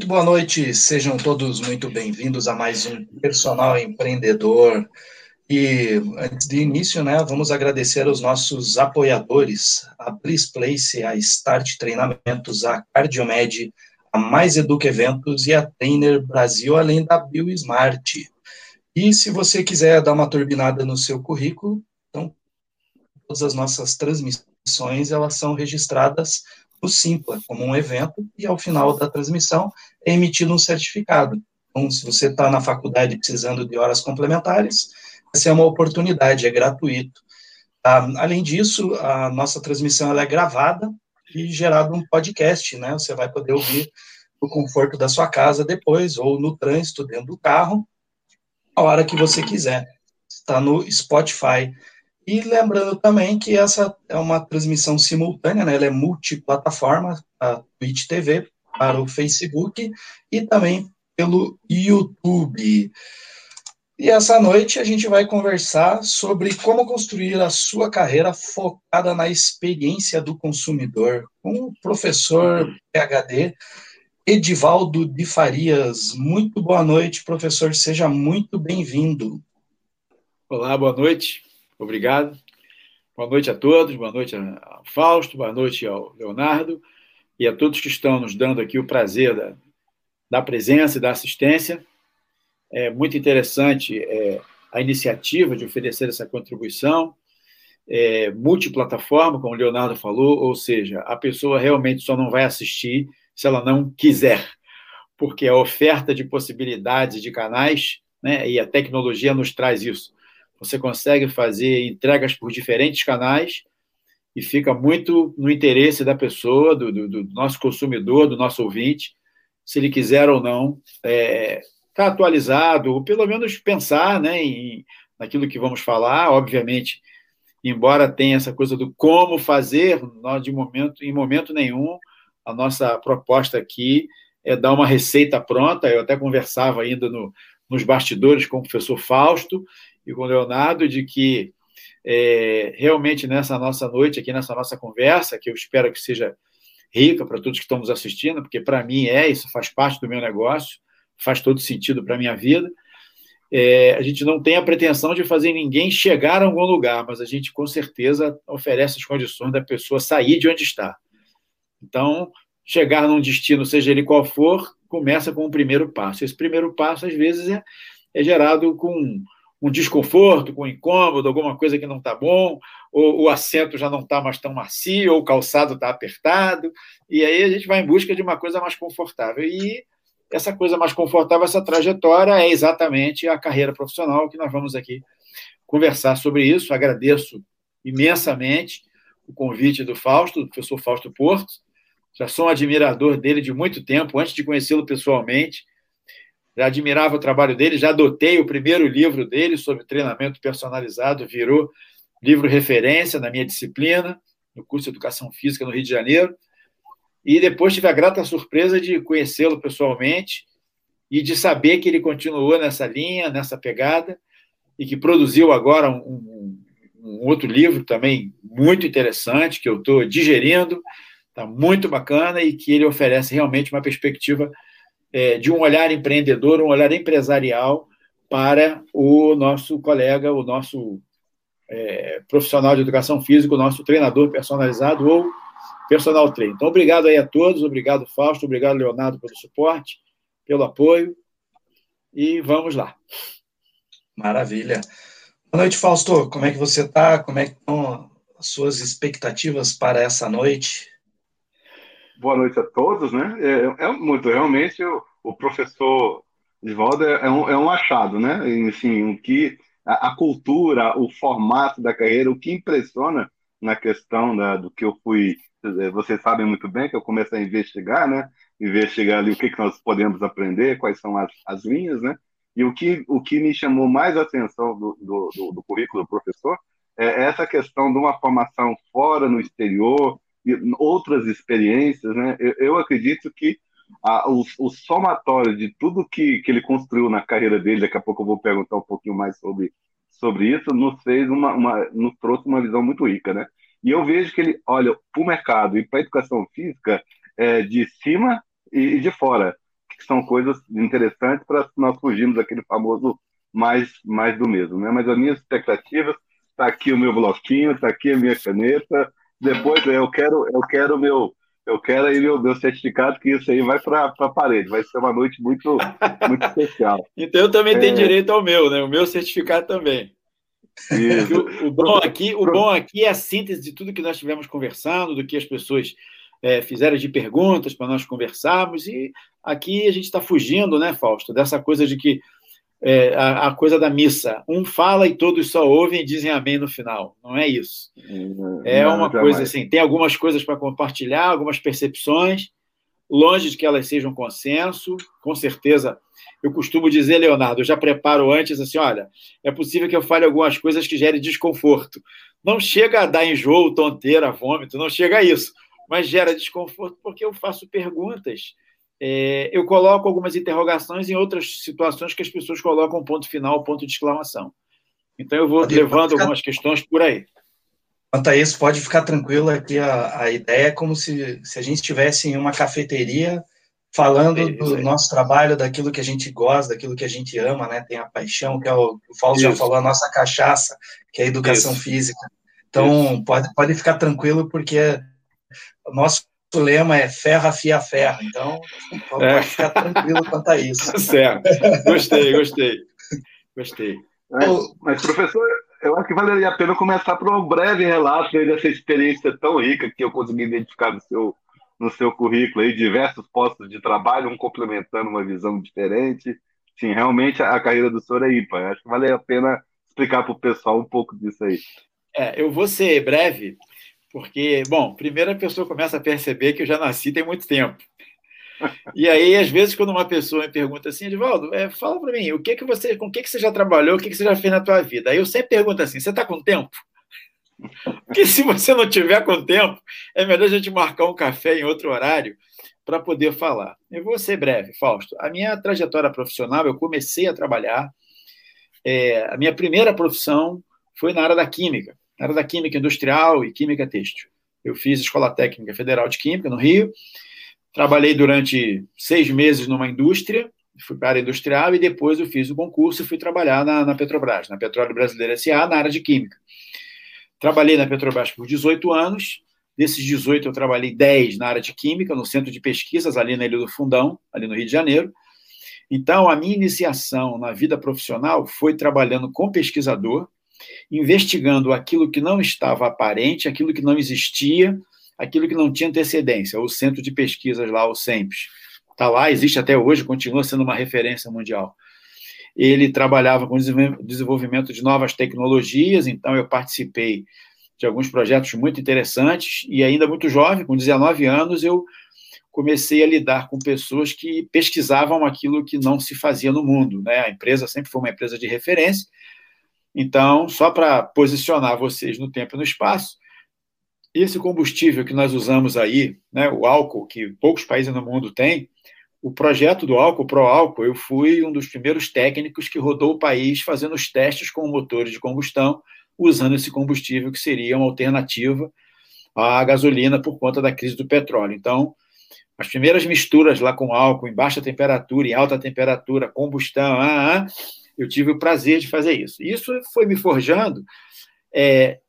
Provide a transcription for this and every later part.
Muito boa noite, sejam todos muito bem-vindos a mais um Personal Empreendedor. E antes de início, né, vamos agradecer aos nossos apoiadores, a Bliss Place, a Start Treinamentos, a Cardiomed, a Mais Educa Eventos e a Trainer Brasil, além da BioSmart. E se você quiser dar uma turbinada no seu currículo, então todas as nossas transmissões elas são registradas Simpla como um evento e ao final da transmissão é emitido um certificado. Então, se você está na faculdade precisando de horas complementares, essa é uma oportunidade, é gratuito. Ah, além disso, a nossa transmissão ela é gravada e gerado um podcast, né? Você vai poder ouvir no conforto da sua casa depois, ou no trânsito, dentro do carro, a hora que você quiser. Está no Spotify. E lembrando também que essa é uma transmissão simultânea, né? Ela é multiplataforma, a Twitch TV, para o Facebook e também pelo YouTube. E essa noite a gente vai conversar sobre como construir a sua carreira focada na experiência do consumidor, com o professor PhD Edivaldo de Farias. Muito boa noite, professor, seja muito bem-vindo. Olá, boa noite, obrigado. Boa noite a todos, boa noite ao Fausto, boa noite ao Leonardo e a todos que estão nos dando aqui o prazer da, da presença e da assistência é muito interessante é, a iniciativa de oferecer essa contribuição é, multiplataforma, como o Leonardo falou, ou seja, a pessoa realmente só não vai assistir se ela não quiser, porque a oferta de possibilidades de canais né, e a tecnologia nos traz isso. Você consegue fazer entregas por diferentes canais e fica muito no interesse da pessoa, do, do, do nosso consumidor, do nosso ouvinte, se ele quiser ou não é, estar tá atualizado, ou pelo menos pensar né, em, naquilo que vamos falar, obviamente, embora tenha essa coisa do como fazer, nós, de momento, em momento nenhum, a nossa proposta aqui é dar uma receita pronta. Eu até conversava ainda no, nos bastidores com o professor Fausto e com o Leonardo de que é, realmente nessa nossa noite, aqui nessa nossa conversa, que eu espero que seja rica para todos que estamos assistindo, porque para mim é, isso faz parte do meu negócio, faz todo sentido para a minha vida. É, a gente não tem a pretensão de fazer ninguém chegar a algum lugar, mas a gente com certeza oferece as condições da pessoa sair de onde está. Então, chegar num destino, seja ele qual for, começa com o primeiro passo. Esse primeiro passo, às vezes, é, é gerado com um desconforto, com um incômodo, alguma coisa que não está bom, ou o assento já não está mais tão macio, ou o calçado está apertado, e aí a gente vai em busca de uma coisa mais confortável. E essa coisa mais confortável, essa trajetória é exatamente a carreira profissional que nós vamos aqui conversar sobre isso. Agradeço imensamente o convite do Fausto, do professor Fausto Porto. Já sou um admirador dele de muito tempo, antes de conhecê-lo pessoalmente. Já admirava o trabalho dele, já adotei o primeiro livro dele sobre treinamento personalizado, virou livro referência na minha disciplina, no curso de Educação Física no Rio de Janeiro. E depois tive a grata surpresa de conhecê-lo pessoalmente e de saber que ele continuou nessa linha, nessa pegada, e que produziu agora um, um, outro livro também muito interessante, que eu estou digerindo, está muito bacana, e que ele oferece realmente uma perspectiva é, de um olhar empreendedor, um olhar empresarial para o nosso colega, o nosso é, profissional de educação física, o nosso treinador personalizado ou personal trainer. Então, obrigado aí a todos, obrigado, Fausto, obrigado, Leonardo, pelo suporte, pelo apoio, e vamos lá. Maravilha. Boa noite, Fausto. Como é que você está? Como é que estão as suas expectativas para essa noite? Boa noite a todos, né? É, é muito, realmente, o, o professor Divaldo é, é, um, é um achado, né? Enfim, o que a, a, cultura, o formato da carreira, o que impressiona na questão da, do que eu fui é, vocês sabem muito bem que eu comecei a investigar, né? Investigar ali o que, que nós podemos aprender, quais são as, as linhas, né? E o que, o que me chamou mais atenção do, do, do, do currículo do professor é essa questão de uma formação fora, no exterior, outras experiências, né? Eu, eu acredito que a, o, o, somatório de tudo que, que ele construiu na carreira dele, daqui a pouco eu vou perguntar um pouquinho mais sobre, sobre isso, nos fez uma, uma nos trouxe uma visão muito rica, né? E eu vejo que ele olha para o mercado e para a educação física é, de cima e de fora. que são coisas interessantes para nós fugirmos daquele famoso mais, mais do mesmo. Né? Mas as minhas expectativas, está aqui o meu bloquinho, está aqui a minha caneta, depois eu quero eu quero meu eu quero aí meu, meu certificado que isso aí vai para a parede, vai ser uma noite muito muito especial. Então eu também é... tenho direito ao meu, né? O meu certificado também. O, o, bom aqui, o bom aqui é a síntese de tudo que nós tivemos conversando, do que as pessoas é, fizeram de perguntas para nós conversarmos, e aqui a gente está fugindo, né, Fausto, dessa coisa de que é, a, a, coisa da missa. Um fala e todos só ouvem e dizem amém no final. Não é isso. É uma Não, coisa assim, tem algumas coisas para compartilhar, algumas percepções, longe de que elas sejam consenso, com certeza. Eu costumo dizer, Leonardo, eu já preparo antes assim, olha, é possível que eu fale algumas coisas que gerem desconforto. Não chega a dar enjoo, tonteira, vômito, não chega a isso, mas gera desconforto porque eu faço perguntas é, eu coloco algumas interrogações em outras situações que as pessoas colocam ponto final, ponto de exclamação. Então, eu vou pode, levando ficar... algumas questões por aí. Quanto a isso, pode ficar tranquilo aqui. A, a ideia é como se, se a gente estivesse em uma cafeteria falando é do nosso trabalho, daquilo que a gente gosta, daquilo que a gente ama, né? Tem a paixão, que é o, o Fausto já falou, a nossa cachaça, que é a educação isso. física. Então, pode, pode ficar tranquilo, porque o nosso o lema é ferro afia ferro, então pode é. ficar tranquilo quanto a isso. Certo, gostei, gostei, gostei. Mas, mas, professor, eu acho que valeria a pena começar por um breve relato dessa experiência tão rica que eu consegui identificar no seu, no seu currículo aí, diversos postos de trabalho, um complementando uma visão diferente. Sim, realmente a carreira do senhor é ímpar. Acho que vale a pena explicar para o pessoal um pouco disso aí. É, eu vou ser breve, porque, bom, primeiro a pessoa começa a perceber que eu já nasci tem muito tempo. E aí, às vezes, quando uma pessoa me pergunta assim, Edvaldo, é, fala para mim, o que que você, com o que, que você já trabalhou, o que, que você já fez na tua vida? Aí eu sempre pergunto assim, você está com tempo? Porque se você não tiver com tempo, é melhor a gente marcar um café em outro horário para poder falar. Eu vou ser breve, Fausto. A minha trajetória profissional, eu comecei a trabalhar, é, a minha primeira profissão foi na área da química era da Química Industrial e Química Têxtil. Eu fiz Escola Técnica Federal de Química, no Rio. Trabalhei durante seis meses numa indústria, fui para a área industrial e depois eu fiz o concurso e fui trabalhar na, na Petrobras, na Petróleo Brasileira S.A., na área de Química. Trabalhei na Petrobras por 18 anos. Desses 18, eu trabalhei 10 na área de Química, no Centro de Pesquisas, ali na Ilha do Fundão, ali no Rio de Janeiro. Então, a minha iniciação na vida profissional foi trabalhando com pesquisador, investigando aquilo que não estava aparente, aquilo que não existia, aquilo que não tinha antecedência. O Centro de Pesquisas lá, o SEMPES, está lá, existe até hoje, continua sendo uma referência mundial. Ele trabalhava com desenvolvimento de novas tecnologias, então eu participei de alguns projetos muito interessantes e ainda muito jovem, com 19 anos, eu comecei a lidar com pessoas que pesquisavam aquilo que não se fazia no mundo. Né? A empresa sempre foi uma empresa de referência, então, só para posicionar vocês no tempo e no espaço, esse combustível que nós usamos aí, né, o álcool, que poucos países no mundo têm, o projeto do álcool, Pro Álcool, eu fui um dos primeiros técnicos que rodou o país fazendo os testes com motores de combustão, usando esse combustível que seria uma alternativa à gasolina por conta da crise do petróleo. Então, as primeiras misturas lá com álcool em baixa temperatura, em alta temperatura, combustão, ah, ah, eu tive o prazer de fazer isso. Isso foi me forjando, é,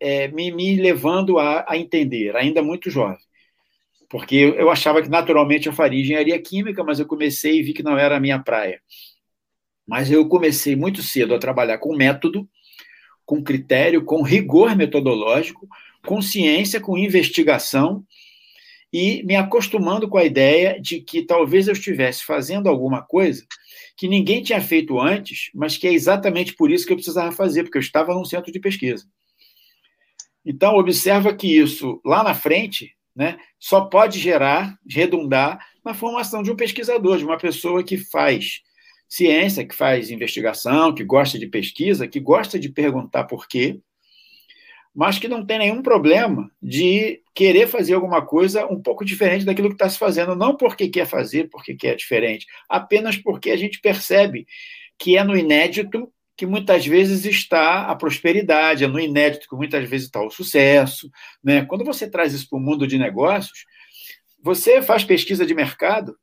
é, me, me, levando a, a, entender, ainda muito jovem. Porque eu, achava que naturalmente eu faria engenharia química, mas eu comecei e vi que não era a minha praia. Mas eu comecei muito cedo a trabalhar com método, com critério, com rigor metodológico, com ciência, com investigação e me acostumando com a ideia de que talvez eu estivesse fazendo alguma coisa que ninguém tinha feito antes, mas que é exatamente por isso que eu precisava fazer, porque eu estava num centro de pesquisa. Então, observa que isso, lá na frente, né, só pode gerar, redundar na formação de um pesquisador, de uma pessoa que faz ciência, que faz investigação, que gosta de pesquisa, que gosta de perguntar por quê, mas que não tem nenhum problema de querer fazer alguma coisa um pouco diferente daquilo que está se fazendo, não porque quer fazer, porque quer diferente, apenas porque a gente percebe que é no inédito que muitas vezes está a prosperidade, é no inédito que muitas vezes está o sucesso. Né? Quando você traz isso para o mundo de negócios, você faz pesquisa de mercado,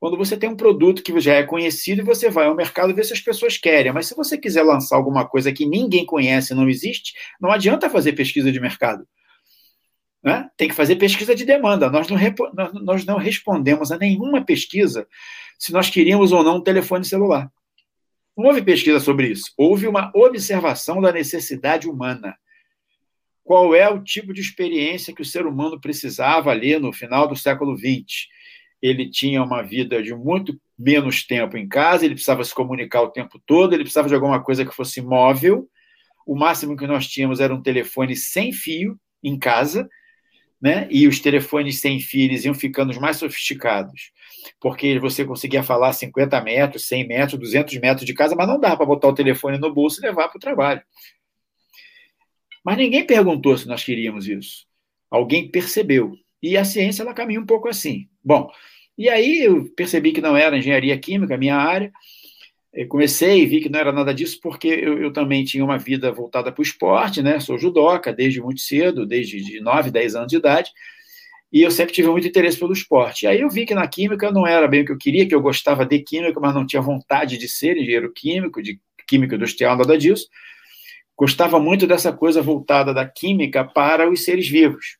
quando você tem um produto que já é conhecido e você vai ao mercado ver se as pessoas querem. Mas se você quiser lançar alguma coisa que ninguém conhece, não existe, não adianta fazer pesquisa de mercado. Né? Tem que fazer pesquisa de demanda. Nós não, nós não respondemos a nenhuma pesquisa se nós queríamos ou não um telefone celular. Não houve pesquisa sobre isso. Houve uma observação da necessidade humana. Qual é o tipo de experiência que o ser humano precisava ali no final do século XX? Ele tinha uma vida de muito menos tempo em casa, ele precisava se comunicar o tempo todo, ele precisava de alguma coisa que fosse móvel. O máximo que nós tínhamos era um telefone sem fio em casa, né? E os telefones sem fio eles iam ficando mais sofisticados, porque você conseguia falar 50 metros, 100 metros, 200 metros de casa, mas não dava para botar o telefone no bolso e levar para o trabalho. Mas ninguém perguntou se nós queríamos isso. Alguém percebeu. E a ciência ela caminha um pouco assim. Bom, e aí eu percebi que não era engenharia química a minha área. Eu comecei e vi que não era nada disso, porque eu, eu também tinha uma vida voltada para o esporte, né? Sou judoca desde muito cedo, desde de 9, 10 anos de idade, e eu sempre tive muito interesse pelo esporte. E aí eu vi que na química não era bem o que eu queria, que eu gostava de química, mas não tinha vontade de ser engenheiro químico, de química industrial, nada disso. Gostava muito dessa coisa voltada da química para os seres vivos.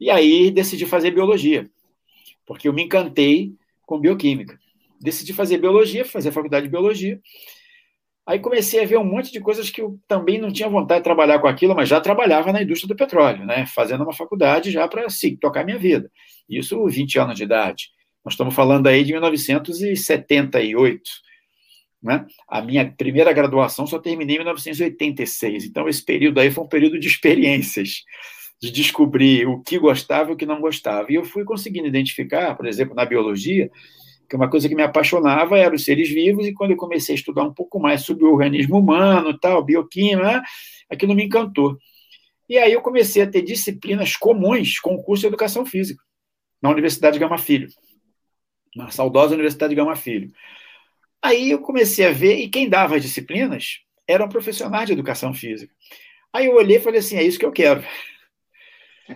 E aí decidi fazer biologia porque eu me encantei com bioquímica. Decidi fazer biologia, fazer a faculdade de biologia. Aí comecei a ver um monte de coisas que eu também não tinha vontade de trabalhar com aquilo, mas já trabalhava na indústria do petróleo, né? fazendo uma faculdade já para sim, tocar minha vida. Isso 20 anos de idade. Nós estamos falando aí de 1978. Né? A minha primeira graduação só terminei em 1986. Então, esse período aí foi um período de experiências de descobrir o que gostava e o que não gostava. E eu fui conseguindo identificar, por exemplo, na biologia, que uma coisa que me apaixonava era os seres vivos, e quando eu comecei a estudar um pouco mais sobre o organismo humano, tal, bioquímica, aquilo me encantou. E aí eu comecei a ter disciplinas comuns com o curso de Educação Física, na Universidade Gama Filho, na saudosa Universidade Gama Filho. Aí eu comecei a ver, e quem dava as disciplinas eram profissionais de Educação Física. Aí eu olhei e falei assim, é isso que eu quero.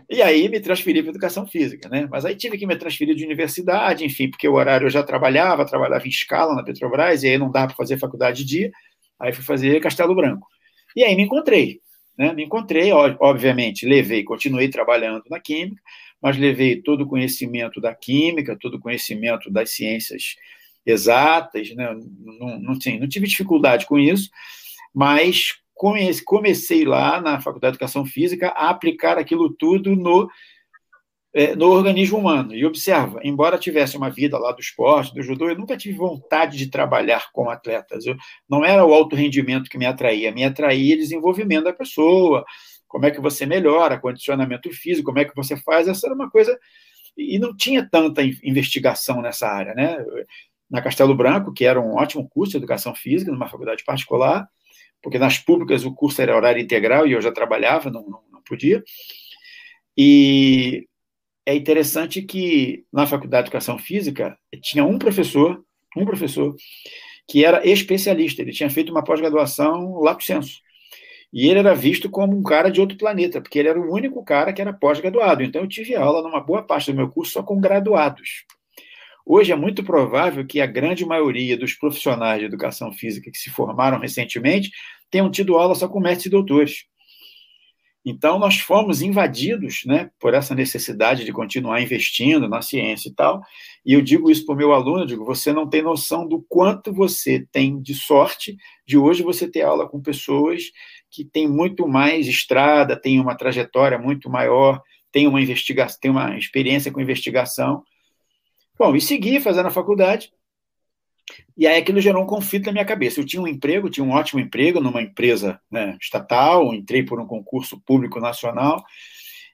E aí me transferi para educação física, né? Mas aí tive que me transferir de universidade, enfim, porque o horário eu já trabalhava, trabalhava em escala na Petrobras, e aí não dava para fazer faculdade de dia, aí fui fazer Castelo Branco. E aí me encontrei, né? Me encontrei, obviamente, levei, continuei trabalhando na química, mas levei todo o conhecimento da química, todo o conhecimento das ciências exatas, né? Não, não, não tive dificuldade com isso, mas comecei lá na Faculdade de Educação Física a aplicar aquilo tudo no, é, no organismo humano. E observa, embora tivesse uma vida lá do esporte, do judô, eu nunca tive vontade de trabalhar com atletas. Eu, não era o alto rendimento que me atraía, me atraía o desenvolvimento da pessoa, como é que você melhora, condicionamento físico, como é que você faz, essa era uma coisa... E não tinha tanta investigação nessa área, né? Na Castelo Branco, que era um ótimo curso de educação física, numa faculdade particular, porque nas públicas o curso era horário integral e eu já trabalhava, não, não, não podia. E é interessante que na Faculdade de Educação Física tinha um professor, um professor, que era especialista, ele tinha feito uma pós-graduação lato senso. E ele era visto como um cara de outro planeta, porque ele era o único cara que era pós-graduado. Então eu tive aula numa boa parte do meu curso só com graduados. Hoje é muito provável que a grande maioria dos profissionais de educação física que se formaram recentemente tenham tido aula só com mestres e doutores. Então, nós fomos invadidos né, por essa necessidade de continuar investindo na ciência e tal. E eu digo isso para o meu aluno: digo, você não tem noção do quanto você tem de sorte de hoje você ter aula com pessoas que têm muito mais estrada, têm uma trajetória muito maior, têm uma investigação, têm uma experiência com investigação Bom, e segui fazendo a faculdade, e aí aquilo gerou um conflito na minha cabeça. Eu tinha um emprego, tinha um ótimo emprego numa empresa né, estatal, entrei por um concurso público nacional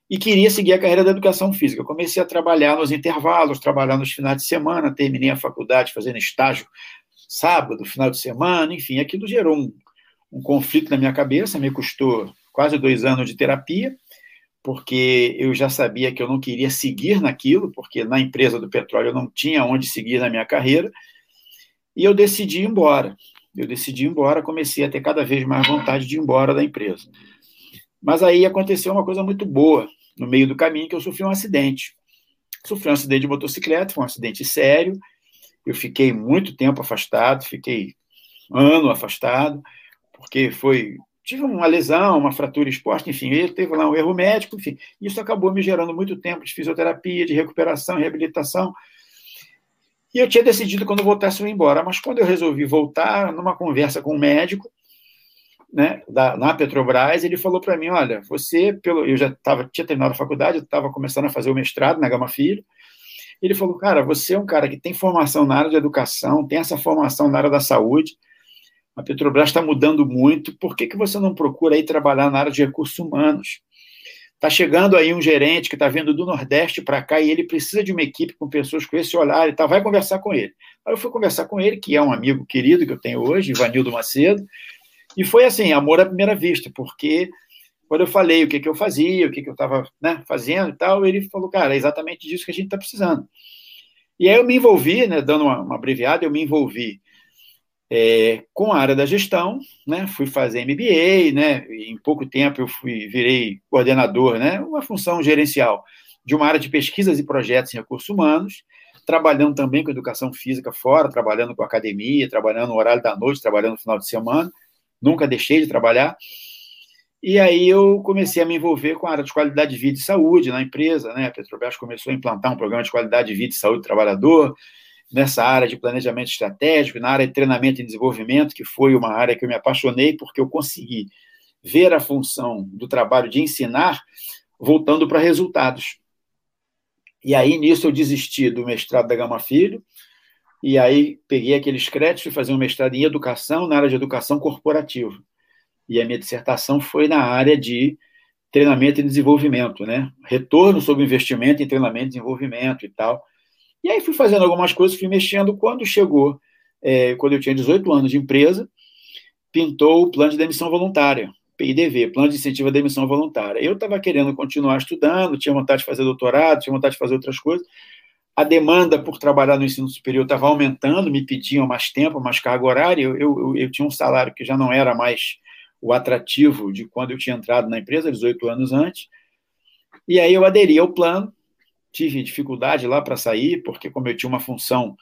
e queria seguir a carreira da educação física. Eu comecei a trabalhar nos intervalos, trabalhar nos finais de semana, terminei a faculdade fazendo estágio sábado, final de semana, enfim, aquilo gerou um, um conflito na minha cabeça, me custou quase dois anos de terapia porque eu já sabia que eu não queria seguir naquilo, porque na empresa do petróleo eu não tinha onde seguir na minha carreira, e eu decidi ir embora. Eu decidi ir embora, comecei a ter cada vez mais vontade de ir embora da empresa. Mas aí aconteceu uma coisa muito boa no meio do caminho, que eu sofri um acidente. Sofri um acidente de motocicleta, foi um acidente sério, eu fiquei muito tempo afastado, fiquei ano afastado, porque foi tive uma lesão, uma fratura exposta, enfim, ele teve lá um erro médico, enfim, isso acabou me gerando muito tempo de fisioterapia, de recuperação, reabilitação. E eu tinha decidido quando voltasse eu ir embora, mas quando eu resolvi voltar, numa conversa com um médico, né, da, na Petrobras, ele falou para mim, olha, você, pelo, eu já tava, tinha terminado a faculdade, estava começando a fazer o mestrado na Gama Filho, ele falou, cara, você é um cara que tem formação na área de educação, tem essa formação na área da saúde, a Petrobras está mudando muito, por que, que você não procura aí trabalhar na área de recursos humanos? Está chegando aí um gerente que está vindo do Nordeste para cá e ele precisa de uma equipe com pessoas com esse olhar e tal, vai conversar com ele. Aí eu fui conversar com ele, que é um amigo querido que eu tenho hoje, Ivanildo Macedo, e foi assim, amor à primeira vista, porque quando eu falei o que, que eu fazia, o que, que eu estava né, fazendo e tal, ele falou, cara, é exatamente disso que a gente está precisando. E aí eu me envolvi, né, dando uma, uma abreviada, eu me envolvi é, com a área da gestão, né, fui fazer MBA, né, em pouco tempo eu fui, virei coordenador, né, uma função gerencial de uma área de pesquisas e projetos em recursos humanos, trabalhando também com educação física fora, trabalhando com academia, trabalhando no horário da noite, trabalhando no final de semana, nunca deixei de trabalhar. E aí eu comecei a me envolver com a área de qualidade de vida e saúde na empresa, né? A Petrobras começou a implantar um programa de qualidade de vida e saúde do trabalhador, nessa área de planejamento estratégico, na área de treinamento e desenvolvimento, que foi uma área que eu me apaixonei porque eu consegui ver a função do trabalho de ensinar voltando para resultados. E aí, nisso, eu desisti do mestrado da Gama Filho, e aí peguei aqueles créditos e fazer um mestrado em educação, na área de educação corporativa. E a minha dissertação foi na área de treinamento e desenvolvimento, né? Retorno sobre investimento em treinamento e desenvolvimento e tal. E aí fui fazendo algumas coisas, fui mexendo. Quando chegou, é, quando eu tinha 18 anos de empresa, pintou o plano de demissão voluntária, PIDV, Plano de Incentivo à Demissão Voluntária. Eu estava querendo continuar estudando, tinha vontade de fazer doutorado, tinha vontade de fazer outras coisas. A demanda por trabalhar no ensino superior estava aumentando, me pediam mais tempo, mais carga horária. Eu, eu, eu, tinha um salário que já não era mais o atrativo de quando eu tinha entrado na empresa, 18 anos antes. E aí eu aderi ao plano, tive dificuldade lá para sair, porque como eu tinha uma função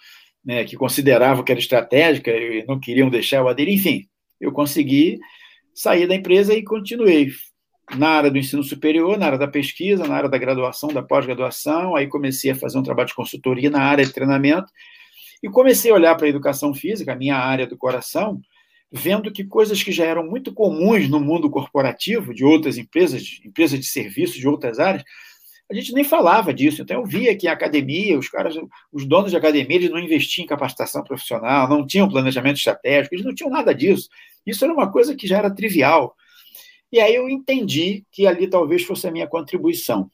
né, que considerava que era estratégica, e não queriam deixar eu aderir, enfim, eu consegui sair da empresa e continuei na área do ensino superior, na área da pesquisa, na área da graduação, da pós-graduação, aí comecei a fazer um trabalho de consultoria na área de treinamento, e comecei a olhar para a educação física, a minha área do coração, vendo que coisas que já eram muito comuns no mundo corporativo, de outras empresas, empresas de serviços, de outras áreas, a gente nem falava disso. Então, eu via que a academia, os caras, os donos de academia, eles não investiam em capacitação profissional, não tinham planejamento estratégico, eles não tinham nada disso. Isso era uma coisa que já era trivial. E aí eu entendi que ali talvez fosse a minha contribuição.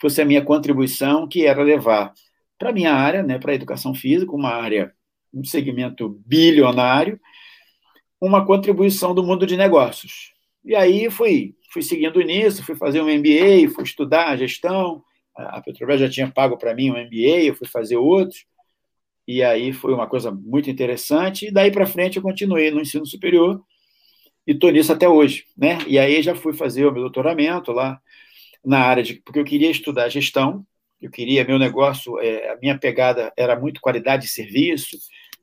Fosse a minha contribuição, que era levar para a minha área, né, para a educação física, uma área, um segmento bilionário, uma contribuição do mundo de negócios. E aí fui fui seguindo nisso, fui fazer um MBA, fui estudar a gestão. A Petrobras já tinha pago para mim um MBA, eu fui fazer outros. E aí foi uma coisa muito interessante. E daí para frente eu continuei no ensino superior e estou nisso até hoje, né? E aí já fui fazer o meu doutoramento lá na área de porque eu queria estudar gestão, eu queria meu negócio, é, a minha pegada era muito qualidade de serviço,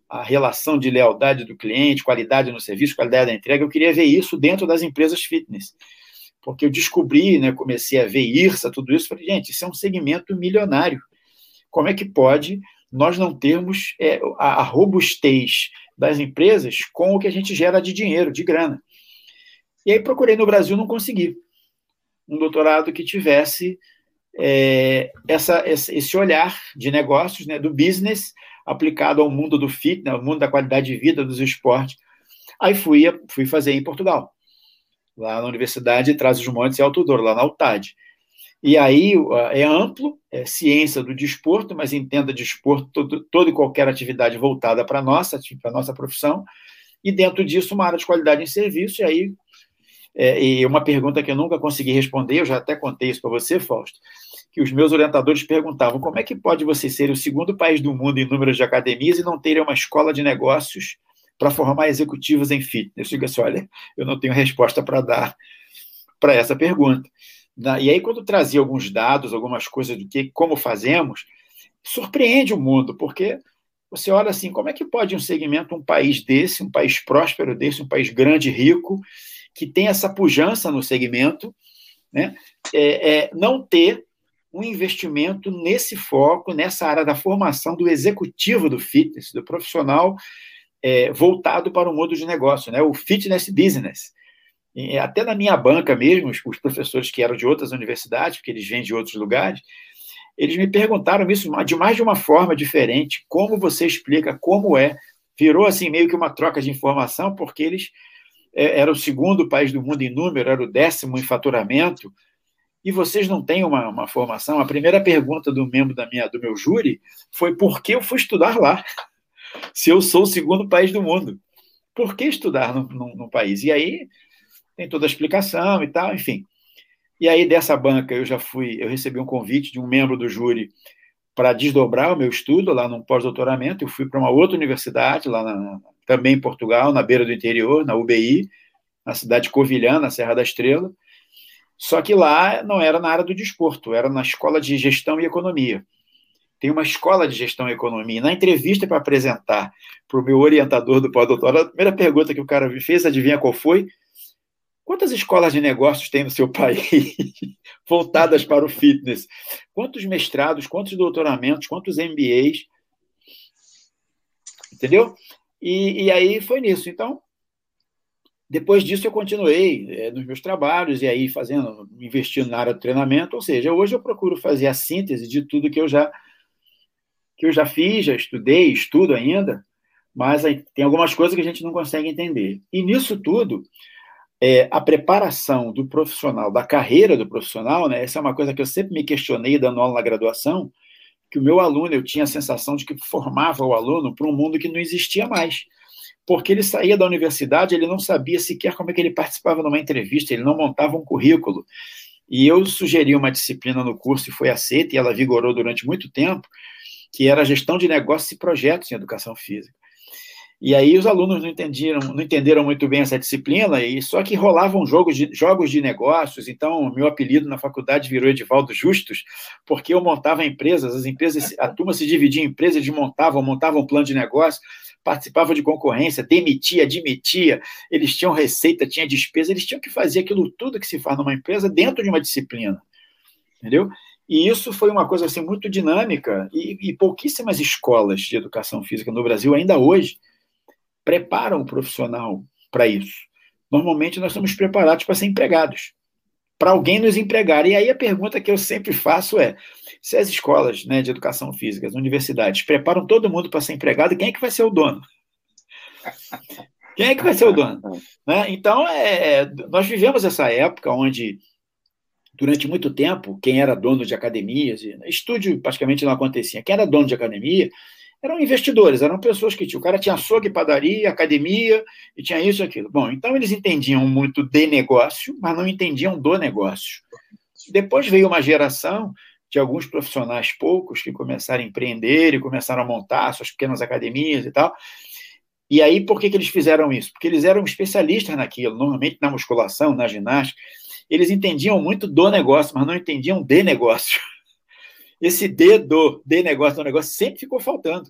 a relação de lealdade do cliente, qualidade no serviço, qualidade da entrega. Eu queria ver isso dentro das empresas fitness porque eu descobri, né, comecei a ver IRSA, tudo isso, falei, gente, isso é um segmento milionário. Como é que pode nós não termos é, a, a robustez das empresas com o que a gente gera de dinheiro, de grana? E aí procurei no Brasil, não consegui. Um doutorado que tivesse é, essa, esse olhar de negócios, né, do business, aplicado ao mundo do fitness, ao mundo da qualidade de vida, dos esportes. Aí fui, fui fazer em Portugal lá na Universidade de Trás-os-Montes e Alto Douro, lá na UTAD. E aí é amplo, é ciência do desporto, mas entenda desporto, todo, toda e qualquer atividade voltada para a nossa, para nossa profissão, e dentro disso uma área de qualidade em serviço, e aí é, e uma pergunta que eu nunca consegui responder, eu já até contei isso para você, Fausto, que os meus orientadores perguntavam como é que pode você ser o segundo país do mundo em números de academias e não ter uma escola de negócios para formar executivos em fitness? Eu digo assim, olha, eu não tenho resposta para dar para essa pergunta. E aí, quando trazia alguns dados, algumas coisas do que, como fazemos, surpreende o mundo, porque você olha assim, como é que pode um segmento, um país desse, um país próspero desse, um país grande, rico, que tem essa pujança no segmento, né, é, é, não ter um investimento nesse foco, nessa área da formação do executivo do fitness, do profissional é, voltado para o mundo de negócio, né, o fitness business. E até na minha banca mesmo, os, os professores que eram de outras universidades, porque eles vêm de outros lugares, eles me perguntaram isso de mais de uma forma diferente, como você explica, como é. Virou assim meio que uma troca de informação, porque eles é, era o segundo país do mundo em número, era o décimo em faturamento, e vocês não têm uma, uma formação. A primeira pergunta do membro da minha, do meu júri foi por que eu fui estudar lá, se eu sou o segundo país do mundo. Por que estudar no, país? E aí tem toda a explicação e tal, enfim. E aí, dessa banca, eu já fui, eu recebi um convite de um membro do júri para desdobrar o meu estudo lá no pós-doutoramento. Eu fui para uma outra universidade, lá na, também em Portugal, na beira do interior, na UBI, na cidade de Covilhã, na Serra da Estrela. Só que lá não era na área do desporto, era na escola de gestão e economia. Tem uma escola de gestão e economia. Na entrevista para apresentar para o meu orientador do pós-doutorado, a primeira pergunta que o cara me fez, adivinha qual foi? Quantas escolas de negócios tem no seu país voltadas para o fitness? Quantos mestrados, quantos doutoramentos, quantos MBAs? Entendeu? E, e aí foi nisso. Então, depois disso eu continuei é, nos meus trabalhos e aí fazendo, investindo na área do treinamento. Ou seja, hoje eu procuro fazer a síntese de tudo que eu já que eu já fiz, já estudei, estudo ainda, mas tem algumas coisas que a gente não consegue entender. E nisso tudo, é, a preparação do profissional, da carreira do profissional, né, essa é uma coisa que eu sempre me questionei dando aula na graduação, que o meu aluno, eu tinha a sensação de que formava o aluno para um mundo que não existia mais. Porque ele saía da universidade, ele não sabia sequer como é que ele participava numa entrevista, ele não montava um currículo. E eu sugeri uma disciplina no curso e foi aceita, e ela vigorou durante muito tempo, que era gestão de negócios e projetos em educação física. E aí os alunos não entenderam, não entenderam muito bem essa disciplina, e só que rolavam jogos de, jogos de negócios, então meu apelido na faculdade virou Edivaldo Justus, porque eu montava empresas, as empresas, a turma se dividia em empresas, eles montavam, montavam um plano de negócio, participavam de concorrência, demitia, admitia, eles tinham receita, tinha despesa, eles tinham que fazer aquilo tudo que se faz numa empresa dentro de uma disciplina, entendeu? E isso foi uma coisa assim muito dinâmica e, e pouquíssimas escolas de educação física no Brasil ainda hoje preparam o profissional para isso. Normalmente nós somos preparados para ser empregados, para alguém nos empregar. E aí a pergunta que eu sempre faço é: se as escolas né, de educação física, as universidades, preparam todo mundo para ser empregado, quem é que vai ser o dono? Quem é que vai ser o dono? Né? Então, é, é, nós vivemos essa época onde, durante muito tempo, quem era dono de academias, estúdio praticamente não acontecia, quem era dono de academia eram investidores, eram pessoas que tinham. O cara tinha açougue, padaria, academia, e tinha isso e aquilo. Bom, então eles entendiam muito de negócio, mas não entendiam do negócio. Depois veio uma geração de alguns profissionais poucos que começaram a empreender e começaram a montar suas pequenas academias e tal. E aí, por que, que eles fizeram isso? Porque eles eram especialistas naquilo, normalmente na musculação, na ginástica. Eles entendiam muito do negócio, mas não entendiam de negócio esse dedo de negócio do negócio sempre ficou faltando.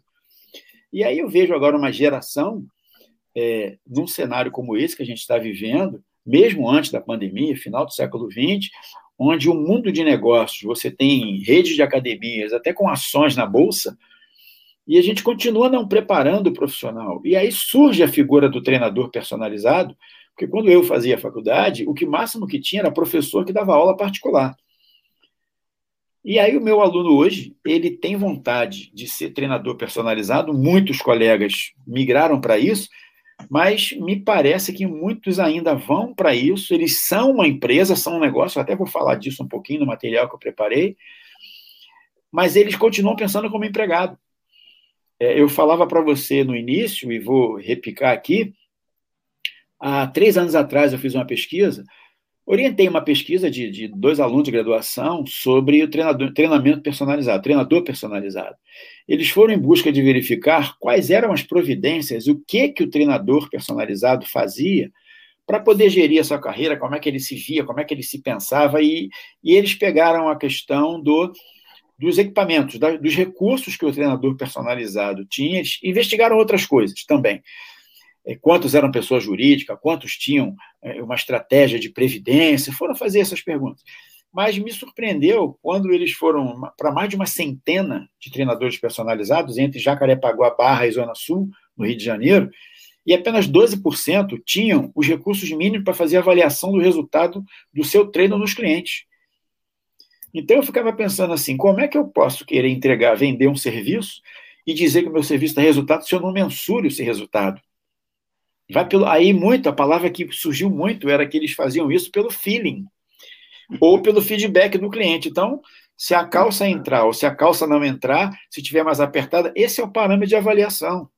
E aí eu vejo agora uma geração, é, num cenário como esse que a gente está vivendo, mesmo antes da pandemia, final do século XX, onde o mundo de negócios, você tem redes de academias, até com ações na bolsa, e a gente continua não preparando o profissional. E aí surge a figura do treinador personalizado, porque quando eu fazia faculdade, o que máximo que tinha era professor que dava aula particular. E aí o meu aluno hoje, ele tem vontade de ser treinador personalizado, muitos colegas migraram para isso, mas me parece que muitos ainda vão para isso, eles são uma empresa, são um negócio, até vou falar disso um pouquinho no material que eu preparei, mas eles continuam pensando como empregado. É, eu falava para você no início, e vou repicar aqui, há três anos atrás eu fiz uma pesquisa orientei uma pesquisa de, de, dois alunos de graduação sobre o treinamento personalizado, treinador personalizado. Eles foram em busca de verificar quais eram as providências, o que que o treinador personalizado fazia para poder gerir a sua carreira, como é que ele se via, como é que ele se pensava, e, e eles pegaram a questão do dos equipamentos, da, dos recursos que o treinador personalizado tinha, investigaram outras coisas também. É, quantos eram pessoas jurídicas, quantos tinham é, uma estratégia de previdência, foram fazer essas perguntas. Mas me surpreendeu quando eles foram para mais de uma centena de treinadores personalizados entre Jacarepaguá, Barra e Zona Sul, no Rio de Janeiro, e apenas 12% tinham os recursos mínimos para fazer avaliação do resultado do seu treino nos clientes. Então eu ficava pensando assim, como é que eu posso querer entregar, vender um serviço e dizer que o meu serviço dá resultado se eu não mensuro esse resultado? Vai pelo aí muito a palavra que surgiu muito era que eles faziam isso pelo feeling ou pelo feedback do cliente. Então, se a calça entrar ou se a calça não entrar, se tiver mais apertada, esse é o parâmetro de avaliação.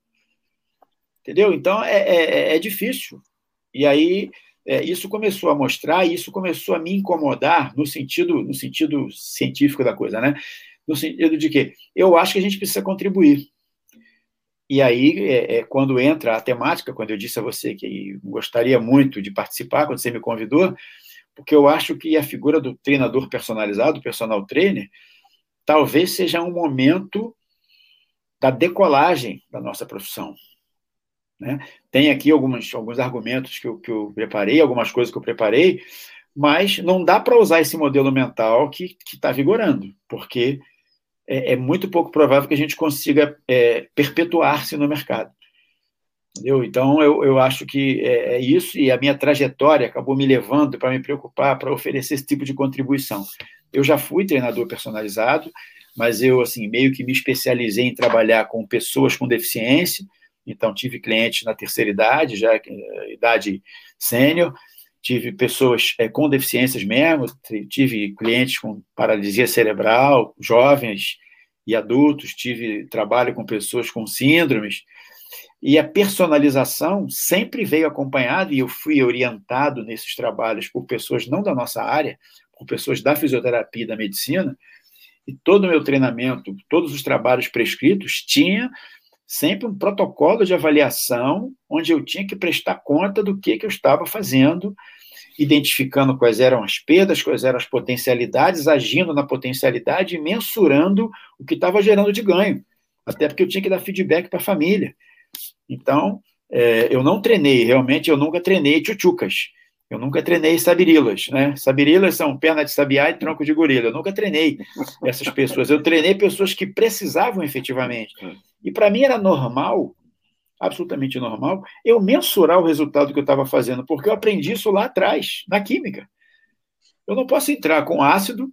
Entendeu? Então é, é, é, é difícil. E aí é, isso começou a mostrar, e isso começou a me incomodar no sentido, no sentido científico da coisa, né? No sentido de que eu acho que a gente precisa contribuir. E aí, é, é, quando entra a temática, quando eu disse a você que gostaria muito de participar, quando você me convidou, porque eu acho que a figura do treinador personalizado, personal trainer, talvez seja um momento da decolagem da nossa profissão. Né? Tem aqui alguns, alguns argumentos que eu, que eu preparei, algumas coisas que eu preparei, mas não dá para usar esse modelo mental que está vigorando, porque é, é, muito pouco provável que a gente consiga é, perpetuar-se no mercado. Entendeu? Então, eu, eu acho que é, é isso, e a minha trajetória acabou me levando para me preocupar, para oferecer esse tipo de contribuição. Eu já fui treinador personalizado, mas eu, assim, meio que me especializei em trabalhar com pessoas com deficiência, então tive clientes na terceira idade, já eh, idade sênior, tive pessoas é, com deficiências mesmo, tive clientes com paralisia cerebral, jovens e adultos, tive trabalho com pessoas com síndromes, e a personalização sempre veio acompanhada, e eu fui orientado nesses trabalhos por pessoas não da nossa área, por pessoas da fisioterapia e da medicina, e todo o meu treinamento, todos os trabalhos prescritos, tinha sempre um protocolo de avaliação onde eu tinha que prestar conta do que, que eu estava fazendo, identificando quais eram as perdas, quais eram as potencialidades, agindo na potencialidade e mensurando o que estava gerando de ganho. Até porque eu tinha que dar feedback para a família. Então, é, eu não treinei, realmente, eu nunca treinei tchutchucas. Eu nunca treinei sabirilas, né? Sabirilas são perna de sabiá e tronco de gorila. Eu nunca treinei essas pessoas. Eu treinei pessoas que precisavam efetivamente. E para mim era normal, absolutamente normal, eu mensurar o resultado que eu estava fazendo, porque eu aprendi isso lá atrás, na química. Eu não posso entrar com ácido,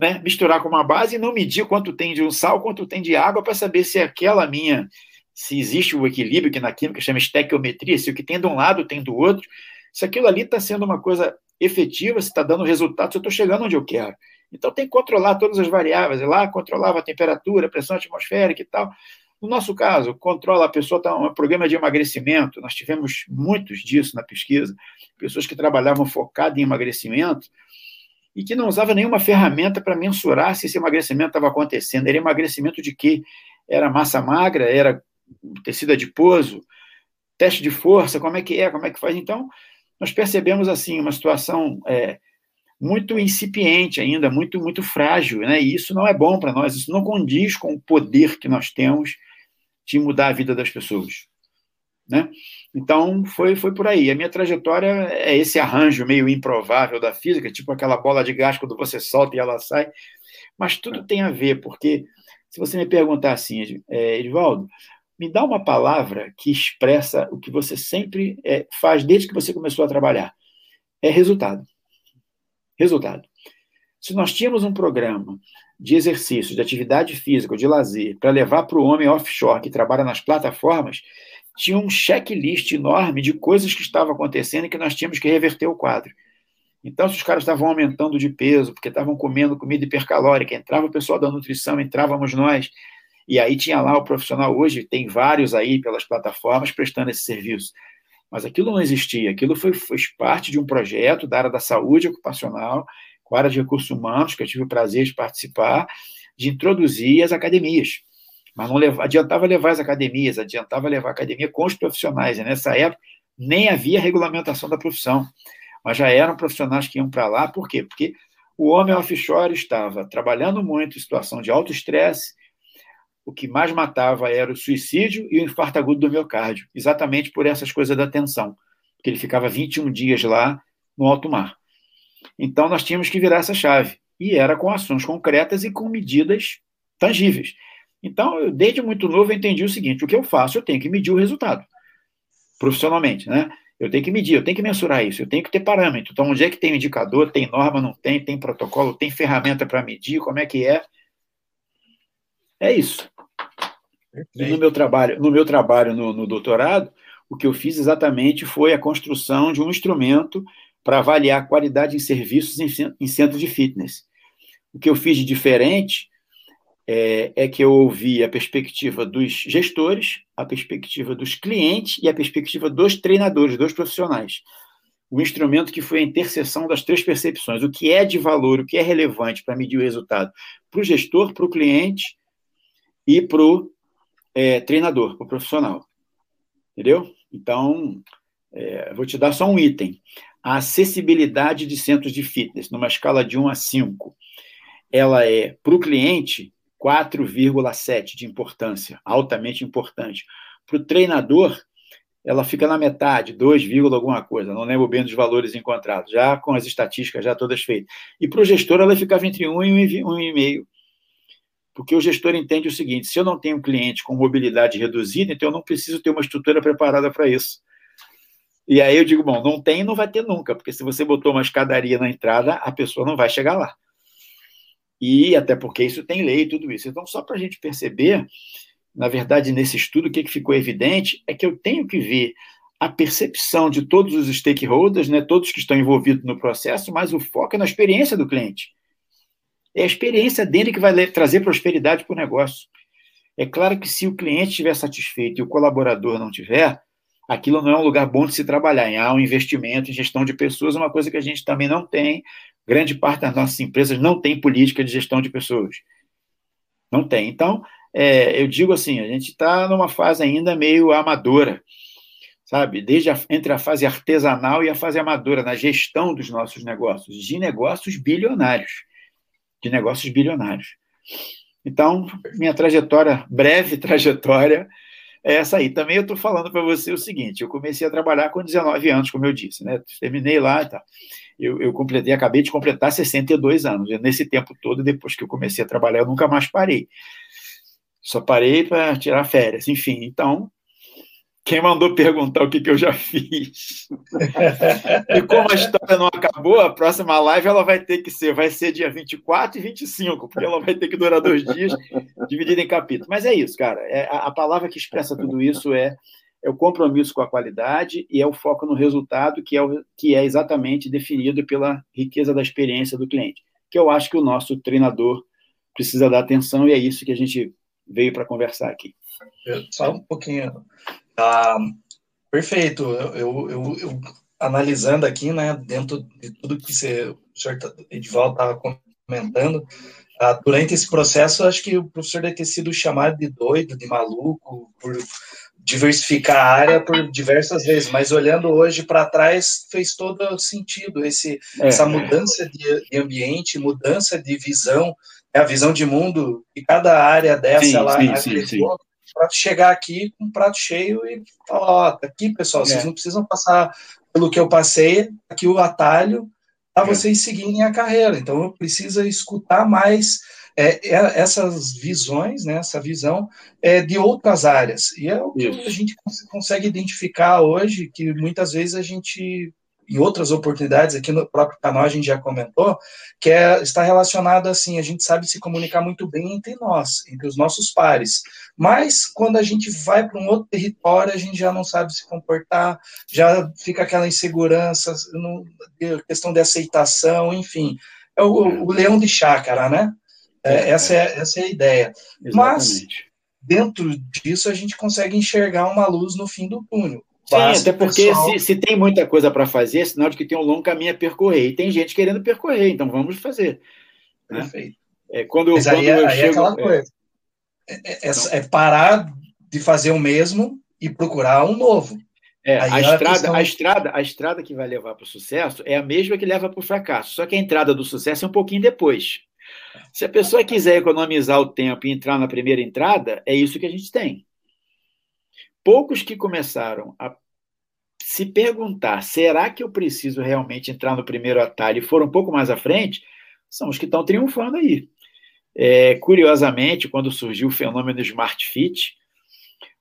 né, misturar com uma base e não medir quanto tem de um sal, quanto tem de água, para saber se aquela minha, se existe o equilíbrio que na química chama estequiometria, se o que tem de um lado tem do outro, se aquilo ali está sendo uma coisa efetiva, se está dando resultado, se eu estou chegando onde eu quero. Então tem que controlar todas as variáveis. Lá controlava a temperatura, a pressão atmosférica e tal. No nosso caso, controla a pessoa, está um programa de emagrecimento, nós tivemos muitos disso na pesquisa, pessoas que trabalhavam focado em emagrecimento e que não usavam nenhuma ferramenta para mensurar se esse emagrecimento estava acontecendo. Era emagrecimento de quê? Era massa magra, era tecido adiposo, teste de força, como é que é, como é que faz. Então, nós percebemos assim uma situação é, muito incipiente ainda, muito muito frágil, né? E isso não é bom para nós, isso não condiz com o poder que nós temos de mudar a vida das pessoas, né? Então foi foi por aí. A minha trajetória é esse arranjo meio improvável da física, tipo aquela bola de gás quando você solta e ela sai, mas tudo tem a ver porque se você me perguntar assim, é, Edvaldo, me dá uma palavra que expressa o que você sempre é, faz desde que você começou a trabalhar. É resultado. Resultado. Se nós tínhamos um programa de exercício, de atividade física, de lazer, para levar para o homem offshore que trabalha nas plataformas, tinha um checklist enorme de coisas que estavam acontecendo e que nós tínhamos que reverter o quadro. Então, se os caras estavam aumentando de peso, porque estavam comendo comida hipercalórica, entrava o pessoal da nutrição, entrávamos nós, e aí tinha lá o profissional, hoje tem vários aí pelas plataformas prestando esse serviço. Mas aquilo não existia, aquilo foi, foi parte de um projeto da área da saúde ocupacional, com a área de recursos humanos, que eu tive o prazer de participar, de introduzir as academias. Mas não leva, adiantava levar as academias, adiantava levar a academia com os profissionais. E nessa época nem havia regulamentação da profissão, mas já eram profissionais que iam para lá, por quê? Porque O homem offshore estava trabalhando muito em situação de alto estresse, o que mais matava era o suicídio e o infarto agudo do miocárdio, exatamente por essas coisas da tensão, porque ele ficava 21 dias lá no alto mar. Então nós tínhamos que virar essa chave, e era com ações concretas e com medidas tangíveis. Então, eu, desde muito novo, eu entendi o seguinte: o que eu faço, eu tenho que medir o resultado, profissionalmente, né? Eu tenho que medir, eu tenho que mensurar isso, eu tenho que ter parâmetro. Então, onde é que tem indicador, tem norma, não tem, tem protocolo, tem ferramenta para medir, como é que é? É isso. E no meu trabalho, no meu trabalho no, no doutorado, o que eu fiz exatamente foi a construção de um instrumento para avaliar a qualidade em serviços em, em centros de fitness. O que eu fiz de diferente é, é, que eu ouvi a perspectiva dos gestores, a perspectiva dos clientes e a perspectiva dos treinadores, dos profissionais. O instrumento que foi a interseção das três percepções: o que é de valor, o que é relevante para medir o resultado para o gestor, para o cliente e para o é, treinador, para o profissional. Entendeu? Então, é, vou te dar só um item. A acessibilidade de centros de fitness, numa escala de 1 a 5, ela é, para o cliente, 4,7 de importância, altamente importante. Para o treinador, ela fica na metade, 2, alguma coisa, não lembro bem dos valores encontrados, já com as estatísticas já todas feitas. E para o gestor, ela ficava entre 1 e 1,5. Porque o gestor entende o seguinte: se eu não tenho cliente com mobilidade reduzida, então eu não preciso ter uma estrutura preparada para isso. E aí eu digo, bom, não tem e não vai ter nunca, porque se você botou uma escadaria na entrada, a pessoa não vai chegar lá. E até porque isso tem lei e tudo isso. Então, só para a gente perceber, na verdade, nesse estudo, o que ficou evidente é que eu tenho que ver a percepção de todos os stakeholders, né, todos que estão envolvidos no processo, mas o foco é na experiência do cliente. É a experiência dele que vai trazer prosperidade para o negócio. É claro que se o cliente estiver satisfeito e o colaborador não tiver, aquilo não é um lugar bom de se trabalhar. Há um investimento em gestão de pessoas, uma coisa que a gente também não tem. Grande parte das nossas empresas não tem política de gestão de pessoas. Não tem. Então, é, eu digo assim, a gente está numa fase ainda meio amadora, sabe? Desde a, entre a fase artesanal e a fase amadora, na gestão dos nossos negócios, de negócios bilionários. De negócios bilionários. Então, minha trajetória, breve trajetória, é essa aí. Também eu estou falando para você o seguinte: eu comecei a trabalhar com 19 anos, como eu disse, né? Terminei lá e tal. Eu, eu completei, acabei de completar 62 anos. E nesse tempo todo, depois que eu comecei a trabalhar, eu nunca mais parei. Só parei para tirar férias, enfim. Então, quem mandou perguntar o que, que eu já fiz? e como a história não acabou, a próxima live ela vai ter que ser, vai ser dia 24 e 25, porque ela vai ter que durar dois dias, dividida em capítulos. Mas é isso, cara. É, a, a palavra que expressa tudo isso é, é o compromisso com a qualidade e é o foco no resultado, que é, o, que é exatamente definido pela riqueza da experiência do cliente, que eu acho que o nosso treinador precisa dar atenção e é isso que a gente veio para conversar aqui. Só um pouquinho ah, perfeito. Eu, eu, eu, analisando aqui, né, dentro de tudo que você, o senhor tá, Edivaldo estava comentando, ah, durante esse processo, acho que o professor deve ter sido chamado de doido, de maluco, por diversificar a área por diversas vezes, mas olhando hoje para trás, fez todo sentido esse, é, essa mudança de, de, ambiente, mudança de visão, né, a visão de mundo, e cada área dessa sim, ela sim, sim, sim para chegar aqui com um prato cheio e falar, ó, tá aqui, pessoal, vocês é. não precisam passar pelo que eu passei, aqui o atalho para é. vocês seguirem a carreira. Então, eu preciso escutar mais é, é, essas visões, né, essa visão é, de outras áreas. E é o que Isso. a gente consegue identificar hoje, que muitas vezes a gente em outras oportunidades, aqui no próprio canal a gente já comentou, que é, está relacionado assim, a gente sabe se comunicar muito bem entre nós, entre os nossos pares, mas quando a gente vai para um outro território, a gente já não sabe se comportar, já fica aquela insegurança, questão de aceitação, enfim, é o, o leão de chácara, né? É, é, essa, é, essa é a ideia. Exatamente. Mas, dentro disso, a gente consegue enxergar uma luz no fim do túnel. Sim, até porque pessoal... se, se, tem muita coisa para fazer, é sinal de que tem um longo caminho a percorrer. E tem gente querendo percorrer, então vamos fazer. Né? Perfeito. É, quando, Mas quando aí, eu aí é chego, é aquela coisa. É, é, é, parar de fazer o mesmo e procurar um novo. É, a, estrada, questão... a, estrada, a estrada que vai levar para o sucesso é a mesma que leva para o fracasso, só que a entrada do sucesso é um pouquinho depois. Se a pessoa quiser economizar o tempo e entrar na primeira entrada, é isso que a gente tem. Poucos que começaram a se perguntar, será que eu preciso realmente entrar no primeiro atalho e foram um pouco mais à frente, são os que estão triunfando aí. É, curiosamente, quando surgiu o fenômeno Smart Fit,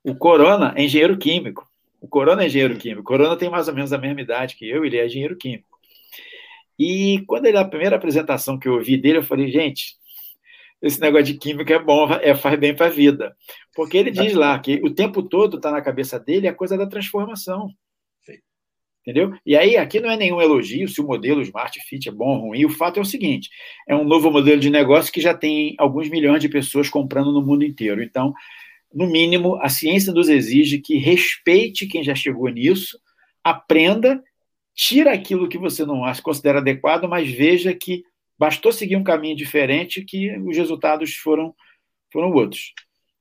o Corona é engenheiro químico. O Corona é engenheiro químico. O Corona tem mais ou menos a mesma idade que eu, ele é engenheiro químico. E quando ele, a primeira apresentação que eu ouvi dele, eu falei, gente, esse negócio de química é bom, é, faz bem para a vida. Porque ele diz lá que o tempo todo está na cabeça dele a coisa da transformação. Entendeu? E aí, aqui não é nenhum elogio se o modelo Smart Fit é bom ou ruim. O fato é o seguinte: é um novo modelo de negócio que já tem alguns milhões de pessoas comprando no mundo inteiro. Então, no mínimo, a ciência nos exige que respeite quem já chegou nisso, aprenda, tira aquilo que você não considera adequado, mas veja que bastou seguir um caminho diferente que os resultados foram, foram outros.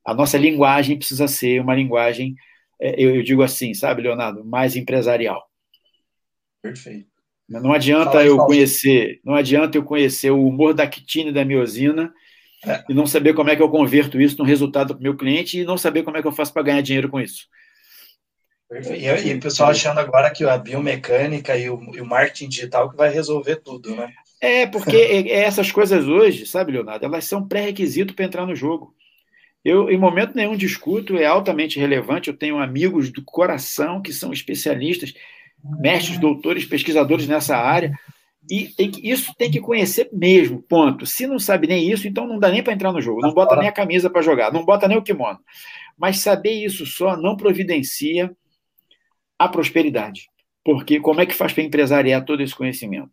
A nossa linguagem precisa ser uma linguagem, é, eu digo assim, sabe, Leonardo, mais empresarial. Perfeito. Não adianta eu conhecer, não adianta eu conhecer o humor da quitina da miosina é. e não saber como é que eu converto isso no resultado para o meu cliente e não saber como é que eu faço para ganhar dinheiro com isso. Perfeito. E, e o pessoal achando agora que a biomecânica e o, e o marketing digital que vai resolver tudo, né? É, porque essas coisas hoje, sabe, Leonardo, elas são pré-requisito para entrar no jogo. Eu, em momento nenhum, discuto, é altamente relevante. Eu tenho amigos do coração que são especialistas, mestres, doutores, pesquisadores nessa área. E tem que, isso tem que conhecer mesmo, ponto. Se não sabe nem isso, então não dá nem para entrar no jogo. Não bota nem a camisa para jogar, não bota nem o kimono. Mas saber isso só não providencia a prosperidade. Porque como é que faz para empresariar todo esse conhecimento?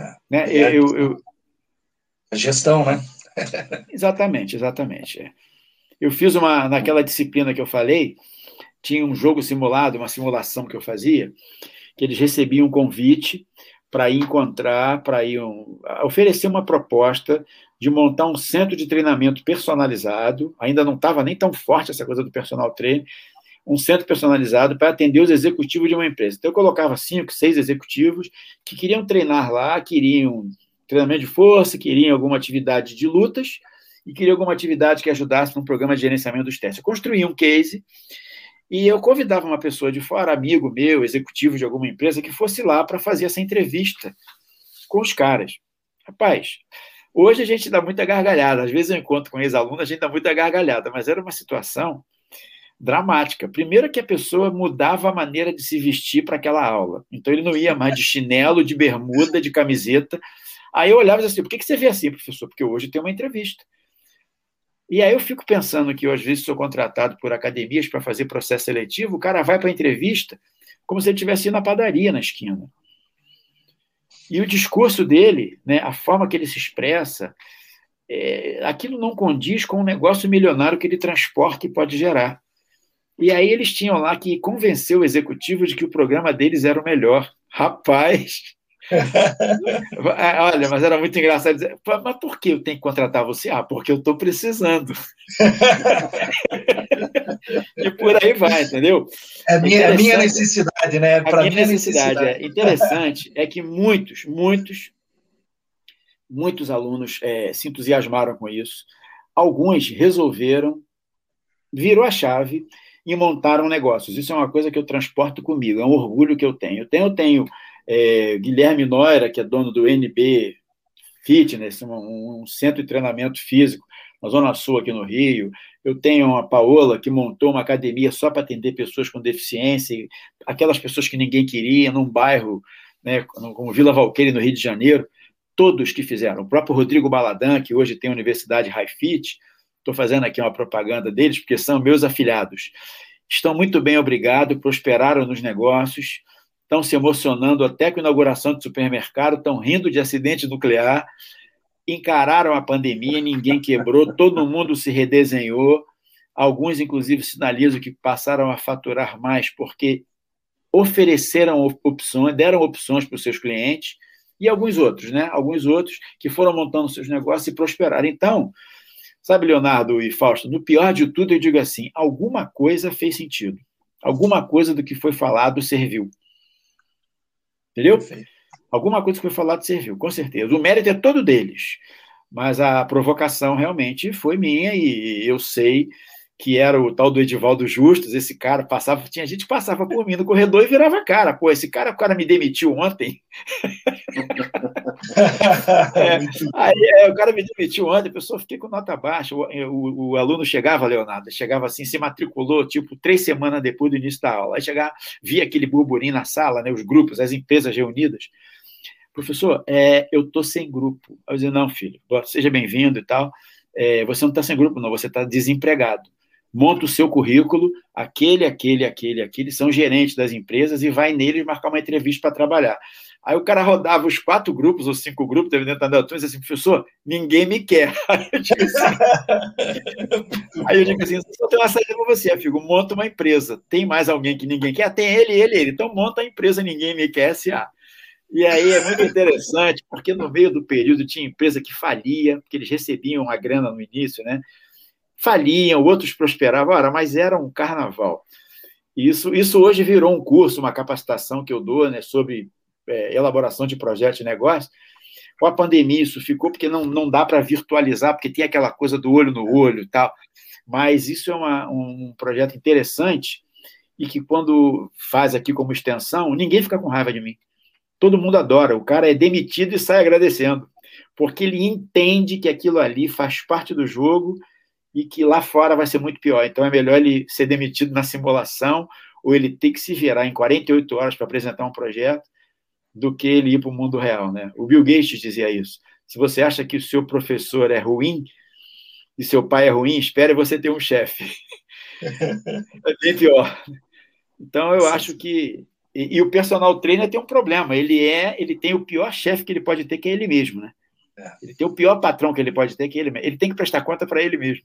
É, né? É, eu, eu, a gestão, né? exatamente, exatamente. É. Eu fiz uma, naquela disciplina que eu falei, tinha um jogo simulado, uma simulação que eu fazia, que eles recebiam um convite para ir encontrar, para ir um, oferecer uma proposta de montar um centro de treinamento personalizado. Ainda não estava nem tão forte essa coisa do personal trainer, um centro personalizado para atender os executivos de uma empresa. Então, eu colocava cinco, seis executivos que queriam treinar lá, queriam treinamento de força, queriam alguma atividade de lutas e queriam alguma atividade que ajudasse no programa de gerenciamento dos testes. Eu construí um case e eu convidava uma pessoa de fora, amigo meu, executivo de alguma empresa, que fosse lá para fazer essa entrevista com os caras. Rapaz, hoje a gente dá muita gargalhada. Às vezes eu encontro com ex-alunos, a gente dá muita gargalhada, mas era uma situação dramática. Primeiro que a pessoa mudava a maneira de se vestir para aquela aula. Então ele não ia mais de chinelo, de bermuda, de camiseta. Aí eu olhava e assim: por que você vê assim, professor? Porque hoje tem uma entrevista. E aí eu fico pensando que eu, às vezes, sou contratado por academias para fazer processo seletivo, o cara vai para a entrevista como se ele estivesse na padaria na esquina. E o discurso dele, né, a forma que ele se expressa, é, aquilo não condiz com o negócio milionário que ele transporta e pode gerar. E aí eles tinham lá que convencer o executivo de que o programa deles era o melhor. Rapaz! Olha, mas era muito engraçado dizer, mas por que eu tenho que contratar você? Ah, porque eu estou precisando. e por aí vai, entendeu? É minha, é minha necessidade, né? A minha necessidade. necessidade. É interessante é que muitos, muitos, muitos alunos é, se entusiasmaram com isso. Alguns resolveram, virou a chave e montaram negócios. Isso é uma coisa que eu transporto comigo, é um orgulho que eu tenho. Eu tenho, eu tenho é, Guilherme Noira, que é dono do NB Fitness, um, um, centro de treinamento físico na Zona Sul aqui no Rio. Eu tenho a Paola, que montou uma academia só para atender pessoas com deficiência, aquelas pessoas que ninguém queria, num bairro né, como Vila Valqueire, no Rio de Janeiro. Todos que fizeram. O próprio Rodrigo Baladan, que hoje tem a Universidade High Fit, Estou fazendo aqui uma propaganda deles, porque são meus afiliados. Estão muito bem, obrigado, prosperaram nos negócios, estão se emocionando até com a inauguração de supermercado, estão rindo de acidente nuclear, encararam a pandemia, ninguém quebrou, todo mundo se redesenhou. Alguns, inclusive, sinalizam que passaram a faturar mais porque ofereceram opções, deram opções para os seus clientes, e alguns outros, né? Alguns outros que foram montando seus negócios e prosperaram. Então, Sabe, Leonardo e Fausto, no pior de tudo, eu digo assim: alguma coisa fez sentido. Alguma coisa do que foi falado serviu. Entendeu? Alguma coisa que foi falado serviu, com certeza. O mérito é todo deles. Mas a provocação realmente foi minha e eu sei que era o tal do Edivaldo Justus, esse cara passava, tinha gente que passava por mim no corredor e virava cara. Pô, esse cara, o cara me demitiu ontem. é, aí é, o cara me demitiu ontem, a pessoa fiquei com nota baixa. O, o, o, aluno chegava, Leonardo, chegava assim, se matriculou, tipo, três semanas depois do início da aula. Aí chegava, via aquele burburinho na sala, né, os grupos, as empresas reunidas. Professor, é, eu tô sem grupo. Eu dizia, não, filho, seja bem-vindo e tal. É, você não está sem grupo, não, você está desempregado monta o seu currículo, aquele, aquele, aquele, aquele, são gerentes das empresas e vai neles marcar uma entrevista para trabalhar. Aí o cara rodava os quatro grupos ou cinco grupos, dentro da e dizia assim, professor, ninguém me quer. Aí eu digo assim, aí eu digo assim só tem uma saída para você, amigo, monta uma empresa. Tem mais alguém que ninguém quer? Tem ele, ele, ele. Então monta a empresa Ninguém Me Quer S.A. E aí é muito interessante, porque no meio do período tinha empresa que falia, porque eles recebiam a grana no início, né? Faliam, outros prosperavam, ora, mas era um carnaval. Isso, isso hoje virou um curso, uma capacitação que eu dou né, sobre é, elaboração de projetos de negócio. Com a pandemia, isso ficou porque não, não dá para virtualizar, porque tem aquela coisa do olho no olho e tal. Mas isso é uma, um projeto interessante e que, quando faz aqui como extensão, ninguém fica com raiva de mim. Todo mundo adora. O cara é demitido e sai agradecendo, porque ele entende que aquilo ali faz parte do jogo e que lá fora vai ser muito pior. Então é melhor ele ser demitido na simulação ou ele ter que se virar em 48 horas para apresentar um projeto do que ele ir para o mundo real. Né? O Bill Gates dizia isso. Se você acha que o seu professor é ruim e seu pai é ruim, espere você ter um chefe. é bem pior. Então eu Sim. acho que e, e, o personal trainer tem um problema. Ele é, ele tem o pior chefe que ele pode ter, que é ele mesmo, né? É. Ele tem o pior patrão que ele pode ter, que ele, ele tem que prestar conta para ele mesmo.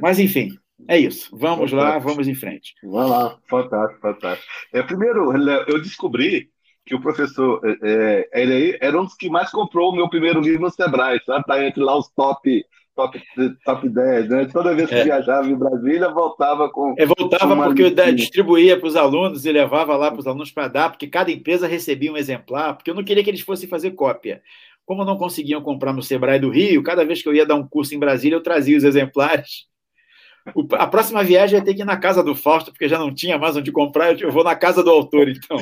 Mas, enfim, é isso. Vamos fantástico. lá, vamos em frente. Vamos lá, fantástico, fantástico. É, primeiro, eu descobri que o professor é, é ele era um dos que mais comprou o meu primeiro livro no Sebrae, sabe? Tá entre lá os top top, top 10, né? Toda vez que é. viajava em Brasília, voltava com. É, voltava com porque eu distribuía para os alunos e levava lá para os alunos para dar, porque cada empresa recebia um exemplar, porque eu não queria que eles fossem fazer cópia. Como não conseguiam comprar no Sebrae do Rio, cada vez que eu ia dar um curso em Brasília, eu trazia os exemplares. O, a próxima viagem ia ter que ir na casa do Fausto, porque já não tinha mais onde comprar, eu vou na casa do autor, então.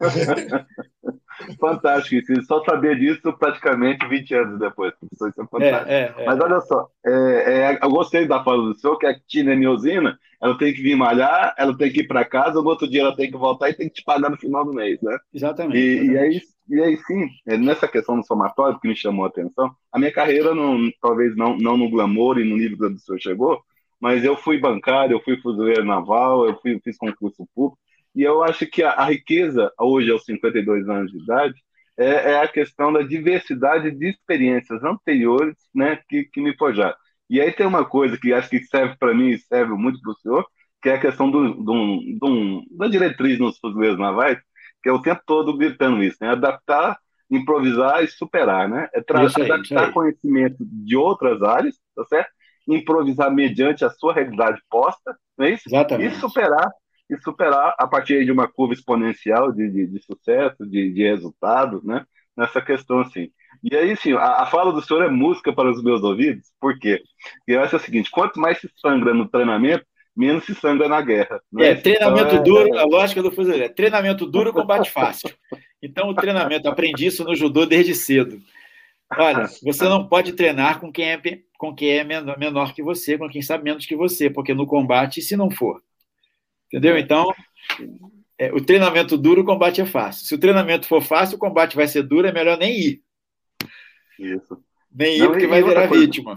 Fantástico, isso. Só saber disso praticamente 20 anos depois. Isso é fantástico. É, é, é. Mas olha só, é, é, eu gostei da fala do senhor, que a Tina Niosina, ela tem que vir malhar, ela tem que ir para casa, no outro dia ela tem que voltar e tem que te pagar no final do mês, né? Exatamente. E, exatamente. e aí, e aí sim, nessa questão do somatório que me chamou a atenção, a minha carreira não, talvez não, não no glamour e no nível que o senhor chegou, mas eu fui bancário, eu fui fuzileiro naval, eu fui, fiz concurso público, e eu acho que a, a riqueza, hoje, aos 52 anos de idade, é, é, a questão da diversidade de experiências anteriores né, que, que me forjaram. E aí tem uma coisa que acho que serve para mim e serve muito para o senhor, que é a questão do, do, do, da diretriz nos fuzileiros navais, que é o tempo todo gritando isso, né? Adaptar, improvisar e superar, né? É aí, adaptar conhecimento de outras áreas, tá certo? Improvisar mediante a sua realidade posta, não é isso? Exatamente. E superar e superar a partir de uma curva exponencial de, de, de sucesso, de, de resultado, né? Nessa questão assim. E aí, sim, a, a, fala do senhor é música para os meus ouvidos, por quê? Porque eu acho o seguinte: quanto mais se sangra no treinamento, menos se sangra na guerra. Né? É, treinamento então, é... duro, a lógica do fuzileiro é treinamento duro, combate fácil. Então, o treinamento, aprendi isso no judô desde cedo. Olha, você não pode treinar com quem é, com quem é menor, menor que você, com quem sabe menos que você, porque no combate, se não for Entendeu? Então, é, o treinamento duro, o combate é fácil. Se o treinamento for fácil, o combate vai ser duro, é melhor nem ir. Isso. Nem ir, Não, porque vai virar coisa. vítima.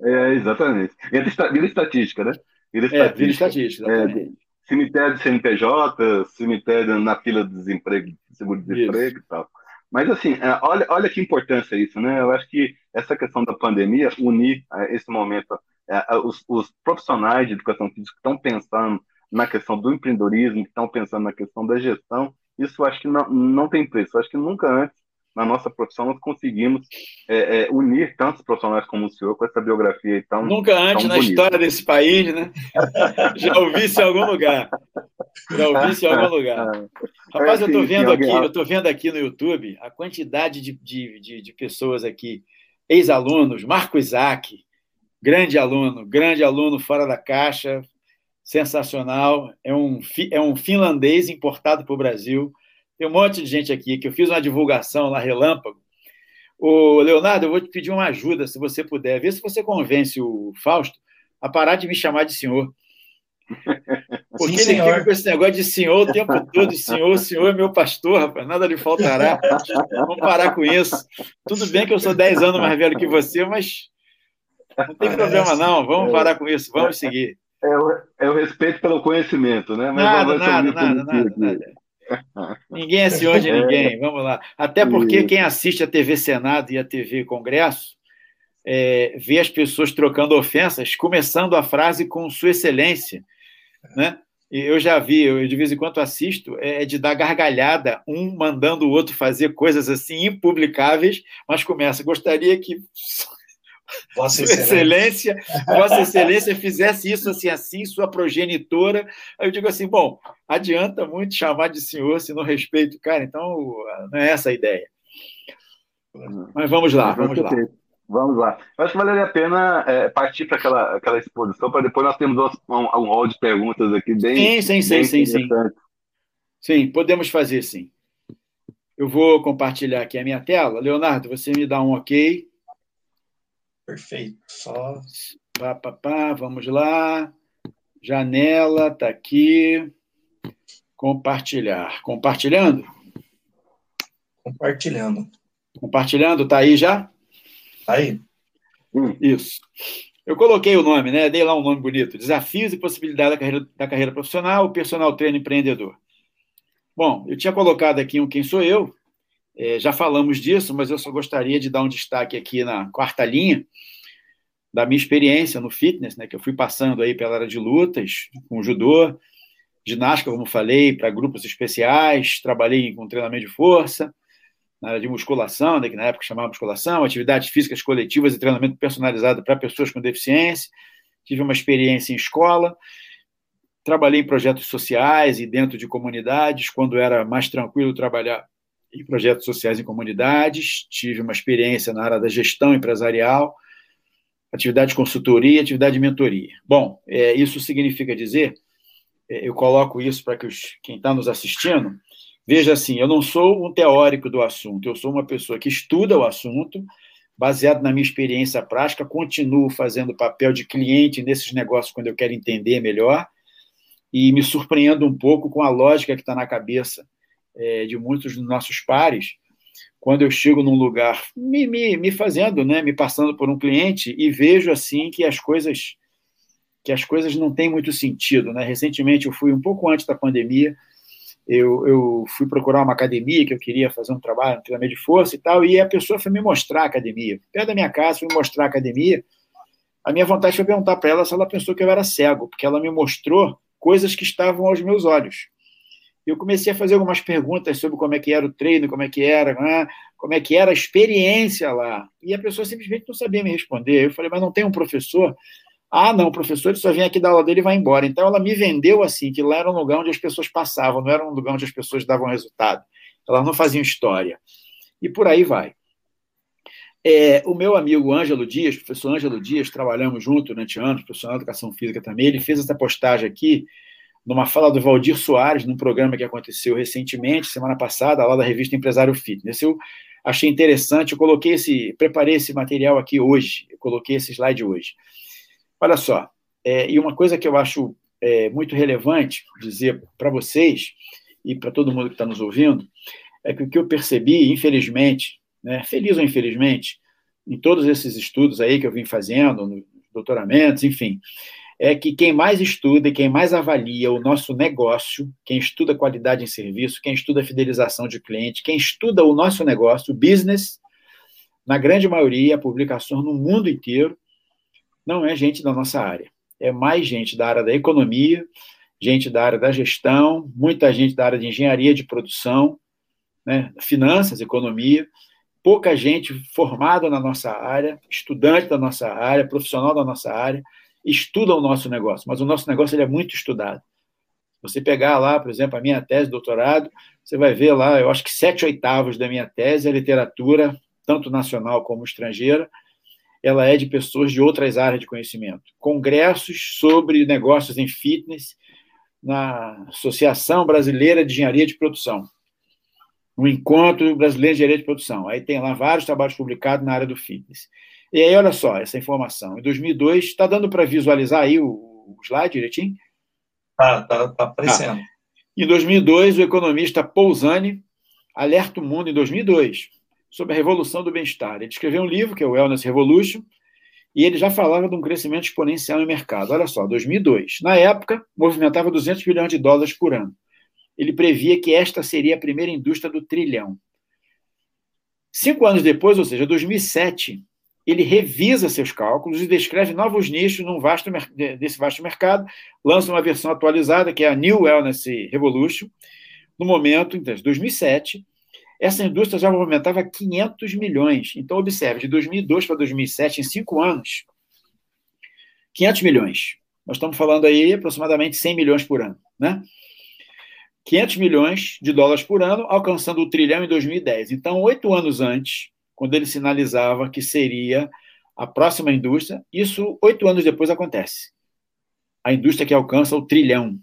É, exatamente. Vira estatística, né? Vira estatística. É, vira estatística é, cemitério de CNPJ, cemitério na fila de desemprego, seguro-desemprego e tal. Mas, assim, é, olha, olha que importância isso, né? Eu acho que essa questão da pandemia, unir é, esse momento, é, os, os profissionais de educação física que estão pensando na questão do empreendedorismo, que estão pensando na questão da gestão, isso acho que não, não tem preço. Acho que nunca antes na nossa profissão nós conseguimos é, é, unir tantos profissionais como o senhor com essa biografia aí tão Nunca antes tão na bonita. história desse país, né? Já ouvi isso em algum lugar. Já ouvi isso em algum lugar. Rapaz, eu estou vendo aqui, eu tô vendo aqui no YouTube a quantidade de, de, de, de pessoas aqui, ex-alunos, Marco Isaac, grande aluno, grande aluno fora da caixa, sensacional, é um, é um finlandês importado para o Brasil. Tem um monte de gente aqui que eu fiz uma divulgação lá relâmpago. Ô, Leonardo, eu vou te pedir uma ajuda, se você puder. Vê se você convence o Fausto a parar de me chamar de senhor. Porque Sim, ele senhor. fica com esse negócio de senhor o tempo todo, senhor, senhor é meu pastor, rapaz, nada lhe faltará. Vamos parar com isso. Tudo bem que eu sou 10 anos mais velho que você, mas não tem problema não, vamos parar com isso, vamos seguir. É o, é o respeito pelo conhecimento, né? Mas Nada, nada, nada, nada, nada. Ninguém é senhor de ninguém, vamos lá. Até porque quem assiste a TV Senado e a TV Congresso é, vê as pessoas trocando ofensas, começando a frase com Sua Excelência, né? E eu já vi, eu de vez em quando assisto, é de dar gargalhada, um mandando o outro fazer coisas assim impublicáveis, mas começa. Gostaria que Vossa Excelência. Excelência, Vossa Excelência fizesse isso assim, assim, sua progenitora. Aí eu digo assim: bom, adianta muito chamar de senhor se não respeito o cara, então não é essa a ideia. Mas vamos lá, vamos lá. Vamos lá. Eu acho que valeria a pena é, partir para aquela, aquela exposição, para depois nós temos um, um, um rol de perguntas aqui bem. Sim, sim, bem sim, sim, sim. Sim, podemos fazer sim. Eu vou compartilhar aqui a minha tela. Leonardo, você me dá um ok. Perfeito. Só. Pá, pá, pá, vamos lá. Janela, tá aqui. Compartilhar. Compartilhando? Compartilhando. Compartilhando, tá aí já? Tá aí. Hum. Isso. Eu coloquei o nome, né? Dei lá um nome bonito. Desafios e possibilidades da carreira, da carreira profissional, personal treino empreendedor. Bom, eu tinha colocado aqui um Quem Sou Eu, é, já falamos disso, mas eu só gostaria de dar um destaque aqui na quarta linha da minha experiência no fitness, né, que eu fui passando aí pela área de lutas, com judô, ginástica, como falei, para grupos especiais, trabalhei com treinamento de força, na área de musculação, né, que na época chamava musculação, atividades físicas coletivas e treinamento personalizado para pessoas com deficiência, tive uma experiência em escola, trabalhei em projetos sociais e dentro de comunidades, quando era mais tranquilo trabalhar em projetos sociais em comunidades, tive uma experiência na área da gestão empresarial, atividade de consultoria, atividade de mentoria. Bom, é, isso significa dizer, é, eu coloco isso para que os, quem está nos assistindo veja assim, eu não sou um teórico do assunto, eu sou uma pessoa que estuda o assunto, baseado na minha experiência prática, continuo fazendo papel de cliente nesses negócios quando eu quero entender melhor, e me surpreendo um pouco com a lógica que está na cabeça é, de muitos dos nossos pares, quando eu chego num lugar, me, me, me fazendo, né, me passando por um cliente e vejo assim que as coisas que as coisas não têm muito sentido, né? Recentemente eu fui um pouco antes da pandemia, eu, eu fui procurar uma academia que eu queria fazer um trabalho, um treinamento de força e tal, e a pessoa foi me mostrar a academia, perto da minha casa, foi me mostrar a academia. A minha vontade foi perguntar para ela se ela pensou que eu era cego, porque ela me mostrou coisas que estavam aos meus olhos eu comecei a fazer algumas perguntas sobre como é que era o treino, como é que era, né? como é que era a experiência lá. E a pessoa simplesmente não sabia me responder. Eu falei, mas não tem um professor? Ah, não, o professor ele só vem aqui dar aula dele e vai embora. Então ela me vendeu assim, que lá era um lugar onde as pessoas passavam, não era um lugar onde as pessoas davam resultado. Elas não faziam história. E por aí vai. É, o meu amigo Ângelo Dias, professor Ângelo Dias, trabalhamos juntos durante anos, profissional de educação física também, ele fez essa postagem aqui numa fala do Valdir Soares, num programa que aconteceu recentemente, semana passada, lá da revista Empresário Fitness. Eu achei interessante, eu coloquei esse, preparei esse material aqui hoje, eu coloquei esse slide hoje. Olha só, é, e uma coisa que eu acho é, muito relevante dizer para vocês e para todo mundo que está nos ouvindo, é que o que eu percebi, infelizmente, né, feliz ou infelizmente, em todos esses estudos aí que eu vim fazendo, doutoramentos, enfim, é que quem mais estuda e quem mais avalia o nosso negócio, quem estuda qualidade em serviço, quem estuda fidelização de cliente, quem estuda o nosso negócio, o business, na grande maioria, publicações no mundo inteiro, não é gente da nossa área. É mais gente da área da economia, gente da área da gestão, muita gente da área de engenharia de produção, né? finanças, economia, pouca gente formada na nossa área, estudante da nossa área, profissional da nossa área, estuda o nosso negócio, mas o nosso negócio ele é muito estudado. Você pegar lá, por exemplo, a minha tese de doutorado, você vai ver lá, eu acho que sete oitavos da minha tese é literatura, tanto nacional como estrangeira, ela é de pessoas de outras áreas de conhecimento. Congressos sobre negócios em fitness na Associação Brasileira de Engenharia de Produção. O Encontro Brasileiro de Engenharia de Produção. Aí tem lá vários trabalhos publicados na área do fitness. E aí, olha só, essa informação. Em 2002, está dando para visualizar aí o, o slide direitinho? Tá, tá, tá aparecendo. Ah. Em 2002, o economista Pousani alerta o mundo, em 2002, sobre a revolução do bem-estar. Ele escreveu um livro, que é o Wellness Revolution, e ele já falava de um crescimento exponencial no mercado. Olha só, 2002. Na época, movimentava 200 bilhões de dólares por ano. Ele previa que esta seria a primeira indústria do trilhão. Cinco anos depois, ou seja, 2007, ele revisa seus cálculos e descreve novos nichos vasto, desse vasto mercado, lança uma versão atualizada, que é a New Wellness Revolution. No momento, então, 2007, essa indústria já movimentava 500 milhões. Então, observe, de 2002 para 2007, em cinco anos, 500 milhões. Nós estamos falando aí aproximadamente 100 milhões por ano, né? 500 milhões de dólares por ano, alcançando o trilhão em 2010. Então, oito anos antes, quando ele sinalizava que seria a próxima indústria, isso oito anos depois acontece. A indústria que alcança o trilhão.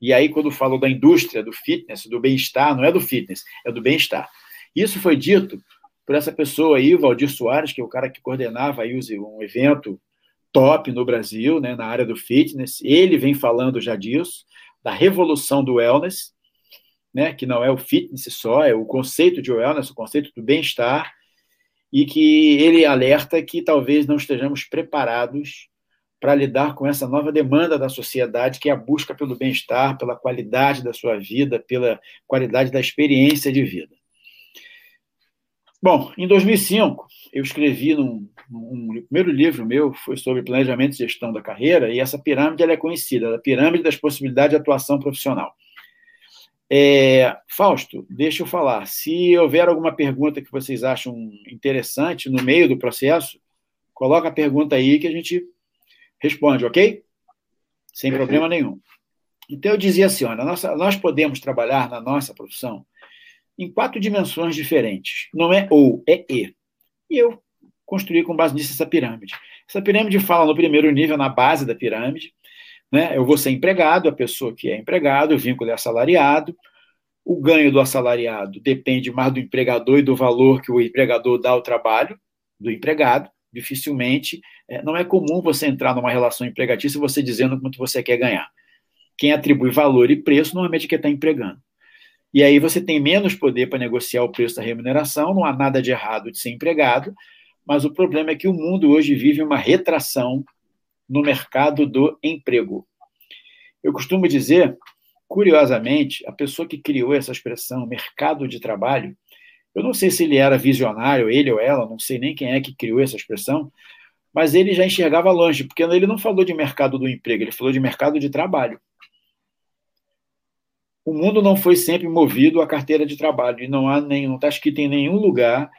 E aí, quando falo da indústria do fitness, do bem-estar, não é do fitness, é do bem-estar. Isso foi dito por essa pessoa aí, o Valdir Soares, que é o cara que coordenava aí um evento top no Brasil, né, na área do fitness. Ele vem falando já disso, da revolução do wellness, né, que não é o fitness só, é o conceito de wellness, o conceito do bem-estar, e que ele alerta que talvez não estejamos preparados para lidar com essa nova demanda da sociedade, que é a busca pelo bem-estar, pela qualidade da sua vida, pela qualidade da experiência de vida. Bom, em 2005, eu escrevi num, primeiro livro meu, foi sobre planejamento e gestão da carreira, e essa pirâmide ela é conhecida, a pirâmide das possibilidades de atuação profissional. É, Fausto, deixa eu falar. Se houver alguma pergunta que vocês acham interessante no meio do processo, coloca a pergunta aí que a gente responde, ok? Sem Perfeito. problema nenhum. Então, eu dizia assim: olha, nossa, nós podemos trabalhar na nossa profissão em quatro dimensões diferentes. Não é ou, é e. E eu construí com base nisso essa pirâmide. Essa pirâmide fala no primeiro nível, na base da pirâmide. Né? Eu vou ser empregado, a pessoa que é empregado, o vínculo é assalariado. O ganho do assalariado depende mais do empregador e do valor que o empregador dá ao trabalho do empregado dificilmente. É, não é comum você entrar numa relação empregatícia você dizendo quanto você quer ganhar. Quem atribui valor e preço normalmente é quem está empregando. E aí você tem menos poder para negociar o preço da remuneração, não há nada de errado de ser empregado, mas o problema é que o mundo hoje vive uma retração no mercado do emprego. Eu costumo dizer, curiosamente, a pessoa que criou essa expressão mercado de trabalho eu não sei se ele era visionário, ele ou ela, não sei nem quem é que criou essa expressão, mas ele já enxergava longe, porque ele não falou de mercado do emprego, ele falou de mercado de trabalho. O mundo não foi sempre movido à carteira de trabalho, e não há nem, não está escrito em nenhum lugar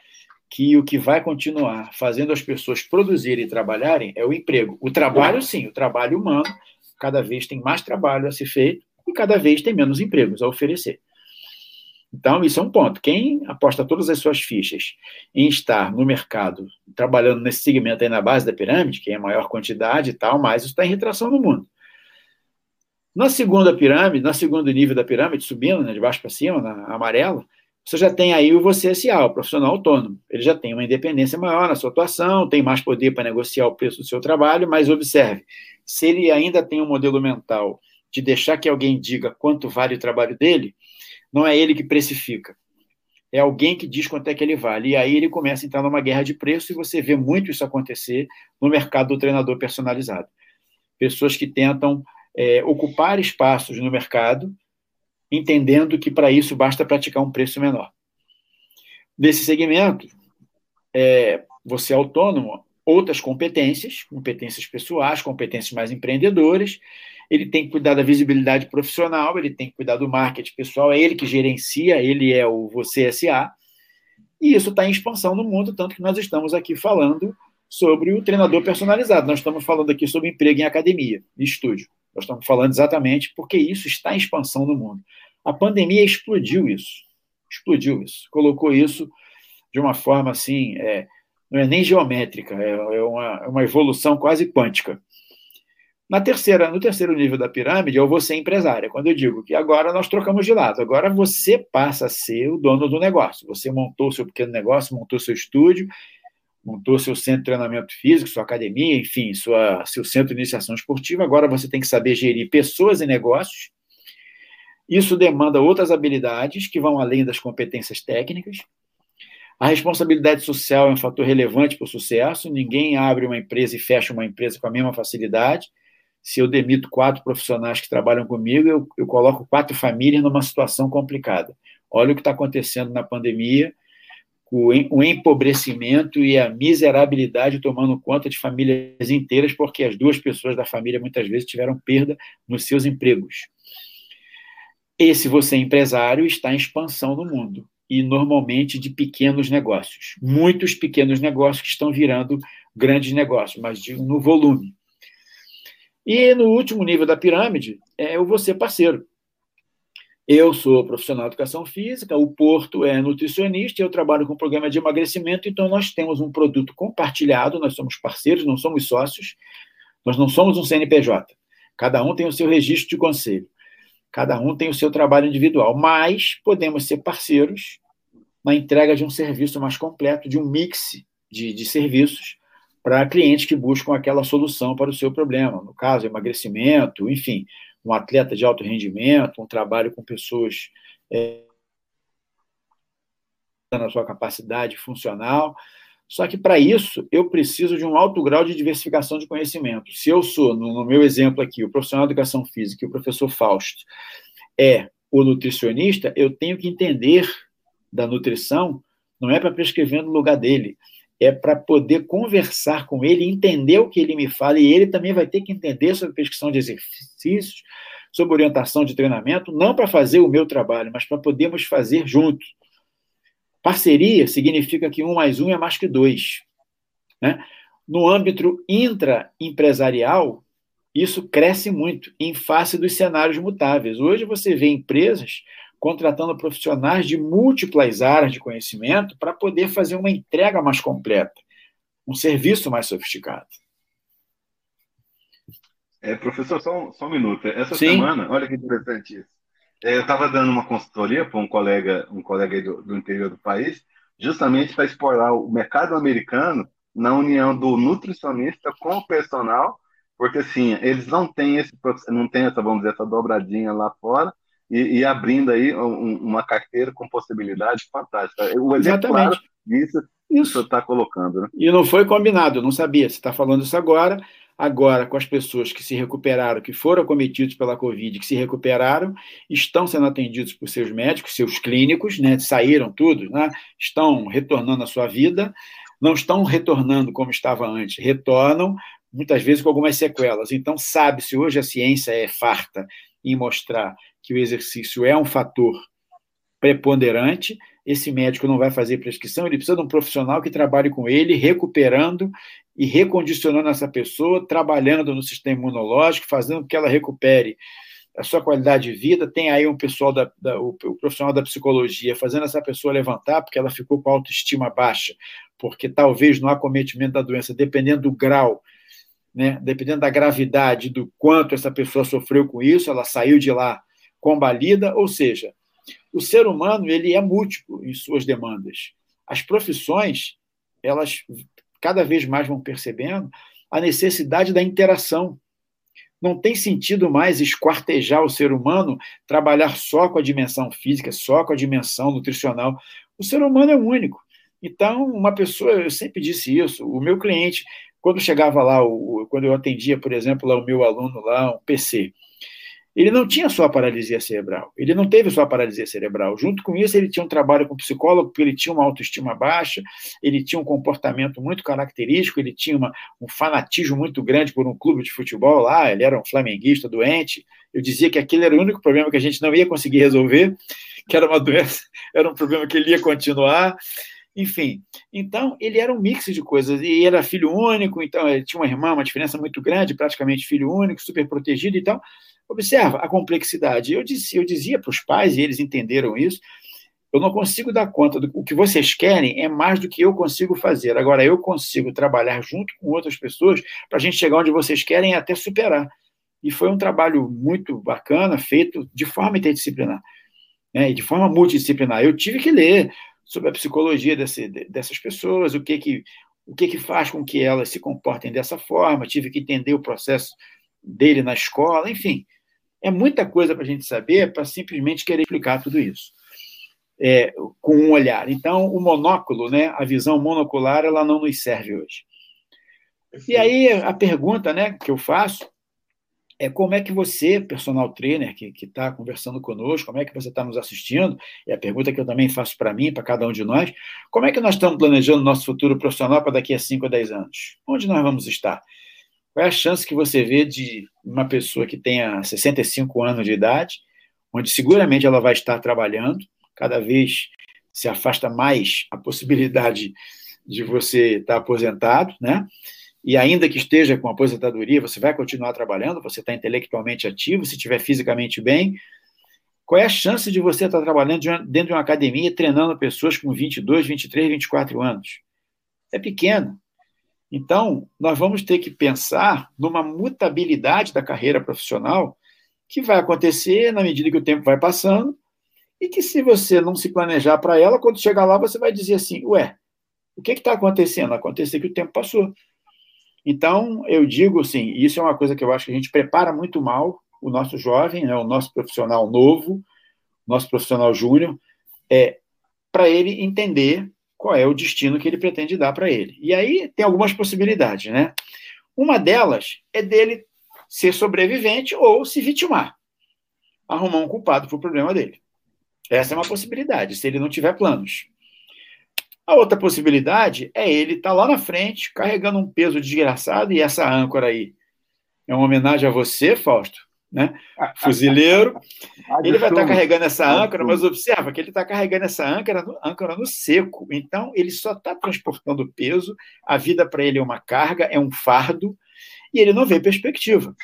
que o que vai continuar fazendo as pessoas produzirem e trabalharem é o emprego. O trabalho, sim, o trabalho humano, cada vez tem mais trabalho a ser feito e cada vez tem menos empregos a oferecer. Então, isso é um ponto. Quem aposta todas as suas fichas em estar no mercado, trabalhando nesse segmento aí na base da pirâmide, que é a maior quantidade e tal, mais isso está em retração no mundo. Na segunda pirâmide, no segundo nível da pirâmide, subindo, né, de baixo para cima, na amarela, você já tem aí o você SA, o profissional autônomo. Ele já tem uma independência maior na sua atuação, tem mais poder para negociar o preço do seu trabalho, mas observe, se ele ainda tem um modelo mental de deixar que alguém diga quanto vale o trabalho dele, não é ele que precifica. É alguém que diz quanto é que ele vale. E aí ele começa a entrar numa guerra de preço e você vê muito isso acontecer no mercado do treinador personalizado. Pessoas que tentam é, ocupar espaços no mercado, entendendo que para isso basta praticar um preço menor. Nesse segmento, é, você é autônomo, outras competências, competências pessoais, competências mais empreendedoras, ele tem que cuidar da visibilidade profissional, ele tem que cuidar do marketing pessoal, é ele que gerencia, ele é o Você SA, e isso está em expansão no mundo, tanto que nós estamos aqui falando sobre o treinador personalizado. Nós estamos falando aqui sobre emprego em academia, em estúdio. Nós estamos falando exatamente porque isso está em expansão no mundo. A pandemia explodiu isso. Explodiu isso. Colocou isso de uma forma assim, é, não é nem geométrica, é, é uma, é uma evolução quase quântica. Na terceira, no terceiro nível da pirâmide, eu vou ser empresária. Quando eu digo que agora nós trocamos de lado, agora você passa a ser o dono do negócio. Você montou seu pequeno negócio, montou seu estúdio, montou seu centro de treinamento físico, sua academia, enfim, sua, seu centro de iniciação esportiva. Agora você tem que saber gerir pessoas e negócios. Isso demanda outras habilidades que vão além das competências técnicas. A responsabilidade social é um fator relevante para o sucesso. Ninguém abre uma empresa e fecha uma empresa com a mesma facilidade se eu demito quatro profissionais que trabalham comigo, eu, eu coloco quatro famílias numa situação complicada. Olha o que está acontecendo na pandemia, o empobrecimento e a miserabilidade tomando conta de famílias inteiras, porque as duas pessoas da família muitas vezes tiveram perda nos seus empregos. Esse você empresário está em expansão no mundo e normalmente de pequenos negócios. Muitos pequenos negócios que estão virando grandes negócios, mas de, no volume. E no último nível da pirâmide, é o você parceiro. Eu sou profissional de educação física, o Porto é nutricionista, eu trabalho com programa de emagrecimento, então nós temos um produto compartilhado, nós somos parceiros, não somos sócios, nós não somos um CNPJ. Cada um tem o seu registro de conselho, cada um tem o seu trabalho individual, mas podemos ser parceiros na entrega de um serviço mais completo, de um mix de, de serviços, para clientes que buscam aquela solução para o seu problema. No caso, emagrecimento, enfim, um atleta de alto rendimento, um trabalho com pessoas é, na sua capacidade funcional. Só que para isso eu preciso de um alto grau de diversificação de conhecimento. Se eu sou, no, meu exemplo aqui, o profissional de educação física e o professor Fausto é o nutricionista, eu tenho que entender da nutrição, não é para prescrever no lugar dele, é para poder conversar com ele, entender o que ele me fala, e ele também vai ter que entender sobre prescrição de exercícios, sobre orientação de treinamento, não para fazer o meu trabalho, mas para podermos fazer juntos. Parceria significa que um mais um é mais que dois. Né? No âmbito intraempresarial, isso cresce muito em face dos cenários mutáveis. Hoje você vê empresas contratando profissionais de múltiplas áreas de conhecimento para poder fazer uma entrega mais completa, um serviço mais sofisticado. É, professor, só um, só um minuto. Essa Sim. semana, olha que interessante isso. É, eu estava dando uma consultoria para um colega, um colega do, do interior do país, justamente para explorar o mercado americano na união do nutricionista com o personal, porque assim, eles não têm esse não tem essa, vamos dizer, essa dobradinha lá fora, e, e abrindo aí um, uma carteira com possibilidade fantástica. O exemplo claro disso isso está colocando. Né? E não foi combinado, não sabia. Você está falando isso agora. Agora, com as pessoas que se recuperaram, que foram acometidos pela Covid, que se recuperaram, estão sendo atendidos por seus médicos, seus clínicos, né, saíram tudo, né, estão retornando à sua vida, não estão retornando como estava antes, retornam, muitas vezes com algumas sequelas. Então, sabe-se, hoje a ciência é farta em mostrar que o exercício é um fator preponderante, esse médico não vai fazer prescrição, ele precisa de um profissional que trabalhe com ele, recuperando e recondicionando essa pessoa, trabalhando no sistema imunológico, fazendo com que ela recupere a sua qualidade de vida. Tem aí um pessoal da, da o, o, profissional da psicologia fazendo essa pessoa levantar, porque ela ficou com a autoestima baixa, porque talvez no acometimento da doença, dependendo do grau, né, dependendo da gravidade, do quanto essa pessoa sofreu com isso, ela saiu de lá combalida, ou seja, o ser humano ele é múltiplo em suas demandas. As profissões, elas cada vez mais vão percebendo a necessidade da interação. Não tem sentido mais esquartejar o ser humano, trabalhar só com a dimensão física, só com a dimensão nutricional. O ser humano é único. Então, uma pessoa, eu sempre disse isso, o meu cliente, quando chegava lá, quando eu atendia, por exemplo, lá o meu aluno lá, um PC, Ele não tinha só paralisia cerebral, ele não teve só paralisia cerebral. Junto com isso, ele tinha um trabalho com psicólogo, porque ele tinha uma autoestima baixa, ele tinha um comportamento muito característico, ele tinha uma, um fanatismo muito grande por um clube de futebol lá, ele era um flamenguista doente. Eu dizia que aquele era o único problema que a gente não ia conseguir resolver, que era uma doença, era um problema que ele ia continuar. Enfim, então ele era um mix de coisas, e era filho único, então ele tinha uma irmã, uma diferença muito grande, praticamente filho único, super protegido, então Observa a complexidade. Eu dizia, eu dizia para os pais, e eles entenderam isso, eu não consigo dar conta do o que vocês querem é mais do que eu consigo fazer. Agora, eu consigo trabalhar junto com outras pessoas para a gente chegar onde vocês querem e até superar. E foi um trabalho muito bacana, feito de forma interdisciplinar, né, de forma multidisciplinar. Eu tive que ler sobre a psicologia desse, dessas pessoas, o que que, o que que faz com que elas se comportem dessa forma, tive que entender o processo dele na escola, enfim. É muita coisa para a gente saber para simplesmente querer explicar tudo isso. É, com um olhar. Então, o monóculo, né, a visão monocular, ela não nos serve hoje. E aí, a pergunta né, que eu faço é como é que você, personal trainer, que está conversando conosco, como é que você está nos assistindo, e a pergunta que eu também faço para mim, para cada um de nós, como é que nós estamos planejando nosso futuro profissional para daqui a 5 a 10 anos? Onde nós vamos estar? Qual é a chance que você vê de uma pessoa que tenha 65 anos de idade, onde seguramente ela vai estar trabalhando, cada vez se afasta mais a possibilidade de você estar aposentado, né? E ainda que esteja com aposentadoria, você vai continuar trabalhando, você está intelectualmente ativo, se estiver fisicamente bem. Qual é a chance de você estar trabalhando dentro de uma academia treinando pessoas com 22, 23, 24 anos? É pequeno. Então, nós vamos ter que pensar numa mutabilidade da carreira profissional que vai acontecer na medida que o tempo vai passando e que, se você não se planejar para ela, quando chegar lá, você vai dizer assim: ué, o que está acontecendo? Aconteceu que o tempo passou. Então, eu digo assim: isso é uma coisa que eu acho que a gente prepara muito mal o nosso jovem, né, o nosso profissional novo, nosso profissional júnior, é, para ele entender qual é o destino que ele pretende dar para ele. E aí tem algumas possibilidades, né? Uma delas é dele ser sobrevivente ou se vitimar, arrumar um culpado para o problema dele. Essa é uma possibilidade, se ele não tiver planos. A outra possibilidade é ele estar tá lá na frente, carregando um peso desgraçado, e essa âncora aí é uma homenagem a você, Fausto, né? Fuzileiro. Ele vai estar carregando essa âncora, mas observa que ele está carregando essa âncora no, âncora no seco. Então, ele só está transportando peso, a vida para ele é uma carga, é um fardo, e ele não vê perspectiva.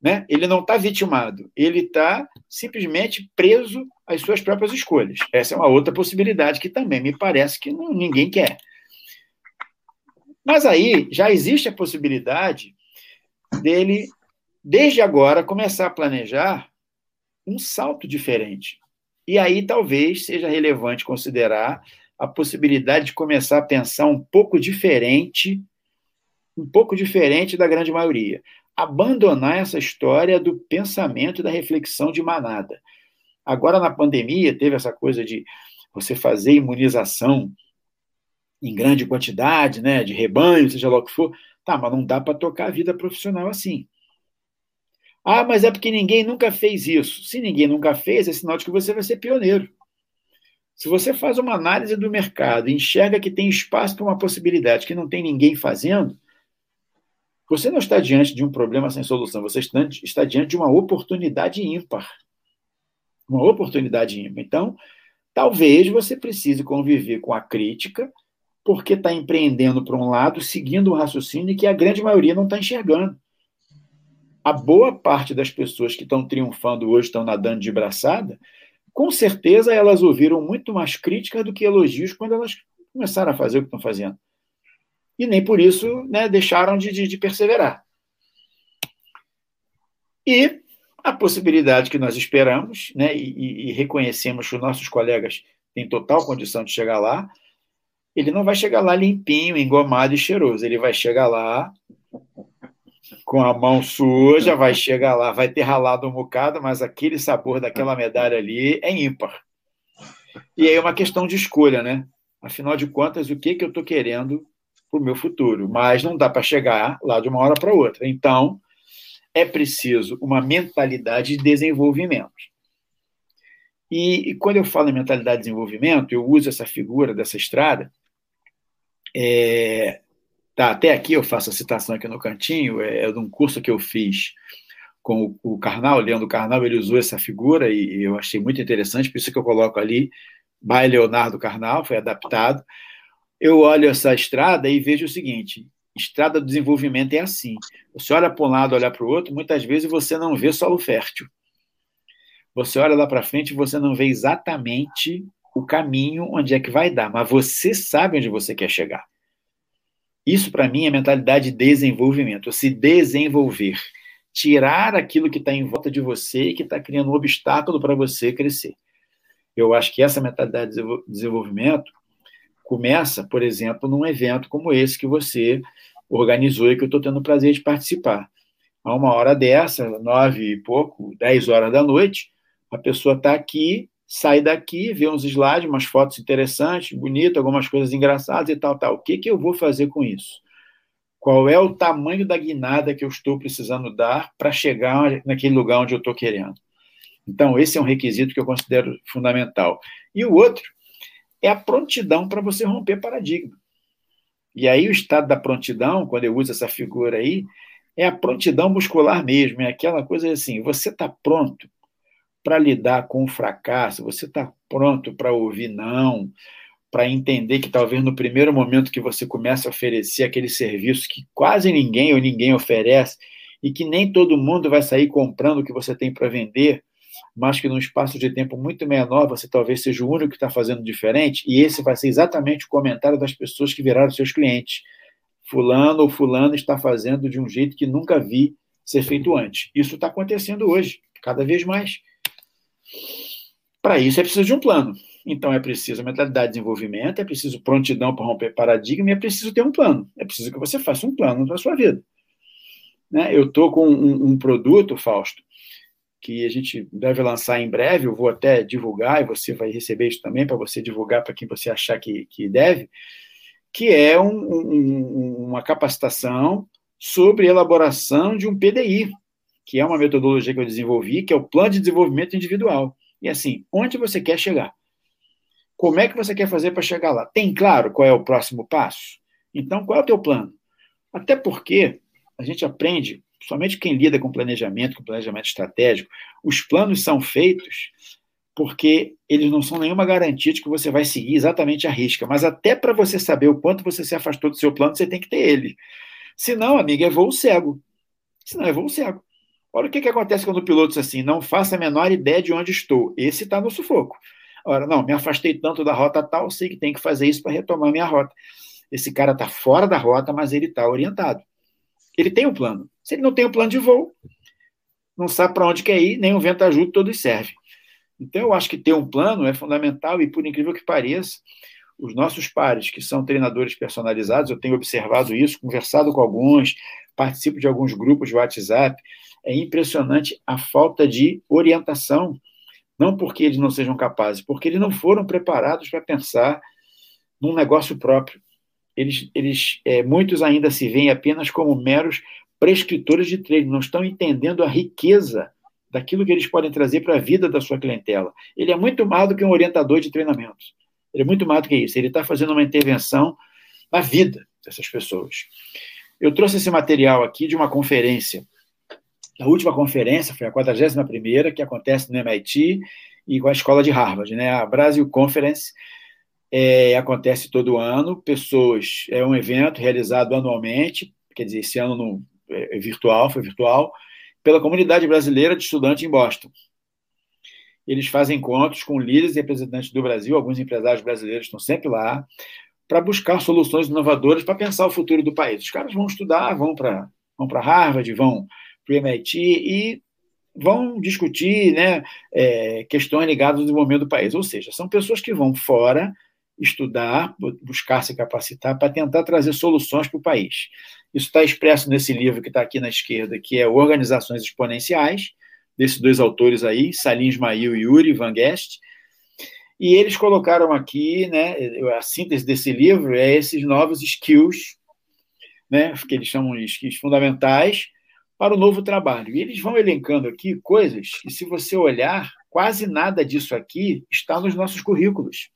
Né? Ele não está vitimado, ele está simplesmente preso às suas próprias escolhas. Essa é uma outra possibilidade que também me parece que não, ninguém quer. Mas aí já existe a possibilidade dele desde agora, começar a planejar um salto diferente. E aí talvez seja relevante considerar a possibilidade de começar a pensar um pouco diferente, um pouco diferente da grande maioria. Abandonar essa história do pensamento e da reflexão de manada. Agora, na pandemia, teve essa coisa de você fazer imunização em grande quantidade, né, de rebanho, seja lá o que for. Tá, mas não dá para tocar a vida profissional assim. Ah, mas é porque ninguém nunca fez isso. Se ninguém nunca fez, é sinal de que você vai ser pioneiro. Se você faz uma análise do mercado enxerga que tem espaço para uma possibilidade que não tem ninguém fazendo, você não está diante de um problema sem solução, você está diante de uma oportunidade ímpar. Uma oportunidade ímpar. Então, talvez você precise conviver com a crítica, porque está empreendendo para um lado, seguindo um raciocínio que a grande maioria não está enxergando a boa parte das pessoas que estão triunfando hoje, estão nadando de braçada, com certeza elas ouviram muito mais críticas do que elogios quando elas começaram a fazer o que estão fazendo. E nem por isso né, deixaram de, de, de perseverar. E a possibilidade que nós esperamos, né, e, e, reconhecemos que os nossos colegas têm total condição de chegar lá, ele não vai chegar lá limpinho, engomado e cheiroso. Ele vai chegar lá com a mão suja, vai chegar lá, vai ter ralado um bocado, mas aquele sabor daquela medalha ali é ímpar. E aí é uma questão de escolha, né? Afinal de contas, o que, que eu estou querendo para o meu futuro? Mas não dá para chegar lá de uma hora para outra. Então, é preciso uma mentalidade de desenvolvimento. E, e, quando eu falo em mentalidade de desenvolvimento, eu uso essa figura dessa estrada. É, tá, até aqui eu faço a citação aqui no cantinho, é, é de um curso que eu fiz com o, o Karnal, o Leandro Karnal, ele usou essa figura e, e eu achei muito interessante, por isso que eu coloco ali, by Leonardo Karnal, foi adaptado. Eu olho essa estrada e vejo o seguinte: estrada do desenvolvimento é assim. Você olha para um lado, olha para o outro, muitas vezes você não vê solo fértil. Você olha lá para frente e você não vê exatamente o caminho onde é que vai dar, mas você sabe onde você quer chegar. Isso, para mim, é mentalidade de desenvolvimento, se desenvolver. Tirar aquilo que está em volta de você e que está criando um obstáculo para você crescer. Eu acho que essa mentalidade de desenvolvimento começa, por exemplo, num evento como esse que você organizou e que eu estou tendo o prazer de participar. A uma hora dessa, nove e pouco, dez horas da noite, a pessoa está aqui, sai daqui, vê uns slides, umas fotos interessantes, bonitas, algumas coisas engraçadas e tal, tal. O que, que eu vou fazer com isso? Qual é o tamanho da guinada que eu estou precisando dar para chegar naquele lugar onde eu estou querendo? Então, esse é um requisito que eu considero fundamental. E o outro é a prontidão para você romper paradigma. E aí, o estado da prontidão, quando eu uso essa figura aí, é a prontidão muscular mesmo, é aquela coisa assim: você está pronto para lidar com o fracasso, você está pronto para ouvir não, para entender que talvez no primeiro momento que você começa a oferecer aquele serviço que quase ninguém ou ninguém oferece e que nem todo mundo vai sair comprando o que você tem para vender, mas que num espaço de tempo muito menor você talvez seja o único que está fazendo diferente, e esse vai ser exatamente o comentário das pessoas que viraram seus clientes. Fulano ou fulano está fazendo de um jeito que nunca vi ser feito antes. Isso está acontecendo hoje, cada vez mais. Para isso é preciso de um plano. Então é preciso mentalidade de desenvolvimento, é preciso prontidão para romper paradigma e é preciso ter um plano. É preciso que você faça um plano para sua vida. Né? Eu estou com um, um, produto, Fausto, que a gente deve lançar em breve, eu vou até divulgar, e você vai receber isso também para você divulgar para quem você achar que, que deve, que é um, um, uma capacitação sobre elaboração de um PDI, que é uma metodologia que eu desenvolvi, que é o Plano de Desenvolvimento Individual. E assim, onde você quer chegar? Como é que você quer fazer para chegar lá? Tem claro qual é o próximo passo? Então, qual é o teu plano? Até porque a gente aprende, somente quem lida com planejamento, com planejamento estratégico, os planos são feitos porque eles não são nenhuma garantia de que você vai seguir exatamente a risca, mas até para você saber o quanto você se afastou do seu plano, você tem que ter ele. Senão, amigo, é voo cego. Senão é voo cego. Olha o que, que acontece quando o piloto diz assim: não faça a menor ideia de onde estou. Esse está no sufoco. Ora, não, me afastei tanto da rota tal, sei que tem que fazer isso para retomar minha rota. Esse cara está fora da rota, mas ele está orientado. Ele tem um plano. Se ele não tem um plano de voo, não sabe para onde quer ir, nem o vento ajuda, todos servem. Então, eu acho que ter um plano é fundamental e, por incrível que pareça, os nossos pares, que são treinadores personalizados, eu tenho observado isso, conversado com alguns, participo de alguns grupos de WhatsApp, é impressionante a falta de orientação, não porque eles não sejam capazes, porque eles não foram preparados para pensar num negócio próprio. Eles, eles é, muitos ainda se veem apenas como meros prescritores de treino, não estão entendendo a riqueza daquilo que eles podem trazer para a vida da sua clientela. Ele é muito mais do que um orientador de treinamentos. Ele é muito mais do que isso. Ele está fazendo uma intervenção na vida dessas pessoas. Eu trouxe esse material aqui de uma conferência a última conferência foi a 41ª, que acontece no MIT e com a escola de Harvard, né? A Brasil Conference é, acontece todo ano, pessoas, é um evento realizado anualmente, quer dizer, esse ano no, é, é virtual, foi virtual, pela comunidade brasileira de estudantes em Boston. Eles fazem encontros com líderes e representantes do Brasil, alguns empresários brasileiros estão sempre lá, para buscar soluções inovadoras para pensar o futuro do país. Os caras vão estudar, vão para vão Harvard, vão MIT e vão discutir né, é, questões ligadas ao desenvolvimento do país. Ou seja, são pessoas que vão fora estudar, buscar se capacitar para tentar trazer soluções para o país. Isso está expresso nesse livro que está aqui na esquerda, que é Organizações Exponenciais, desses dois autores aí, Salim Ismail e Yuri Van Guest. E eles colocaram aqui, né, a síntese desse livro é esses novos skills, né, que eles chamam de skills fundamentais, para o novo trabalho. E eles vão elencando aqui coisas que, se você olhar, quase nada disso aqui está nos nossos currículos.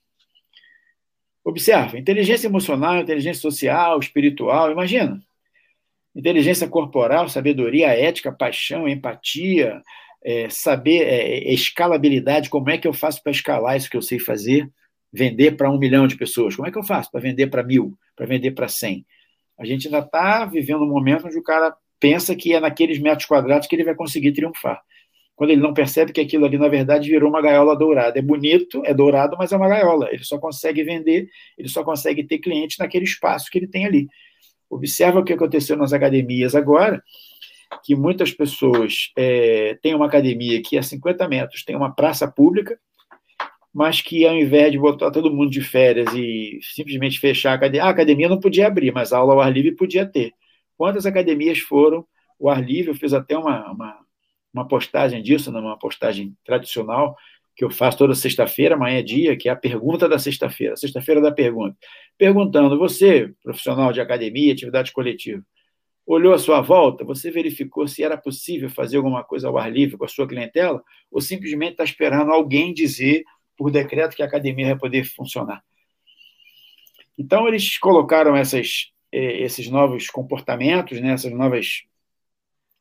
Observa, inteligência emocional, inteligência social, espiritual, imagina. Inteligência corporal, sabedoria, ética, paixão, empatia, é, saber é, escalabilidade, como é que eu faço para escalar isso que eu sei fazer, vender para um milhão de pessoas? Como é que eu faço para vender para mil, para vender para cem? A gente ainda está vivendo um momento onde o cara pensa que é naqueles metros quadrados que ele vai conseguir triunfar. Quando ele não percebe que aquilo ali, na verdade, virou uma gaiola dourada. É bonito, é dourado, mas é uma gaiola. Ele só consegue vender, ele só consegue ter cliente naquele espaço que ele tem ali. Observa o que aconteceu nas academias agora, que muitas pessoas é, têm uma academia que a 50 metros tem uma praça pública, mas que ao invés de botar todo mundo de férias e simplesmente fechar a academia, a academia não podia abrir, mas a aula ao ar livre podia ter. Quantas academias foram o ar livre? Eu fiz até uma, uma, uma postagem disso, numa postagem tradicional, que eu faço toda sexta-feira, amanhã é dia, que é a pergunta da sexta-feira, sexta-feira da pergunta. Perguntando, você, profissional de academia, atividade coletiva, olhou à sua volta, você verificou se era possível fazer alguma coisa ao ar livre com a sua clientela, ou simplesmente está esperando alguém dizer por decreto que a academia vai poder funcionar. Então, eles colocaram essas, esses novos comportamentos, né, essas novas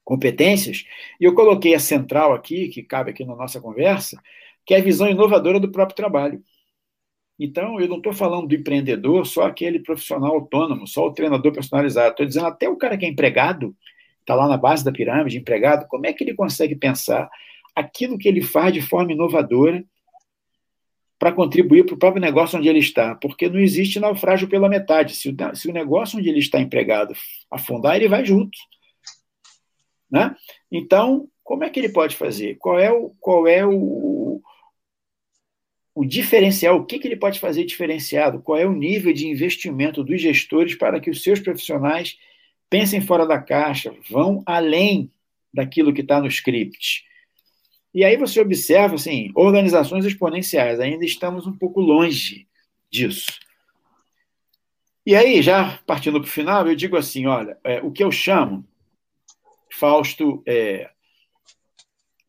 competências, e eu coloquei a central aqui, que cabe aqui na nossa conversa, que é a visão inovadora do próprio trabalho. Então, eu não estou falando do empreendedor, só aquele profissional autônomo, só o treinador personalizado. Estou dizendo até o cara que é empregado, está lá na base da pirâmide, empregado, como é que ele consegue pensar aquilo que ele faz de forma inovadora para contribuir para o próprio negócio onde ele está, porque não existe naufrágio pela metade. Se o, se o negócio onde ele está empregado afundar, ele vai junto. Né? Então, como é que ele pode fazer? Qual é o, qual é o, o diferencial? O que, que ele pode fazer diferenciado? Qual é o nível de investimento dos gestores para que os seus profissionais pensem fora da caixa, vão além daquilo que está no script? E aí você observa, assim, organizações exponenciais, ainda estamos um pouco longe disso. E aí, já partindo para o final, eu digo assim: olha, é, o que eu chamo, Fausto é,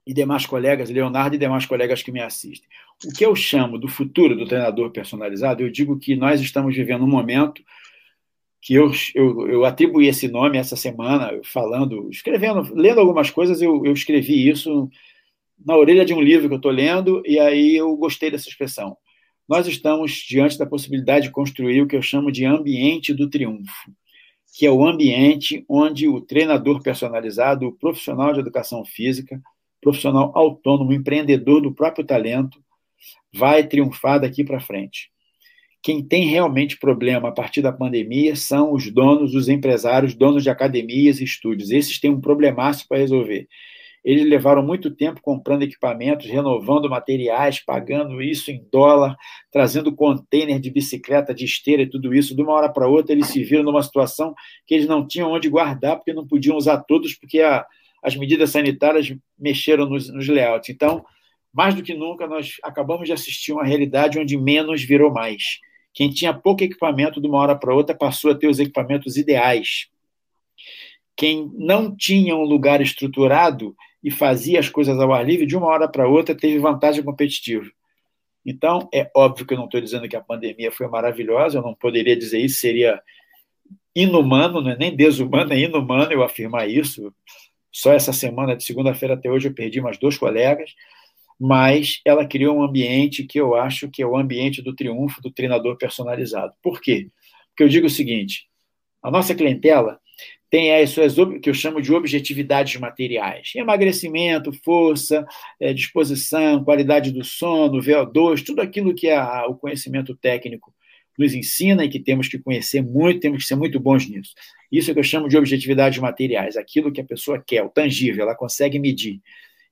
e demais colegas, Leonardo e demais colegas que me assistem, o que eu chamo do futuro do treinador personalizado, eu digo que nós estamos vivendo um momento que eu, eu, eu atribuí esse nome essa semana, falando, escrevendo, lendo algumas coisas, eu, eu escrevi isso na orelha de um livro que eu estou lendo, e aí eu gostei dessa expressão. Nós estamos diante da possibilidade de construir o que eu chamo de ambiente do triunfo, que é o ambiente onde o treinador personalizado, o profissional de educação física, profissional autônomo, empreendedor do próprio talento, vai triunfar daqui para frente. Quem tem realmente problema a partir da pandemia são os donos, os empresários, donos de academias e estúdios. Esses têm um problemaço para resolver. Eles levaram muito tempo comprando equipamentos, renovando materiais, pagando isso em dólar, trazendo container de bicicleta, de esteira e tudo isso. De uma hora para outra, eles se viram numa situação que eles não tinham onde guardar, porque não podiam usar todos, porque a, as medidas sanitárias mexeram nos, nos layouts. Então, mais do que nunca, nós acabamos de assistir uma realidade onde menos virou mais. Quem tinha pouco equipamento de uma hora para outra passou a ter os equipamentos ideais. Quem não tinha um lugar estruturado e fazia as coisas ao ar livre, de uma hora para outra teve vantagem competitiva. Então, é óbvio que eu não estou dizendo que a pandemia foi maravilhosa, eu não poderia dizer isso, seria inumano, não é nem desumano, é inumano eu afirmar isso. Só essa semana, de segunda-feira até hoje, eu perdi mais dois colegas, mas ela criou um ambiente que eu acho que é o ambiente do triunfo do treinador personalizado. Por quê? Porque eu digo o seguinte: a nossa clientela tem as suas que eu chamo de objetividades materiais. Emagrecimento, força, é, disposição, qualidade do sono, VO2, tudo aquilo que a, o conhecimento técnico nos ensina e que temos que conhecer muito, temos que ser muito bons nisso. Isso é que eu chamo de objetividades materiais, aquilo que a pessoa quer, o tangível, ela consegue medir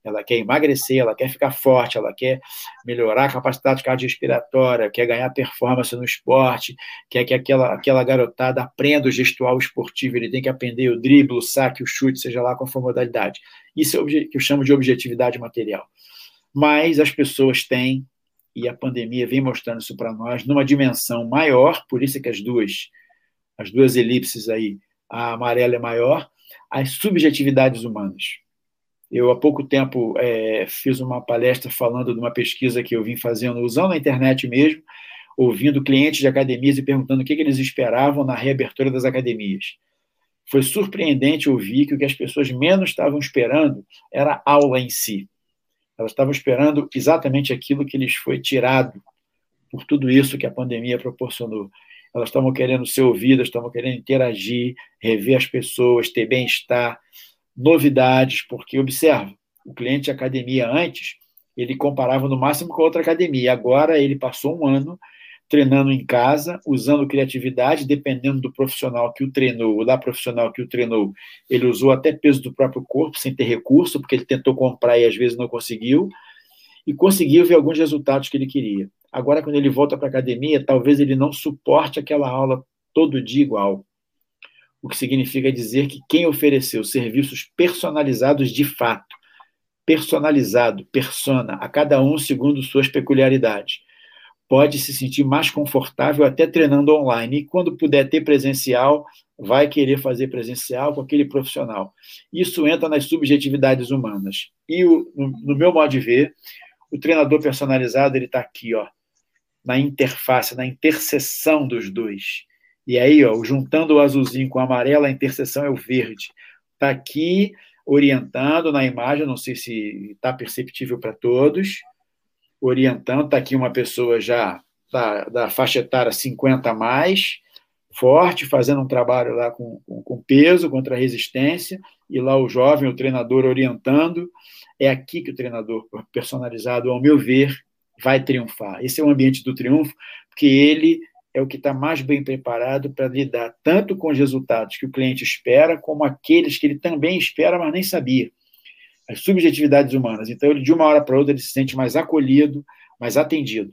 ela quer emagrecer, ela quer ficar forte, ela quer melhorar a capacidade cardiorrespiratória, quer ganhar performance no esporte, quer que aquela, aquela garotada aprenda o gestual esportivo, ele tem que aprender o drible, o saque, o chute, seja lá qual for a modalidade. Isso é o que eu chamo de objetividade material. Mas as pessoas têm, e a pandemia vem mostrando isso para nós, numa dimensão maior, por isso é que as duas, as duas elipses aí, a amarela é maior, as subjetividades humanas. Eu, há pouco tempo, é, fiz uma palestra falando de uma pesquisa que eu vim fazendo, usando a internet mesmo, ouvindo clientes de academias e perguntando o que, que eles esperavam na reabertura das academias. Foi surpreendente ouvir que o que as pessoas menos estavam esperando era a aula em si. Elas estavam esperando exatamente aquilo que lhes foi tirado por tudo isso que a pandemia proporcionou. Elas estavam querendo ser ouvidas, estavam querendo interagir, rever as pessoas, ter bem-estar, novidades, porque observa, o cliente de academia antes, ele comparava no máximo com outra academia. Agora ele passou um ano treinando em casa, usando criatividade, dependendo do profissional que o treinou, ou da profissional que o treinou, ele usou até peso do próprio corpo, sem ter recurso, porque ele tentou comprar e às vezes não conseguiu, e conseguiu ver alguns resultados que ele queria. Agora, quando ele volta para a academia, talvez ele não suporte aquela aula todo dia igual o que significa dizer que quem ofereceu serviços personalizados de fato, personalizado, persona, a cada um segundo suas peculiaridades, pode se sentir mais confortável até treinando online. E quando puder ter presencial, vai querer fazer presencial com aquele profissional. Isso entra nas subjetividades humanas. E o, no, no, meu modo de ver, o treinador personalizado ele está aqui, ó, na interface, na interseção dos dois. E aí, ó, juntando o azulzinho com o amarelo, a interseção é o verde. Está aqui orientando na imagem, não sei se está perceptível para todos. Orientando, está aqui uma pessoa já da, da faixa etária 50 a mais, forte, fazendo um trabalho lá com, com, com peso, contra a resistência, e lá o jovem, o treinador orientando. É aqui que o treinador personalizado, ao meu ver, vai triunfar. Esse é o ambiente do triunfo, porque ele é o que está mais bem preparado para lidar tanto com os resultados que o cliente espera, como aqueles que ele também espera, mas nem sabia. As subjetividades humanas. Então, ele, de uma hora para outra, ele se sente mais acolhido, mais atendido.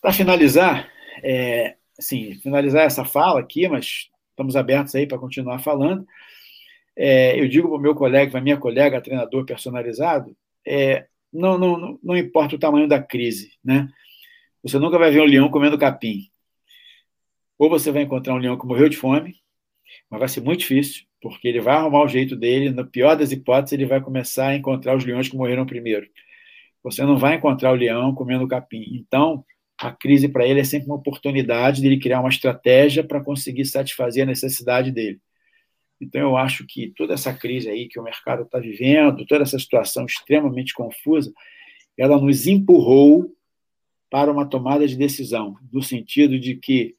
Para finalizar, é, assim, finalizar essa fala aqui, mas estamos abertos aí para continuar falando. É, eu digo para o meu colega, para minha colega, treinador personalizado, é, não, não, não importa o tamanho da crise, né? Você nunca vai ver um leão comendo capim. Ou você vai encontrar um leão que morreu de fome, mas vai ser muito difícil, porque ele vai arrumar o jeito dele, na pior das hipóteses, ele vai começar a encontrar os leões que morreram primeiro. Você não vai encontrar o leão comendo capim. Então, a crise para ele é sempre uma oportunidade de ele criar uma estratégia para conseguir satisfazer a necessidade dele. Então, eu acho que toda essa crise aí que o mercado está vivendo, toda essa situação extremamente confusa, ela nos empurrou para uma tomada de decisão, no sentido de que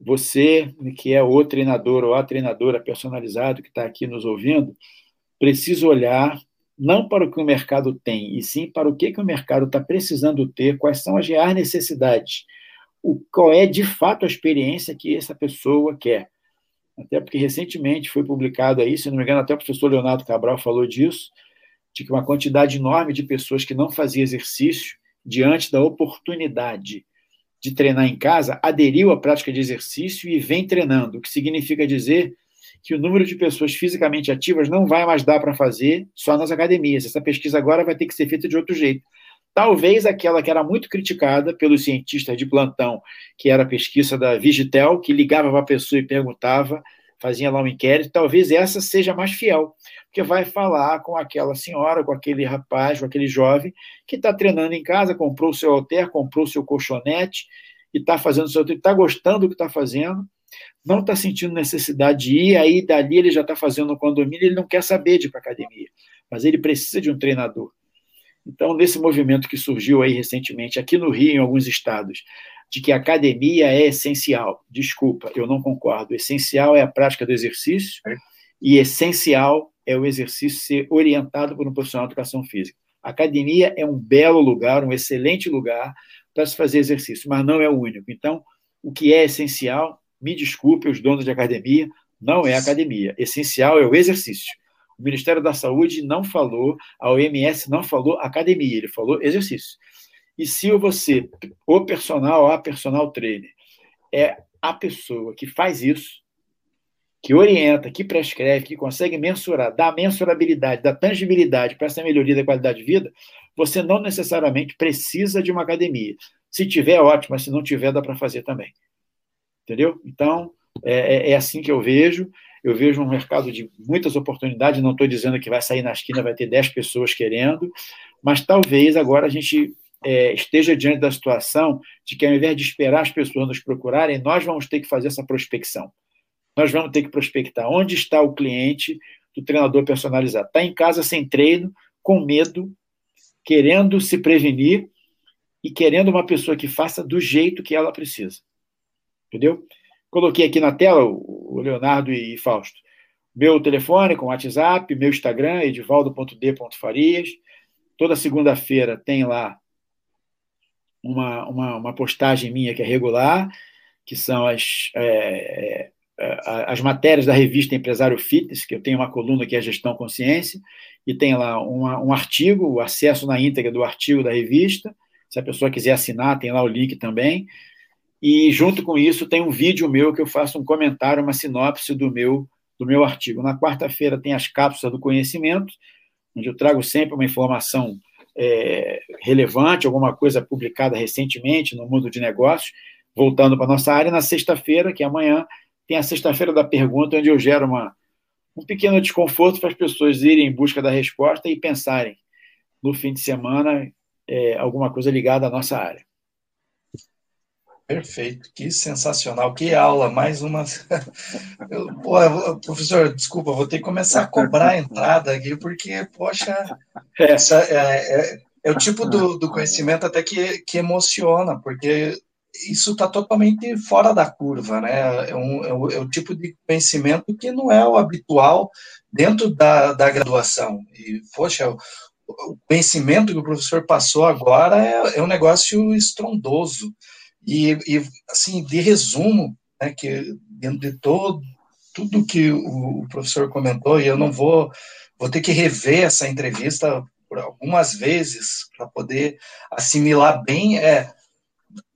você, que é o treinador ou a treinadora personalizado que está aqui nos ouvindo, precisa olhar não para o que o mercado tem, e sim para o que, que o mercado está precisando ter, quais são as reais necessidades, o, qual é de fato a experiência que essa pessoa quer. Até porque recentemente foi publicado aí, se não me engano, até o professor Leonardo Cabral falou disso, de que uma quantidade enorme de pessoas que não faziam exercício diante da oportunidade de treinar em casa, aderiu à prática de exercício e vem treinando, o que significa dizer que o número de pessoas fisicamente ativas não vai mais dar para fazer só nas academias. Essa pesquisa agora vai ter que ser feita de outro jeito. Talvez aquela que era muito criticada pelos cientistas de plantão, que era a pesquisa da Vigitel, que ligava para a pessoa e perguntava, fazia lá um inquérito, talvez essa seja mais fiel porque vai falar com aquela senhora, com aquele rapaz, com aquele jovem que está treinando em casa, comprou o seu alter, comprou o seu colchonete e está fazendo o seu está gostando do que está fazendo, não está sentindo necessidade de ir, aí dali ele já está fazendo o condomínio, ele não quer saber de ir para academia, mas ele precisa de um treinador. Então, nesse movimento que surgiu aí recentemente, aqui no Rio, em alguns estados, de que a academia é essencial. Desculpa, eu não concordo. Essencial é a prática do exercício é. e essencial é o exercício ser orientado por um profissional de educação física. A academia é um belo lugar, um excelente lugar para se fazer exercício, mas não é o único. Então, o que é essencial, me desculpe os donos de academia, não é academia. Essencial é o exercício. O Ministério da Saúde não falou, a OMS não falou academia, ele falou exercício. E se você, o personal, a personal trainer, é a pessoa que faz isso, que orienta, que prescreve, que consegue mensurar, dá mensurabilidade, dá tangibilidade para essa melhoria da qualidade de vida, você não necessariamente precisa de uma academia. Se tiver, ótimo, mas se não tiver, dá para fazer também. Entendeu? Então, é, é, é, assim que eu vejo. Eu vejo um mercado de muitas oportunidades, não estou dizendo que vai sair na esquina, vai ter 10 pessoas querendo, mas talvez agora a gente é, esteja diante da situação de que, ao invés de esperar as pessoas nos procurarem, nós vamos ter que fazer essa prospecção. Nós vamos ter que prospectar onde está o cliente do treinador personalizado. Está em casa sem treino, com medo, querendo se prevenir e querendo uma pessoa que faça do jeito que ela precisa. Entendeu? Coloquei aqui na tela o Leonardo e Fausto. Meu telefone com WhatsApp, meu Instagram, edivaldo.d.farias. Toda segunda-feira tem lá uma, uma, uma, postagem minha que é regular, que são as, é, é, as matérias da revista Empresário Fitness, que eu tenho uma coluna que é Gestão Consciência, e tem lá uma, um artigo, o acesso na íntegra do artigo da revista. Se a pessoa quiser assinar, tem lá o link também. E junto com isso tem um vídeo meu que eu faço um comentário, uma sinopse do meu do meu artigo. Na quarta-feira tem as cápsulas do conhecimento, onde eu trago sempre uma informação é, relevante, alguma coisa publicada recentemente no mundo de negócios, voltando para a nossa área. Na sexta-feira, que é amanhã, tem a sexta-feira da pergunta, onde eu gero uma, um pequeno desconforto para as pessoas irem em busca da resposta e pensarem no fim de semana é, alguma coisa ligada à nossa área. Perfeito, que sensacional, que aula, mais uma. Eu, pô, professor, desculpa, vou ter que começar a cobrar a entrada aqui, porque, poxa, é, é, é, é o tipo do, do, conhecimento até que, que emociona, porque isso está totalmente fora da curva, né? É, um, é, o, é o tipo de conhecimento que não é o habitual dentro da, da graduação. E, poxa, o, o conhecimento que o professor passou agora é, é um negócio estrondoso. E, e assim, de resumo, né, que dentro de todo tudo que o, o professor comentou, e eu não vou, vou ter que rever essa entrevista por algumas vezes para poder assimilar bem, é,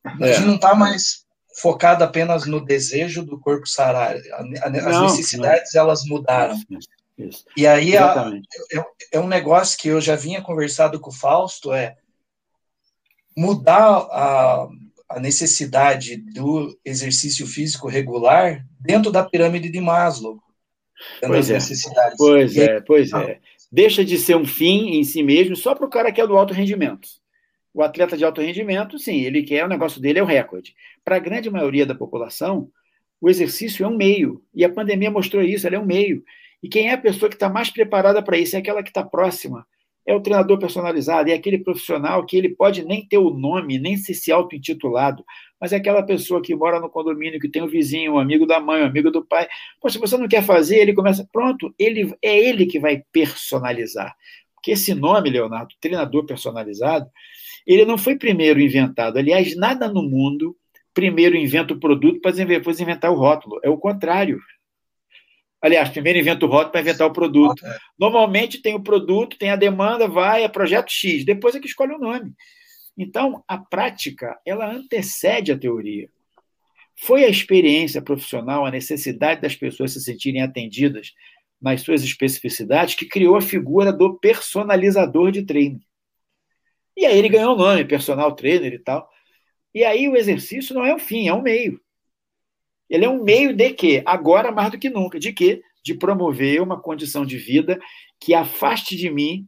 a gente é. não está mais focado apenas no desejo do corpo sarar, as não, necessidades não. elas mudaram. Isso, isso. E aí a, é, é um negócio que eu já vinha conversado com o Fausto, é mudar a a necessidade do exercício físico regular dentro da pirâmide de Maslow. Pois é, pois é, pois é. Deixa de ser um fim em si mesmo só para o cara que é do alto rendimento. O atleta de alto rendimento, sim, ele quer, o negócio dele é o recorde. Para a grande maioria da população, o exercício é um meio. E a pandemia mostrou isso, ele é um meio. E quem é a pessoa que está mais preparada para isso? É aquela que está próxima é o treinador personalizado, é aquele profissional que ele pode nem ter o nome, nem ser se auto-intitulado, mas é aquela pessoa que mora no condomínio, que tem um vizinho, um amigo da mãe, um amigo do pai. Pô, se você não quer fazer, ele começa, pronto, ele é ele que vai personalizar. Porque esse nome, Leonardo, treinador personalizado, ele não foi primeiro inventado. Aliás, nada no mundo primeiro inventa o produto para depois inventar o rótulo. É o contrário. Aliás, primeiro inventa o rótulo para inventar o produto. É. Normalmente tem o produto, tem a demanda, vai, é projeto X, depois é que escolhe o nome. Então, a prática, ela antecede a teoria. Foi a experiência profissional, a necessidade das pessoas se sentirem atendidas nas suas especificidades que criou a figura do personalizador de treino. E aí ele ganhou o nome, personal trainer e tal. E aí o exercício não é um fim, é um meio. Ele é um meio de quê? Agora mais do que nunca. De quê? De promover uma condição de vida que afaste de mim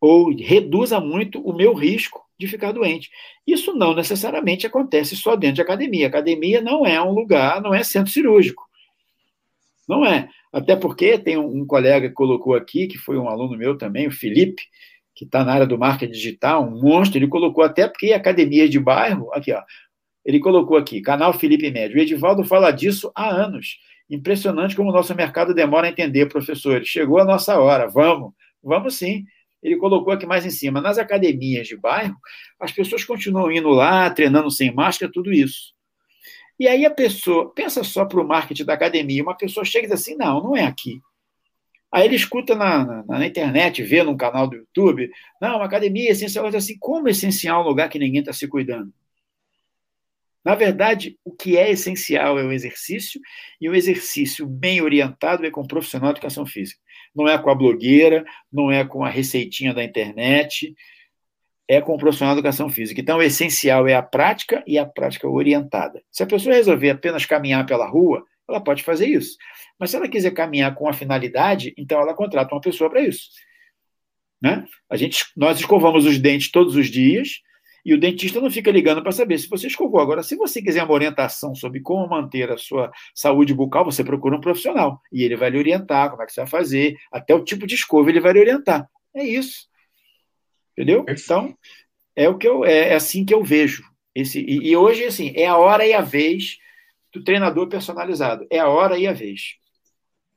ou reduza muito o meu risco de ficar doente. Isso não necessariamente acontece só dentro de academia. Academia não é um lugar, não é centro cirúrgico. Não é. Até porque tem um, colega que colocou aqui, que foi um aluno meu também, o Felipe, que está na área do marketing digital, um monstro, ele colocou até porque academia de bairro, aqui, ó, ele colocou aqui, canal Felipe Médio. O Edivaldo fala disso há anos. Impressionante como o nosso mercado demora a entender, professores. Chegou a nossa hora, vamos, vamos sim. Ele colocou aqui mais em cima. Nas academias de bairro, as pessoas continuam indo lá, treinando sem máscara, tudo isso. E aí a pessoa, pensa só para o marketing da academia, uma pessoa chega e diz assim, não, não é aqui. Aí ele escuta na, na, na internet, vê num canal do YouTube, não, academia é essencial, assim, como é essencial um lugar que ninguém está se cuidando? Na verdade, o que é essencial é o exercício, e o exercício bem orientado é com o profissional de educação física. Não é com a blogueira, não é com a receitinha da internet, é com o profissional de educação física. Então, o essencial é a prática e a prática orientada. Se a pessoa resolver apenas caminhar pela rua, ela pode fazer isso. Mas se ela quiser caminhar com a finalidade, então ela contrata uma pessoa para isso. Né? A gente, nós escovamos os dentes todos os dias e o dentista não fica ligando para saber se você escovou. Agora, se você quiser uma orientação sobre como manter a sua saúde bucal, você procura um profissional e ele vai lhe orientar como é que você vai fazer, até o tipo de escova ele vai lhe orientar. É isso. Entendeu? Então, é o que eu é, é assim que eu vejo. Esse, e, e hoje, assim, é a hora e a vez do treinador personalizado. É a hora e a vez.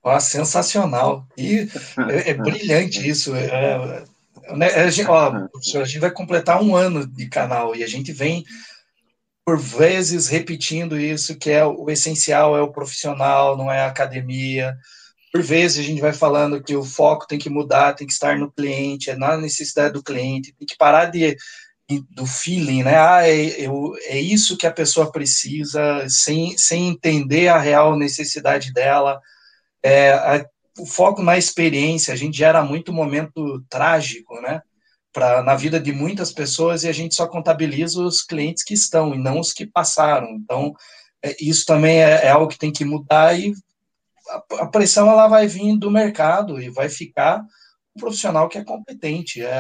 Ó, sensacional. E é, é brilhante isso. É, a gente, ó, professor, a gente vai completar um ano de canal e a gente vem por vezes repetindo isso, que é o essencial é o profissional, não é a academia. Por vezes a gente vai falando que o foco tem que mudar, tem que estar no cliente, é na necessidade do cliente, tem que parar de do feeling, né? Ah, é, eu, é isso que a pessoa precisa, sem, sem entender a real necessidade dela. É, a, o foco na experiência, a gente gera muito momento trágico, né? Pra, na vida de muitas pessoas e a gente só contabiliza os clientes que estão e não os que passaram. Então, é, isso também é, é, algo que tem que mudar e a, a pressão ela vai vir do mercado e vai ficar um profissional que é competente. É,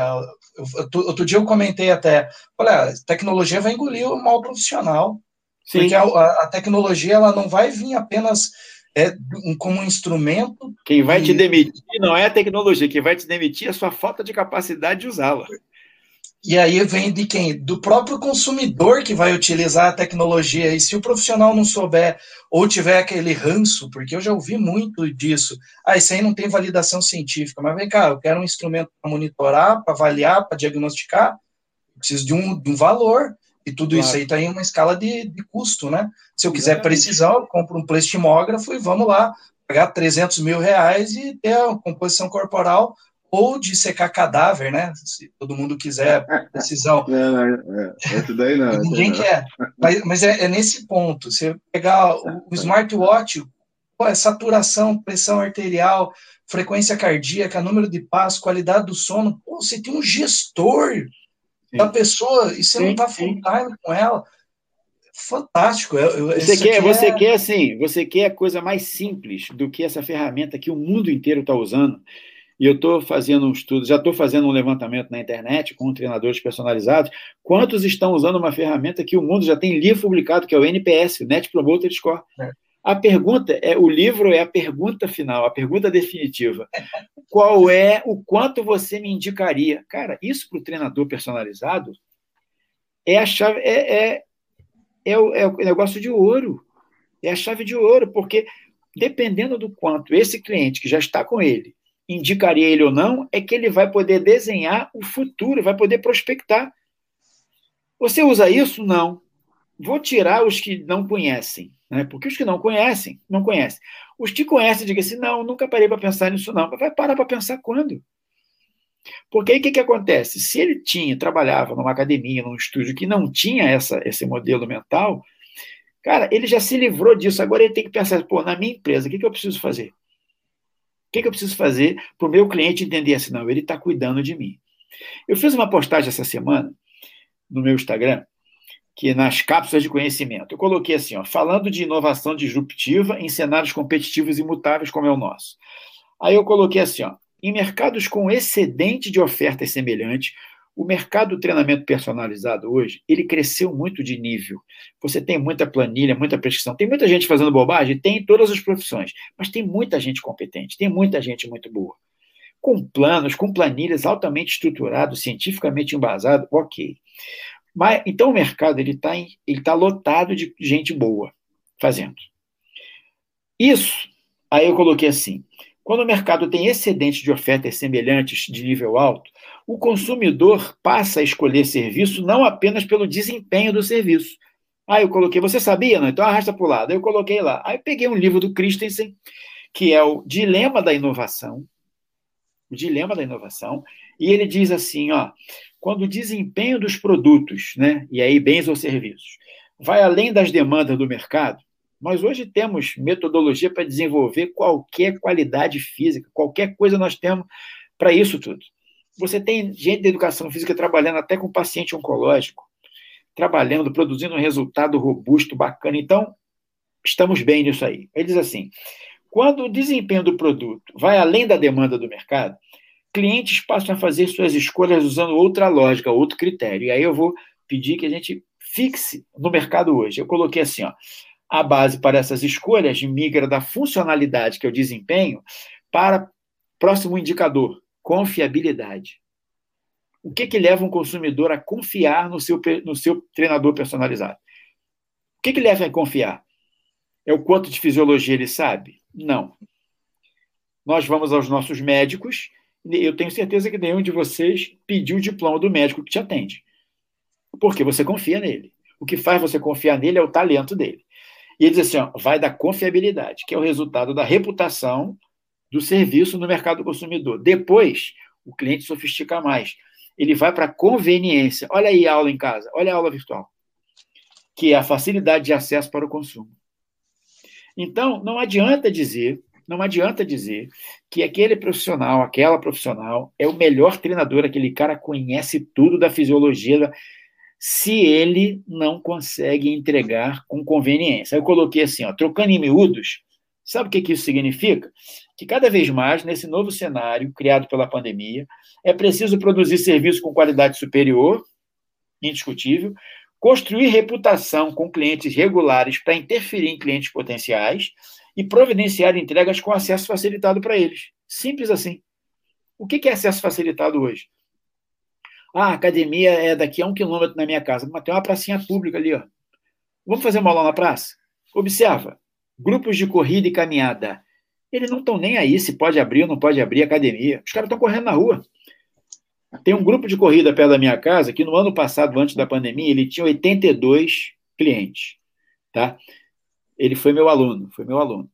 eu, outro dia eu comentei até, olha, a tecnologia vai engolir o mal profissional. Sim. Porque a, a, tecnologia ela não vai vir apenas é, como um instrumento. Quem vai te demitir não é a tecnologia, quem vai te demitir é a sua falta de capacidade de usá-la. E aí vem de quem? Do próprio consumidor que vai utilizar a tecnologia. E se o profissional não souber ou tiver aquele ranço, porque eu já ouvi muito disso, ah, isso aí não tem validação científica, mas vem cá, eu quero um instrumento para monitorar, para avaliar, para diagnosticar, preciso de um, de um valor. E tudo claro. isso aí está em uma escala de, de custo, né? Se eu quiser Exatamente. precisão, eu compro um plastimógrafo e vamos lá, pagar 300 mil reais e ter a composição corporal ou de secar cadáver, né? Se todo mundo quiser precisão. Não, não, é, esse daí não. Ninguém quer. Mas, mas é, é, nesse ponto. Você pegar o, o smartwatch, pô, é saturação, pressão arterial, frequência cardíaca, número de passos, qualidade do sono. Pô, você tem um gestor. Da pessoa e você sim, não está full time com ela. Fantástico. você quer, você é... quer assim, você quer a coisa mais simples do que essa ferramenta que o mundo inteiro está usando e eu estou fazendo um estudo, já estou fazendo um levantamento na internet com treinadores personalizados, quantos estão usando uma ferramenta que o mundo já tem livro publicado, que é o NPS, o Net Promoter Score. É. A pergunta é, o livro é a pergunta final, a pergunta definitiva. Qual é o quanto você me indicaria? Cara, isso para o treinador personalizado é a chave, é, é, é, o, é o negócio de ouro. É a chave de ouro, porque dependendo do quanto esse cliente que já está com ele indicaria ele ou não, é que ele vai poder desenhar o futuro, vai poder prospectar. Você usa isso? Não. Vou tirar os que não conhecem, né? porque os que não conhecem, não conhecem. Os que conhecem, diga assim, não, nunca parei para pensar nisso não. Mas vai parar para pensar quando? Porque aí o que, que acontece? Se ele tinha, trabalhava numa academia, num estúdio que não tinha essa, esse modelo mental, cara, ele já se livrou disso. Agora ele tem que pensar, pô, na minha empresa, o que, que eu preciso fazer? O que, que eu preciso fazer para o meu cliente entender assim, não, ele está cuidando de mim. Eu fiz uma postagem essa semana no meu Instagram, que nas cápsulas de conhecimento, eu coloquei assim, ó, falando de inovação disruptiva em cenários competitivos imutáveis como é o nosso. Aí eu coloquei assim, ó, em mercados com excedente de ofertas semelhantes, o mercado do treinamento personalizado hoje, ele cresceu muito de nível. Você tem muita planilha, muita prescrição. Tem muita gente fazendo bobagem? Tem em todas as profissões. Mas tem muita gente competente, tem muita gente muito boa. Com planos, com planilhas altamente estruturados, cientificamente embasados, ok. Mas, então o mercado ele está ele tá lotado de gente boa fazendo. Isso, aí eu coloquei assim, quando o mercado tem excedente de ofertas semelhantes de nível alto, o consumidor passa a escolher serviço não apenas pelo desempenho do serviço. Aí eu coloquei, você sabia? Não? Então arrasta para o lado. Aí eu coloquei lá. Aí eu peguei um livro do Christensen, que é o Dilema da Inovação. O Dilema da Inovação. E ele diz assim: ó, quando o desempenho dos produtos, né, e aí bens ou serviços, vai além das demandas do mercado, nós hoje temos metodologia para desenvolver qualquer qualidade física, qualquer coisa nós temos para isso tudo. Você tem gente da educação física trabalhando até com paciente oncológico, trabalhando, produzindo um resultado robusto, bacana. Então, estamos bem nisso aí. Ele diz assim: quando o desempenho do produto vai além da demanda do mercado, clientes passam a fazer suas escolhas usando outra lógica, outro critério. E aí eu vou pedir que a gente fixe no mercado hoje. Eu coloquei assim, ó, a base para essas escolhas migra da funcionalidade, que o desempenho, para próximo indicador, confiabilidade. O que, que leva um consumidor a confiar no seu, no seu treinador personalizado? O que, que leva a confiar? É o quanto de fisiologia ele sabe? Não. Nós vamos aos nossos médicos, eu tenho certeza que nenhum de vocês pediu o diploma do médico que te atende. Porque você confia nele. O que faz você confiar nele é o talento dele. E ele diz assim: ó, vai da confiabilidade, que é o resultado da reputação do serviço no mercado consumidor. Depois, o cliente sofistica mais. Ele vai para a conveniência. Olha aí a aula em casa, olha a aula virtual, que é a facilidade de acesso para o consumo. Então, não adianta dizer, não adianta dizer que aquele profissional, aquela profissional é o melhor treinador, aquele cara conhece tudo da fisiologia, se ele não consegue entregar com conveniência. Eu coloquei assim, ó, trocando em miúdos, sabe o que, que isso significa? Que cada vez mais, nesse novo cenário criado pela pandemia, é preciso produzir serviços com qualidade superior, indiscutível, construir reputação com clientes regulares para interferir em clientes potenciais e providenciar entregas com acesso facilitado para eles. Simples assim. O que é acesso facilitado hoje? Ah, a academia é daqui a um quilômetro na minha casa, mas tem uma pracinha pública ali, ó. Vamos fazer uma aula na praça? Observa, grupos de corrida e caminhada. Eles não estão nem aí se pode abrir ou não pode abrir academia. Os caras estão correndo na rua. Tem um grupo de corrida perto da minha casa que no ano passado, antes da pandemia, ele tinha 82 clientes, tá? Ele foi meu aluno, foi meu aluno.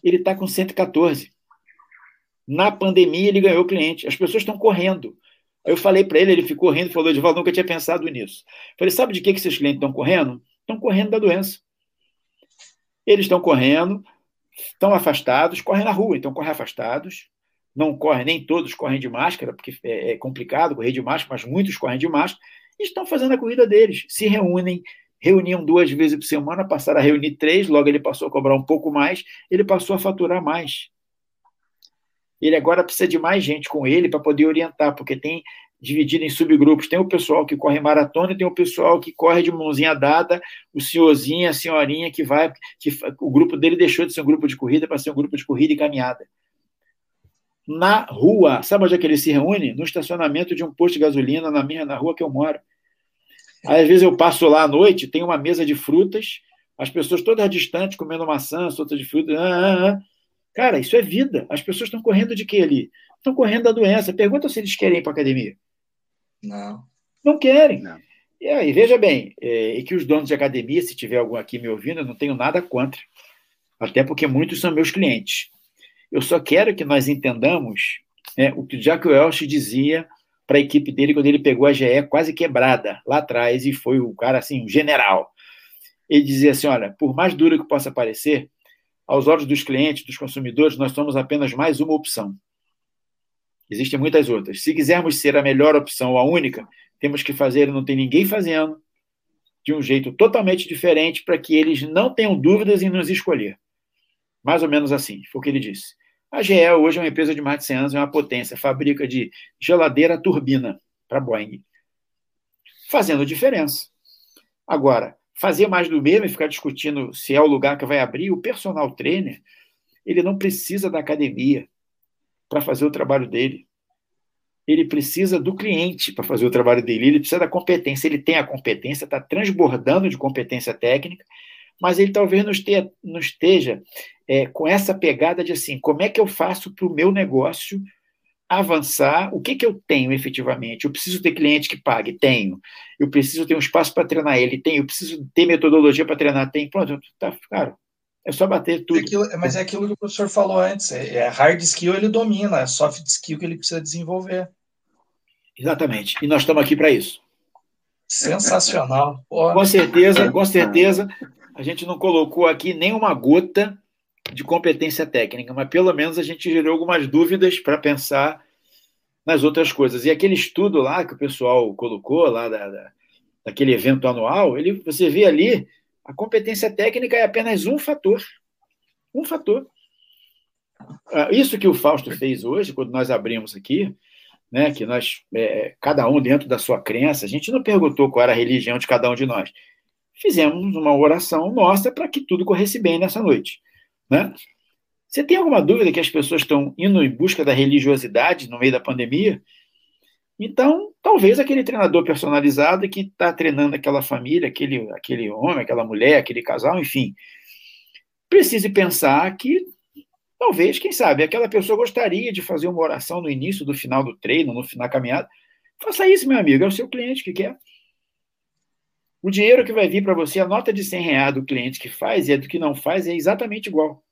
Ele está com 114. Na pandemia, ele ganhou cliente. As pessoas estão correndo. Aí eu falei para ele, ele ficou rindo falou: Edivaldo, nunca tinha pensado nisso. Falei: sabe de que, que seus clientes estão correndo? Estão correndo da doença. Eles estão correndo, estão afastados, correm na rua, então correm afastados. Não correm, nem todos correm de máscara, porque é, é complicado correr de máscara, mas muitos correm de máscara. E estão fazendo a corrida deles. Se reúnem, reuniam duas vezes por semana, passaram a reunir três, logo ele passou a cobrar um pouco mais, ele passou a faturar mais. Ele agora precisa de mais gente com ele para poder orientar, porque tem dividido em subgrupos. Tem o pessoal que corre maratona tem o pessoal que corre de mãozinha dada, o senhorzinho, a senhorinha que vai. Que, o grupo dele deixou de ser um grupo de corrida para ser um grupo de corrida e caminhada. Na rua, sabe onde é que ele se reúne? No estacionamento de um posto de gasolina na minha na rua que eu moro. Aí, às vezes eu passo lá à noite, tem uma mesa de frutas, as pessoas todas distantes comendo maçã, solta de fruta. Ah, ah, ah. Cara, isso é vida. As pessoas estão correndo de quê ali? Estão correndo da doença. Pergunta se eles querem ir para a academia. Não. Não querem. Não. E aí, veja bem, é, e que os donos de academia, se tiver algum aqui me ouvindo, eu não tenho nada contra. Até porque muitos são meus clientes. Eu só quero que nós entendamos né, o que o Jack Welch dizia para a equipe dele quando ele pegou a GE quase quebrada lá atrás e foi o cara assim, um general. Ele dizia assim: olha, por mais duro que possa parecer, aos olhos dos clientes, dos consumidores, nós somos apenas mais uma opção. Existem muitas outras. Se quisermos ser a melhor opção a única, temos que fazer, não tem ninguém fazendo, de um jeito totalmente diferente para que eles não tenham dúvidas em nos escolher. Mais ou menos assim, foi o que ele disse. A GE hoje é uma empresa de mais de 100 anos, é uma potência, fabrica de geladeira turbina para Boeing, fazendo diferença. Agora, fazer mais do mesmo e ficar discutindo se é o lugar que vai abrir, o personal trainer, ele não precisa da academia para fazer o trabalho dele. Ele precisa do cliente para fazer o trabalho dele. Ele precisa da competência. Ele tem a competência, está transbordando de competência técnica, mas ele talvez não esteja, não esteja é, com essa pegada de assim: como é que eu faço para o meu negócio avançar, o que, que eu tenho efetivamente? Eu preciso ter cliente que pague? Tenho. Eu preciso ter um espaço para treinar ele? Tenho. Eu preciso ter metodologia para treinar? Tenho. Pronto, tá, cara, é só bater tudo. É aquilo, mas é aquilo que o professor falou antes, é, é hard skill ele domina, é soft skill que ele precisa desenvolver. Exatamente, e nós estamos aqui para isso. Sensacional. Porra. Com certeza, com certeza, a gente não colocou aqui nenhuma gota de competência técnica, mas pelo menos a gente gerou algumas dúvidas para pensar nas outras coisas. E aquele estudo lá que o pessoal colocou, lá da, da, daquele evento anual, ele, você vê ali A competência técnica é apenas um fator. Um fator. Ah, isso que o Fausto fez hoje, quando nós abrimos aqui, né, que nós, é, cada um dentro da sua crença, a gente não perguntou qual era a religião de cada um de nós. Fizemos uma oração nossa para que tudo corresse bem nessa noite. Né? Você tem alguma dúvida que as pessoas estão indo em busca da religiosidade no meio da pandemia? Então, talvez aquele treinador personalizado que está treinando aquela família, aquele, aquele homem, aquela mulher, aquele casal, enfim, precise pensar que talvez, quem sabe, aquela pessoa gostaria de fazer uma oração no início, do final do treino, no final da caminhada. Faça isso, meu amigo, é o seu cliente que quer. O dinheiro que vai vir para você, a nota de 100 reais do cliente que faz e a do que não faz é exatamente igual.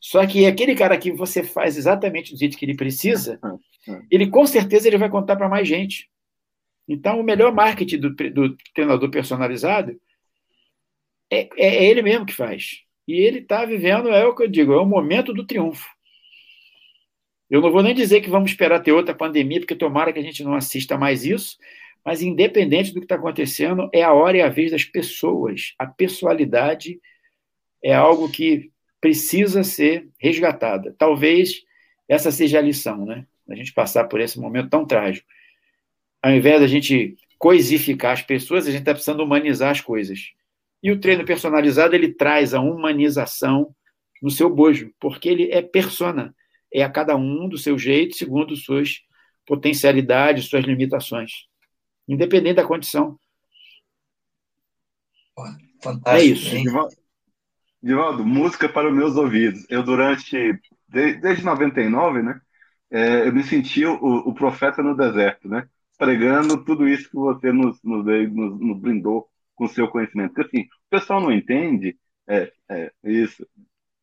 Só que aquele cara que você faz exatamente do jeito que ele precisa, ele com certeza ele vai contar para mais gente. Então, o melhor marketing do, do treinador personalizado é, é, ele mesmo que faz. E ele está vivendo, é o que eu digo, é o momento do triunfo. Eu não vou nem dizer que vamos esperar ter outra pandemia, porque tomara que a gente não assista mais isso, mas independente do que está acontecendo, é a hora e a vez das pessoas. A pessoalidade é algo que precisa ser resgatada. Talvez essa seja a lição, né? A gente passar por esse momento tão trágico. Ao invés da gente coisificar as pessoas, a gente está precisando humanizar as coisas. E o treino personalizado ele traz a humanização no seu bojo, porque ele é persona, é a cada um do seu jeito, segundo suas potencialidades, suas limitações, independente da condição. Fantástico. É isso. Divaldo, música para os meus ouvidos. Eu, durante, desde 99, né, é, eu me senti o, o, profeta no deserto, né, pregando tudo isso que você nos, nos, nos, nos brindou com seu conhecimento. Porque, assim, o pessoal não entende é, é isso,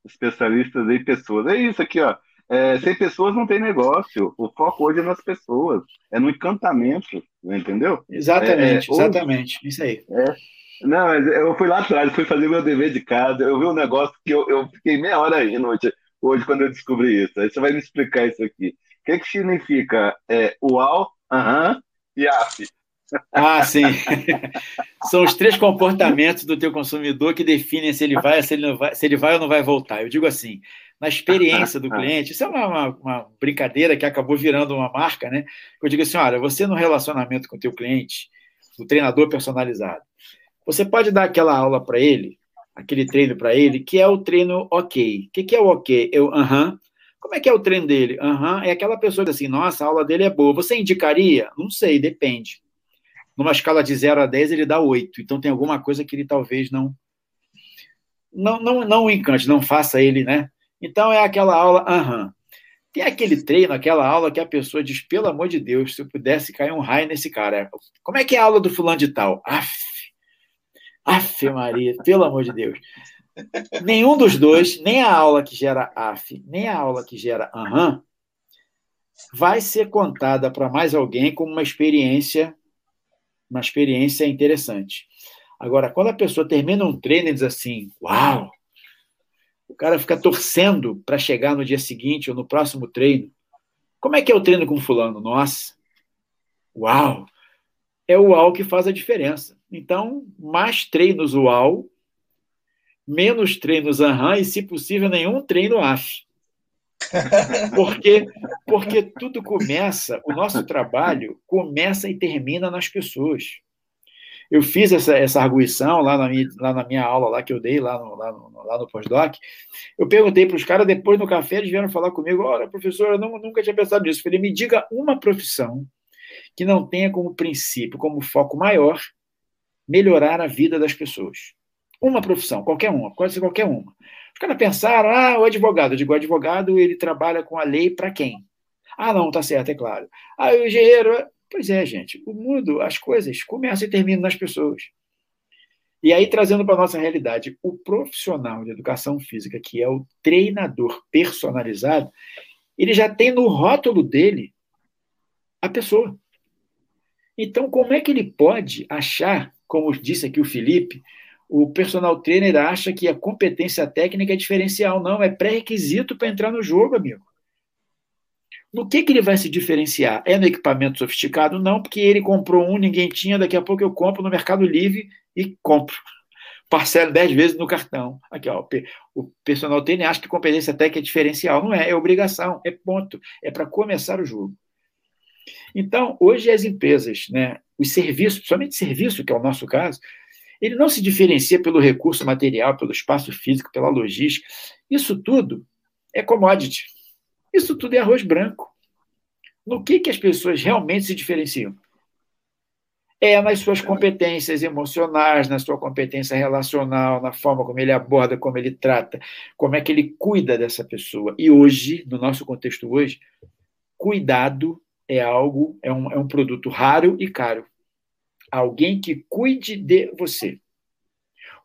especialistas em pessoas. É isso aqui, ó. É, sem pessoas não tem negócio. O foco hoje é nas pessoas, é no encantamento, entendeu? Exatamente, é, exatamente. Hoje, isso aí. É, não, mas eu fui lá atrás, fui fazer meu dever de casa. Eu vi um negócio que eu, eu fiquei meia hora aí hoje, hoje quando eu descobri isso. Aí você vai me explicar isso aqui. O que, que significa é, UAU, aham e AF? Ah, sim. São os três comportamentos do teu consumidor que definem se ele vai, se ele, vai, se ele vai ou não vai voltar. Eu digo assim, na experiência do cliente, isso é uma, uma, uma, brincadeira que acabou virando uma marca, né? Eu digo assim, olha, você no relacionamento com o teu cliente, o treinador personalizado, você pode dar aquela aula para ele, aquele treino para ele, que é o treino ok. O que, que é o ok? Eu, aham. Uh -huh. Como é que é o treino dele? Aham. Uh -huh. É aquela pessoa que assim, nossa, a aula dele é boa. Você indicaria? Não sei, depende. Numa escala de 0 a 10, ele dá 8. Então tem alguma coisa que ele talvez não não não, não encante, não faça ele, né? Então é aquela aula, aham. Uh -huh. Tem aquele treino, aquela aula que a pessoa diz, pelo amor de Deus, se eu pudesse cair um raio nesse cara. Como é que é a aula do fulano de tal? Aff, Aff, Maria, pelo amor de Deus. Nenhum dos dois, nem a aula que gera af, nem a aula que gera aham, vai ser contada para mais alguém como uma experiência, uma experiência interessante. Agora, quando a pessoa termina um treino e diz assim, uau, o cara fica torcendo para chegar no dia seguinte ou no próximo treino. Como é que é o treino com fulano? Nossa, uau, é o uau que faz a diferença. Então, mais treinos UAU, menos treinos AHAM e, se possível, nenhum treino AF. Porque, porque tudo começa, o nosso trabalho começa e termina nas pessoas. Eu fiz essa, essa arguição lá na, minha, lá na minha aula lá que eu dei, lá no, lá no, lá no pós-doc. Eu perguntei para os caras, depois no café, eles vieram falar comigo: olha, professor, eu não, nunca tinha pensado nisso. Eu falei: me diga uma profissão que não tenha como princípio, como foco maior, melhorar a vida das pessoas. Uma profissão, qualquer uma, pode ser qualquer uma. Caras pensaram, ah, o advogado. Eu digo, o advogado, ele trabalha com a lei para quem? Ah, não, tá certo, é claro. Ah, o engenheiro... Pois é, gente, o mundo, as coisas começam e terminam nas pessoas. E aí, trazendo para a nossa realidade, o profissional de educação física, que é o treinador personalizado, ele já tem no rótulo dele a pessoa. Então, como é que ele pode achar como disse aqui o Felipe, o personal trainer acha que a competência técnica é diferencial. Não, é pré-requisito para entrar no jogo, amigo. No que, que ele vai se diferenciar? É no equipamento sofisticado? Não, porque ele comprou um, ninguém tinha, daqui a pouco eu compro no Mercado Livre e compro. parcelo 10 vezes no cartão. Aqui, ó, o personal trainer acha que competência técnica é diferencial. Não é, é obrigação, é ponto. É para começar o jogo. Então, hoje as empresas, né, os serviços, somente serviço, que é o nosso caso, ele não se diferencia pelo recurso material, pelo espaço físico, pela logística. Isso tudo é commodity. Isso tudo é arroz branco. No que, que as pessoas realmente se diferenciam? É nas suas competências emocionais, na sua competência relacional, na forma como ele aborda, como ele trata, como é que ele cuida dessa pessoa. E hoje, no nosso contexto hoje, cuidado é algo, é um, é um produto raro e caro. Alguém que cuide de você.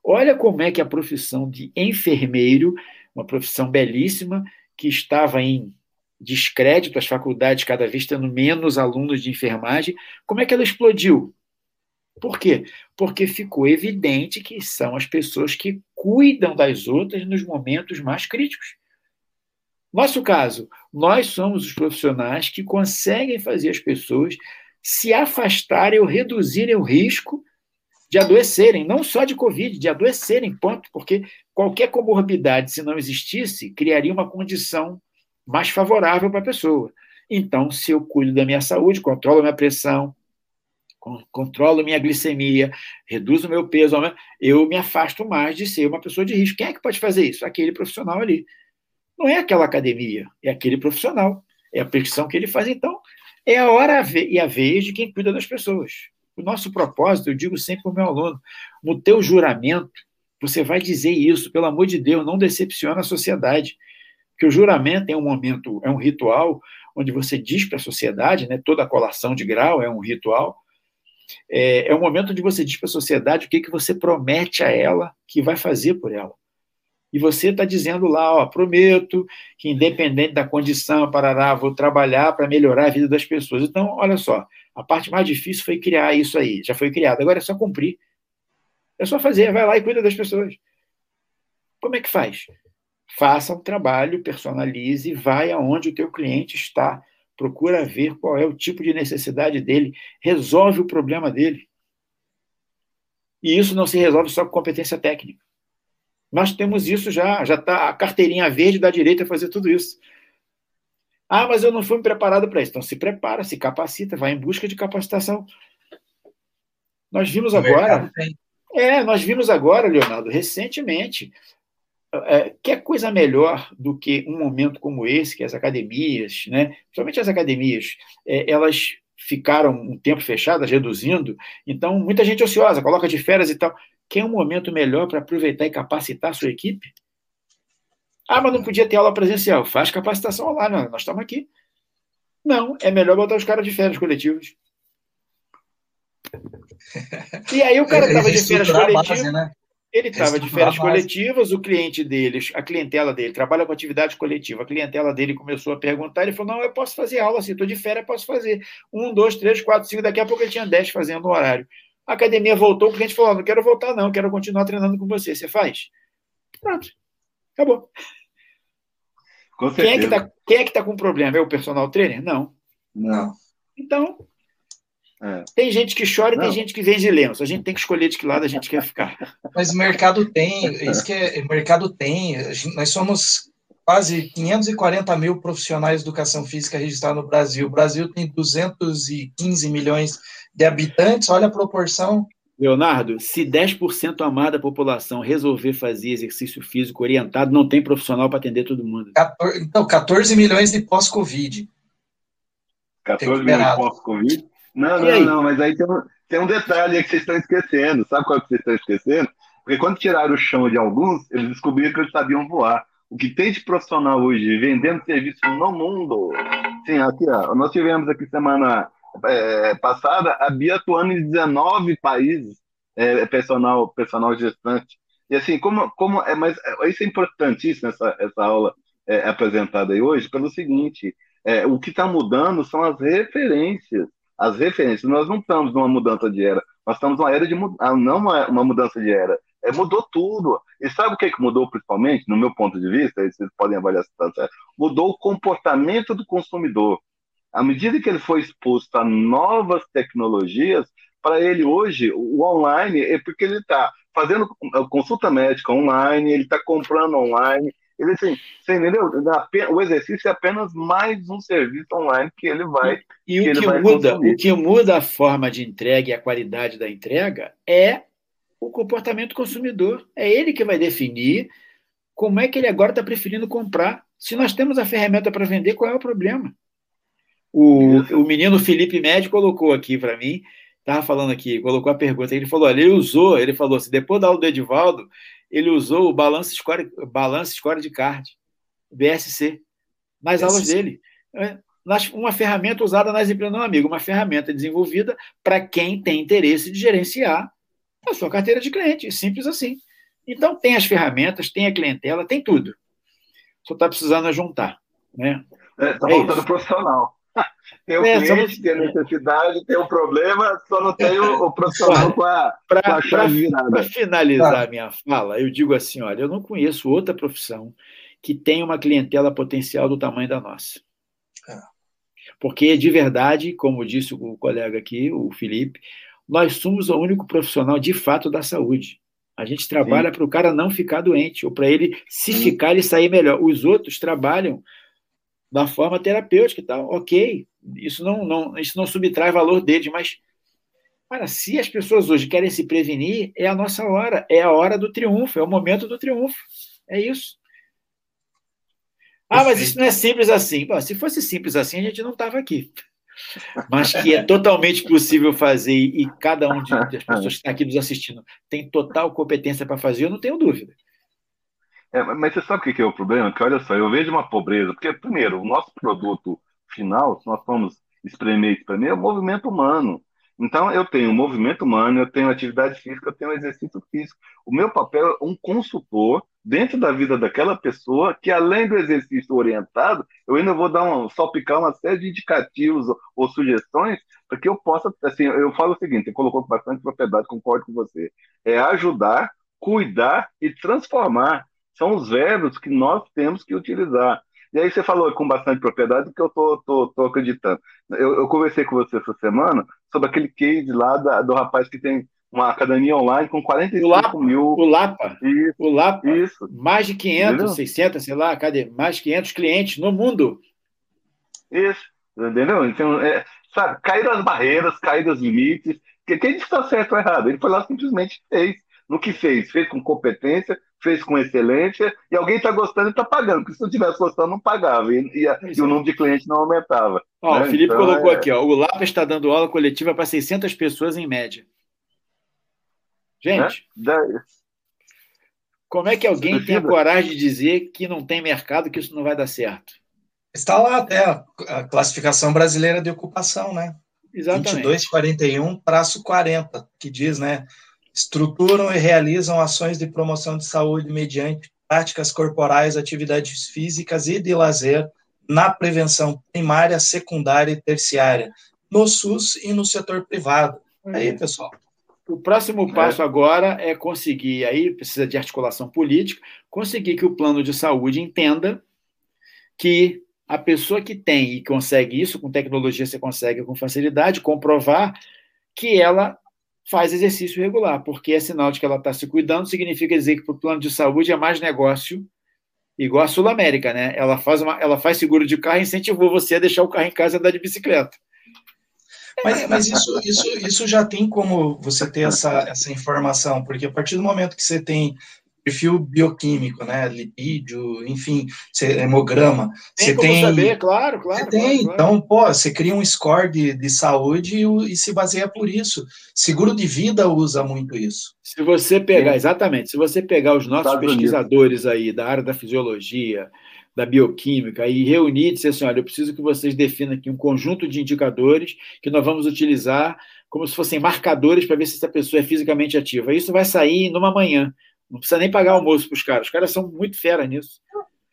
Olha como é que a profissão de enfermeiro, uma profissão belíssima, que estava em descrédito, as faculdades cada vez tendo menos alunos de enfermagem, como é que ela explodiu? Por quê? Porque ficou evidente que são as pessoas que cuidam das outras nos momentos mais críticos. Nosso caso, nós somos os profissionais que conseguem fazer as pessoas se afastarem ou reduzirem o risco de adoecerem, não só de Covid, de adoecerem, ponto, porque qualquer comorbidade, se não existisse, criaria uma condição mais favorável para a pessoa. Então, se eu cuido da minha saúde, controlo minha pressão, controlo minha glicemia, reduzo meu peso, eu me afasto mais de ser uma pessoa de risco. Quem é que pode fazer isso? Aquele profissional ali. Não é aquela academia, é aquele profissional. É a prescrição que ele faz. Então, é a hora e a vez de quem cuida das pessoas. O nosso propósito, eu digo sempre para o meu aluno, no teu juramento, você vai dizer isso, pelo amor de Deus, não decepciona a sociedade. Porque o juramento é um momento, é um ritual onde você diz para a sociedade, né, toda a colação de grau é um ritual, é, é um momento onde você diz para a sociedade o que, que você promete a ela que vai fazer por ela. E você está dizendo lá, ó, prometo que independente da condição, parará, vou trabalhar para melhorar a vida das pessoas. Então, olha só, a parte mais difícil foi criar isso aí, já foi criado. Agora é só cumprir. É só fazer, vai lá e cuida das pessoas. Como é que faz? Faça um trabalho, personalize, vai aonde o teu cliente está, procura ver qual é o tipo de necessidade dele, resolve o problema dele. E isso não se resolve só com competência técnica. Nós temos isso já, já está a carteirinha verde da direita a fazer tudo isso. Ah, mas eu não fui preparado para isso. Então se prepara, se capacita, vai em busca de capacitação. Nós vimos agora. É, nós vimos agora, Leonardo, recentemente, é, que é coisa melhor do que um momento como esse, que as academias, né, principalmente as academias, é, elas ficaram um tempo fechadas, reduzindo, então muita gente ociosa, coloca de férias e tal. Quer um momento melhor para aproveitar e capacitar a sua equipe? Ah, mas não podia ter aula presencial. Faz capacitação online, nós estamos aqui. Não, é melhor botar os caras de férias coletivas. E aí o cara estava de férias coletivas. Né? Ele estava de férias coletivas, o cliente dele, a clientela dele, trabalha com atividade coletiva, a clientela dele começou a perguntar, ele falou, não, eu posso fazer aula assim, estou de férias, posso fazer. Um, dois, três, quatro, cinco, daqui a pouco ele tinha dez fazendo o horário. A academia voltou, o cliente falou: não quero voltar, não, quero continuar treinando com você. Você faz? Pronto. Acabou. Com quem é que está é que tá com problema? É o personal trainer? Não. Não. Então, é. tem gente que chora e tem gente que vende lenço. A gente tem que escolher de que lado a gente quer ficar. Mas o mercado tem, isso que é, o mercado tem. nós somos quase 540 mil profissionais de educação física registrados no Brasil. O Brasil tem 215 milhões de habitantes, olha a proporção. Leonardo, se 10% a mais da população resolver fazer exercício físico orientado, não tem profissional para atender todo mundo. 14, então, 14 milhões de pós-Covid. 14 milhões de pós-Covid? Não, não, não, mas aí tem um, tem um detalhe que vocês estão esquecendo. Sabe qual que vocês estão esquecendo? Porque quando tiraram o chão de alguns, eles descobriram que eles sabiam voar. O que tem de profissional hoje vendendo serviço no mundo. Sim, aqui, ó, nós tivemos aqui semana é, passada, a Bia atuando em 19 países, é, personal, personal gestante. E assim, como, como é, mas é, isso é importantíssimo, essa, essa aula é, apresentada aí hoje, pelo seguinte, é, o que está mudando são as referências. As referências, nós não estamos numa mudança de era, nós estamos numa era de ah, não uma, uma mudança de era, é, mudou tudo. E sabe o que, que mudou principalmente, no meu ponto de vista, vocês podem avaliar se está certo, mudou o comportamento do consumidor à medida que ele foi exposto a novas tecnologias, para ele hoje, o online é porque ele está fazendo consulta médica online, ele está comprando online. Ele, assim, você entendeu? O exercício é apenas mais um serviço online que ele vai. E, e o, que, que muda, o que muda a forma de entrega e a qualidade da entrega é o comportamento consumidor. É ele que vai definir como é que ele agora está preferindo comprar. Se nós temos a ferramenta para vender, qual é o problema? O, o menino Felipe Médio colocou aqui para mim, estava falando aqui, colocou a pergunta, ele falou, olha, ele usou, ele falou assim, depois da aula do Edivaldo, ele usou o Balance Score, Balance Score de Card, BSC, nas BSC. aulas dele. É, uma ferramenta usada nas empresas, não, amigo, uma ferramenta desenvolvida para quem tem interesse de gerenciar a sua carteira de cliente, simples assim. Então, tem as ferramentas, tem a clientela, tem tudo. Só está precisando juntar. Né? Está é, tá é faltando profissional. Tem o é, cliente, somos... tem a necessidade, tem o problema, só não tem o, o profissional com a, pra, com a chave virada. Para finalizar a minha fala, eu digo assim: olha, eu não conheço outra profissão que tenha uma clientela potencial do tamanho da nossa. É. Porque, de verdade, como disse o colega aqui, o Felipe, nós somos o único profissional de fato da saúde. A gente trabalha para o cara não ficar doente, ou para ele, se Sim. ficar, ele sair melhor. Os outros trabalham da forma terapêutica e tal, ok. Isso não, não, isso não subtrai valor deles, mas Cara, se as pessoas hoje querem se prevenir, é a nossa hora, é a hora do triunfo, é o momento do triunfo. É isso. Ah, mas isso não é simples assim. Bom, se fosse simples assim, a gente não estava aqui mas que é totalmente possível fazer e cada um de, das pessoas que está aqui nos assistindo tem total competência para fazer, eu não tenho dúvida. É, mas você sabe o que é o problema? Que olha só, eu vejo uma pobreza, porque, primeiro, o nosso produto final, se nós formos espremer espremer, é o movimento humano. Então, eu tenho movimento humano, eu tenho atividade física, eu tenho exercício físico. O meu papel é um consultor dentro da vida daquela pessoa, que além do exercício orientado, eu ainda vou dar um, salpicar uma série de indicativos ou, ou sugestões para que eu possa, assim, eu falo o seguinte, você colocou bastante propriedade, concordo com você, é ajudar, cuidar e transformar. São os verbos que nós temos que utilizar. E aí você falou com bastante propriedade que eu tô, tô, tô acreditando. Eu, eu, conversei com você essa semana sobre aquele case lá da, do rapaz que tem uma academia online com 45 o Lapa, mil. O Lapa. Isso, o Lapa. Isso. Mais de 500, entendeu? 600, sei lá, cadê? Mais de 500 clientes no mundo. Isso, entendeu? Então, é, sabe, caíram as barreiras, caíram os limites. Quem disse que está certo ou errado? Ele foi lá simplesmente fez. No que fez? Fez com competência, fez com excelência, e alguém está gostando e está pagando, porque se não tivesse gostando, não pagava, e, e, a, e o número de clientes não aumentava. Ó, né? O Felipe então, colocou é... aqui, ó, o Lapa está dando aula coletiva para 600 pessoas em média. Gente, é? como é que alguém tem a coragem de dizer que não tem mercado, que isso não vai dar certo? Está lá até a classificação brasileira de ocupação, né? Exatamente. 2241, traço 40, que diz, né? Estruturam e realizam ações de promoção de saúde mediante práticas corporais, atividades físicas e de lazer na prevenção primária, secundária e terciária, no SUS e no setor privado. Aí, uhum. pessoal. O próximo passo é. agora é conseguir, aí precisa de articulação política, conseguir que o plano de saúde entenda que a pessoa que tem e consegue isso com tecnologia, você consegue com facilidade comprovar que ela faz exercício regular, porque é sinal de que ela está se cuidando, significa dizer que para o plano de saúde é mais negócio, igual a Sul América, né? Ela faz, uma, ela faz seguro de carro e incentivou você a deixar o carro em casa e andar de bicicleta. Mas, mas isso, isso, isso já tem como você ter essa, essa informação, porque a partir do momento que você tem perfil bioquímico, né? Lipídio, enfim, hemograma. Tem você tem, saber, claro, claro. Você tem, claro, então, pô, você cria um score de, de saúde e, e, se baseia por isso. Seguro de vida usa muito isso. Se você pegar, exatamente, se você pegar os nossos Estados pesquisadores Unidos. aí da área da fisiologia, da bioquímica e reunir e dizer assim, olha, eu preciso que vocês definam aqui um conjunto de indicadores que nós vamos utilizar como se fossem marcadores para ver se essa pessoa é fisicamente ativa. Isso vai sair numa manhã. Não precisa nem pagar almoço para os caras. Os caras são muito fera nisso.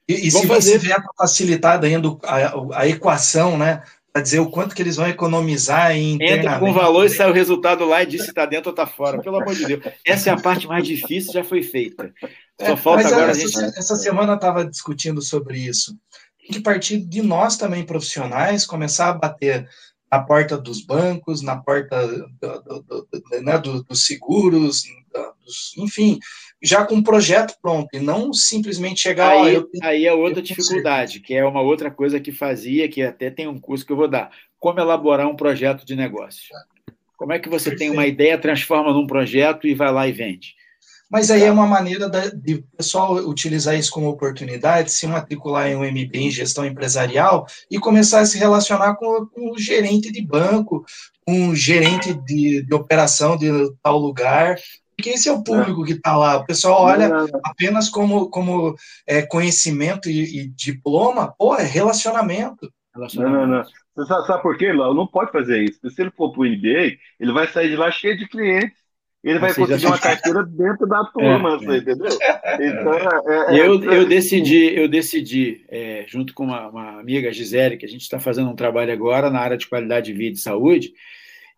E, e se fazer... você vier para facilitar ainda a, a, equação, né? Para dizer o quanto que eles vão economizar em. Entra com valor e sai o resultado lá e diz se está dentro ou está fora. Pelo amor de Deus. Essa é a parte mais difícil, já foi feita. Só é, falta agora essa, a gente. Essa semana eu estava discutindo sobre isso. Tem que partir de nós também, profissionais, começar a bater na porta dos bancos, na porta do, do, do, né, dos seguros, enfim, já com um projeto pronto, e não simplesmente chegar... Aí, aí é outra dificuldade, que é uma outra coisa que fazia, que até tem um curso que eu vou dar, como elaborar um projeto de negócio. Como é que você Perfeito. tem uma ideia, transforma num projeto e vai lá e vende? Mas aí é uma maneira de o pessoal utilizar isso como oportunidade, se matricular em um MBA em gestão empresarial e começar a se relacionar com, com o gerente de banco, com o gerente de, de operação de tal lugar, porque esse é o público que está lá. O pessoal olha apenas como, como é, conhecimento e, e, diploma, pô, é relacionamento. relacionamento. Não, não, não. Você sabe, sabe por quê, Léo? Não pode fazer isso. Se ele for para o MBA, ele vai sair de lá cheio de clientes ele vai conseguir uma carteira dentro da turma, é, é. entendeu? Então, é, é, eu, é, eu decidi, eu decidi é, junto com uma, uma, amiga, Gisele, que a gente está fazendo um trabalho agora na área de qualidade de vida e saúde,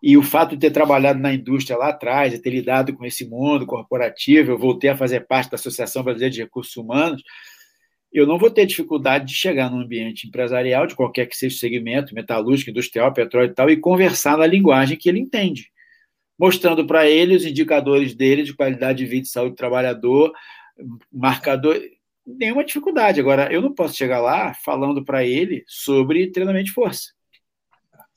e o fato de ter trabalhado na indústria lá atrás, de ter lidado com esse mundo corporativo, eu voltei a fazer parte da Associação Brasileira de Recursos Humanos, eu não vou ter dificuldade de chegar num ambiente empresarial, de qualquer que seja o segmento, metalúrgico, industrial, petróleo e tal, e conversar na linguagem que ele entende mostrando para ele os indicadores dele de qualidade de vida e saúde do trabalhador, marcador, nenhuma dificuldade. Agora, eu não posso chegar lá falando para ele sobre treinamento de força.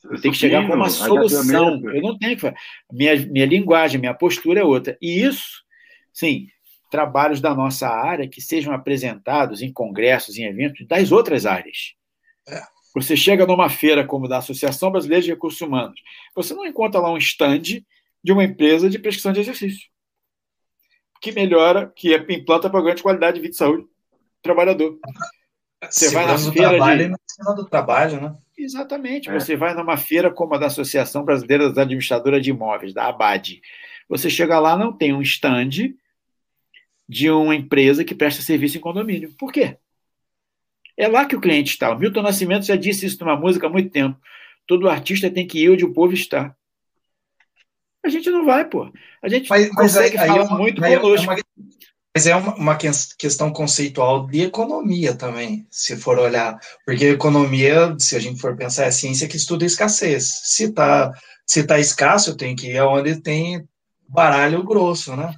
Eu tenho que chegar com uma solução. Eu não tenho que minha, minha linguagem, minha postura é outra. E isso, sim, trabalhos da nossa área que sejam apresentados em congressos, em eventos das outras áreas. É. Você chega numa feira como da Associação Brasileira de Recursos Humanos, você não encontra lá um stand de uma empresa de prescrição de exercício, que melhora, que é, implanta programa de qualidade de vida e saúde do trabalhador. Você vai na feira trabalho, de... do trabalho, né? Exatamente. É. Você vai numa feira como a da Associação Brasileira das Administradoras de Imóveis, da ABAD. Você chega lá, não tem um stand de uma empresa que presta serviço em condomínio. Por quê? É lá que o cliente está. O Milton Nascimento já disse isso numa música há muito tempo. Todo artista tem que ir onde o povo está. A gente não vai, pô. A gente mas, consegue mas aí, falar é uma, muito é conosco. É uma, mas é uma, uma, questão conceitual de economia também, se for olhar. Porque economia, se a gente for pensar, é a ciência que estuda escassez. Se está se tá escasso, eu tenho que ir aonde tem baralho grosso, né?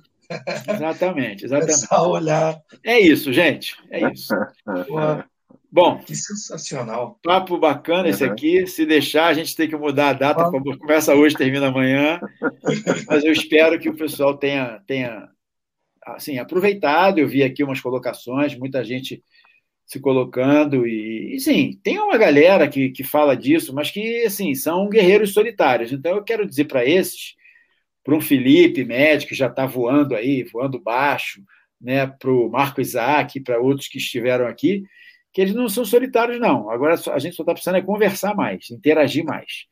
Exatamente, exatamente. É olhar. É isso, gente. É isso. Bom, que sensacional. Papo bacana esse aqui. Se deixar, a gente tem que mudar a data. Começa hoje, termina amanhã. Mas eu espero que o pessoal tenha, tenha assim, aproveitado. Eu vi aqui umas colocações, muita gente se colocando. E, e sim, tem uma galera que, que fala disso, mas que assim, são guerreiros solitários. Então, eu quero dizer para esses, para um Felipe médico que já está voando aí, voando baixo, né, para o Marco Isaac, para outros que estiveram aqui que eles não são solitários, não. Agora a gente só está precisando é conversar mais, interagir mais.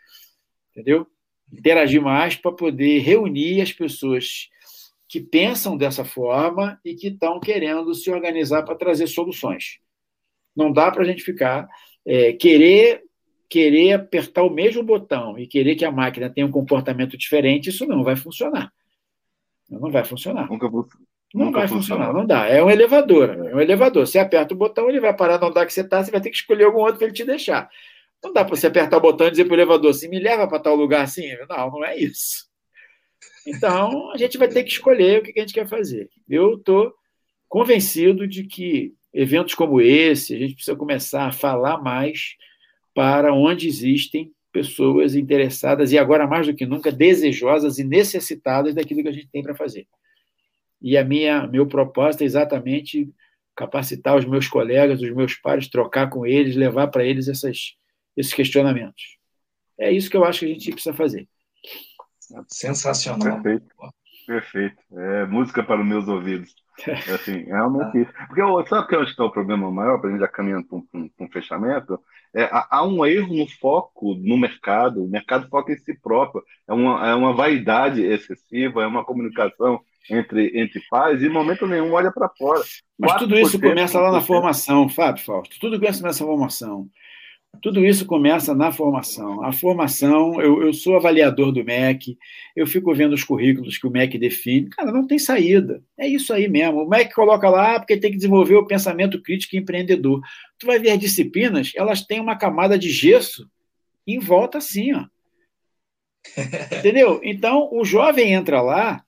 Entendeu? Interagir mais para poder reunir as pessoas que pensam dessa forma e que estão querendo se organizar para trazer soluções. Não dá para a gente ficar é, querer querer apertar o mesmo botão e querer que a máquina tenha um comportamento diferente, isso não vai funcionar. Não vai funcionar. Nunca, não Nunca vai funcionar, não dá. É um elevador, é um elevador. Você aperta o botão, ele vai parar no andar que você está, você vai ter que escolher algum outro para ele te deixar. Não dá para você apertar o botão e dizer para o elevador assim, me leva para tal lugar assim. Não, não é isso. Então, a gente vai ter que escolher o que a gente quer fazer. Eu estou convencido de que eventos como esse, a gente precisa começar a falar mais para onde existem pessoas interessadas e agora mais do que nunca desejosas e necessitadas daquilo que a gente tem para fazer. E a minha meu propósito é exatamente capacitar os meus colegas, os meus pares, trocar com eles, levar para eles essas, esses questionamentos. É isso que eu acho que a gente precisa fazer. Sensacional. Perfeito. Perfeito. É música para os meus ouvidos. É assim, realmente isso. Porque sabe que eu acho que é o problema maior, para a gente já caminhando para um, um, fechamento? É, há um erro no foco no mercado, o mercado foca em si próprio, é uma, é uma vaidade excessiva, é uma comunicação entre, entre pais e em momento nenhum olha para fora. Mas tudo isso começa lá na formação, Fábio Fausto. Tudo começa nessa formação. Tudo isso começa na formação. A formação, eu, eu sou avaliador do MEC, eu fico vendo os currículos que o MEC define. Cara, não tem saída. É isso aí mesmo. O MEC coloca lá porque tem que desenvolver o pensamento crítico e empreendedor. Tu vai ver as disciplinas, elas têm uma camada de gesso em volta assim, ó. Entendeu? Então, o jovem entra lá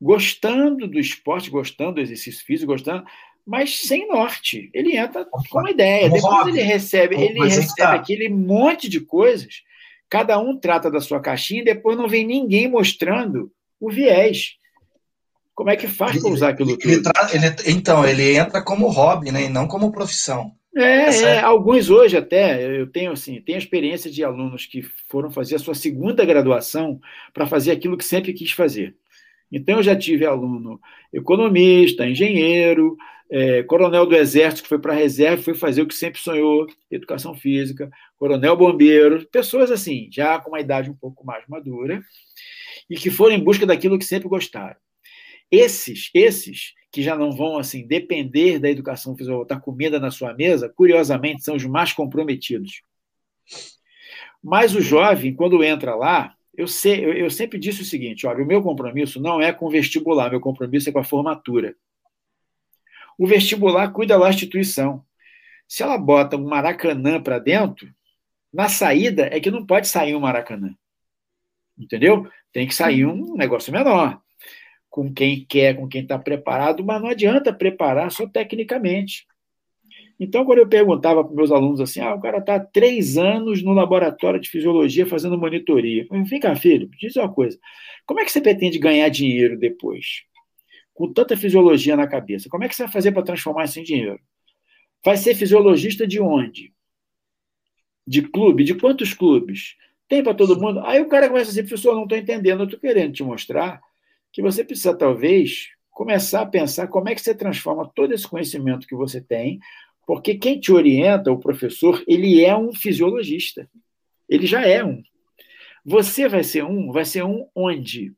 gostando do esporte, gostando do exercício físico, gostando, mas sem norte. Ele entra com uma ideia. Depois ele recebe, ele recebe aquele monte de coisas. Cada um trata da sua caixinha e depois não vem ninguém mostrando o viés. Como é que faz para usar aquilo tudo? Ele tra... ele... então, ele entra como hobby, né? E não como profissão. É, é, alguns hoje até, eu tenho assim, tenho experiência de alunos que foram fazer a sua segunda graduação para fazer aquilo que sempre quis fazer. Então, eu já tive aluno economista, engenheiro, é, coronel do Exército, que foi para a reserva, foi fazer o que sempre sonhou, educação física, coronel bombeiro, pessoas assim, já com uma idade um pouco mais madura, e que foram em busca daquilo que sempre gostaram. Esses, esses que já não vão assim depender da educação física, botar comida na sua mesa, curiosamente são os mais comprometidos. Mas o jovem, quando entra lá, eu, sei, eu, eu sempre disse o seguinte: olha, o meu compromisso não é com o vestibular, meu compromisso é com a formatura. O vestibular cuida da instituição. Se ela bota um maracanã para dentro, na saída é que não pode sair um maracanã. Entendeu? Tem que sair um negócio menor. Com quem quer, com quem está preparado, mas não adianta preparar só tecnicamente. Então, quando eu perguntava para meus alunos assim, ah, o cara está três anos no laboratório de fisiologia fazendo monitoria. Eu, Vem cá, filho, diz uma coisa. Como é que você pretende ganhar dinheiro depois? Com tanta fisiologia na cabeça, como é que você vai fazer para transformar isso em dinheiro? Vai ser fisiologista de onde? De clube? De quantos clubes? Tem para todo mundo? Aí o cara começa a dizer, professor, não estou entendendo, eu estou querendo te mostrar que você precisa, talvez, começar a pensar como é que você transforma todo esse conhecimento que você tem porque quem te orienta, o professor, ele é um fisiologista. Ele já é um. Você vai ser um, vai ser um onde?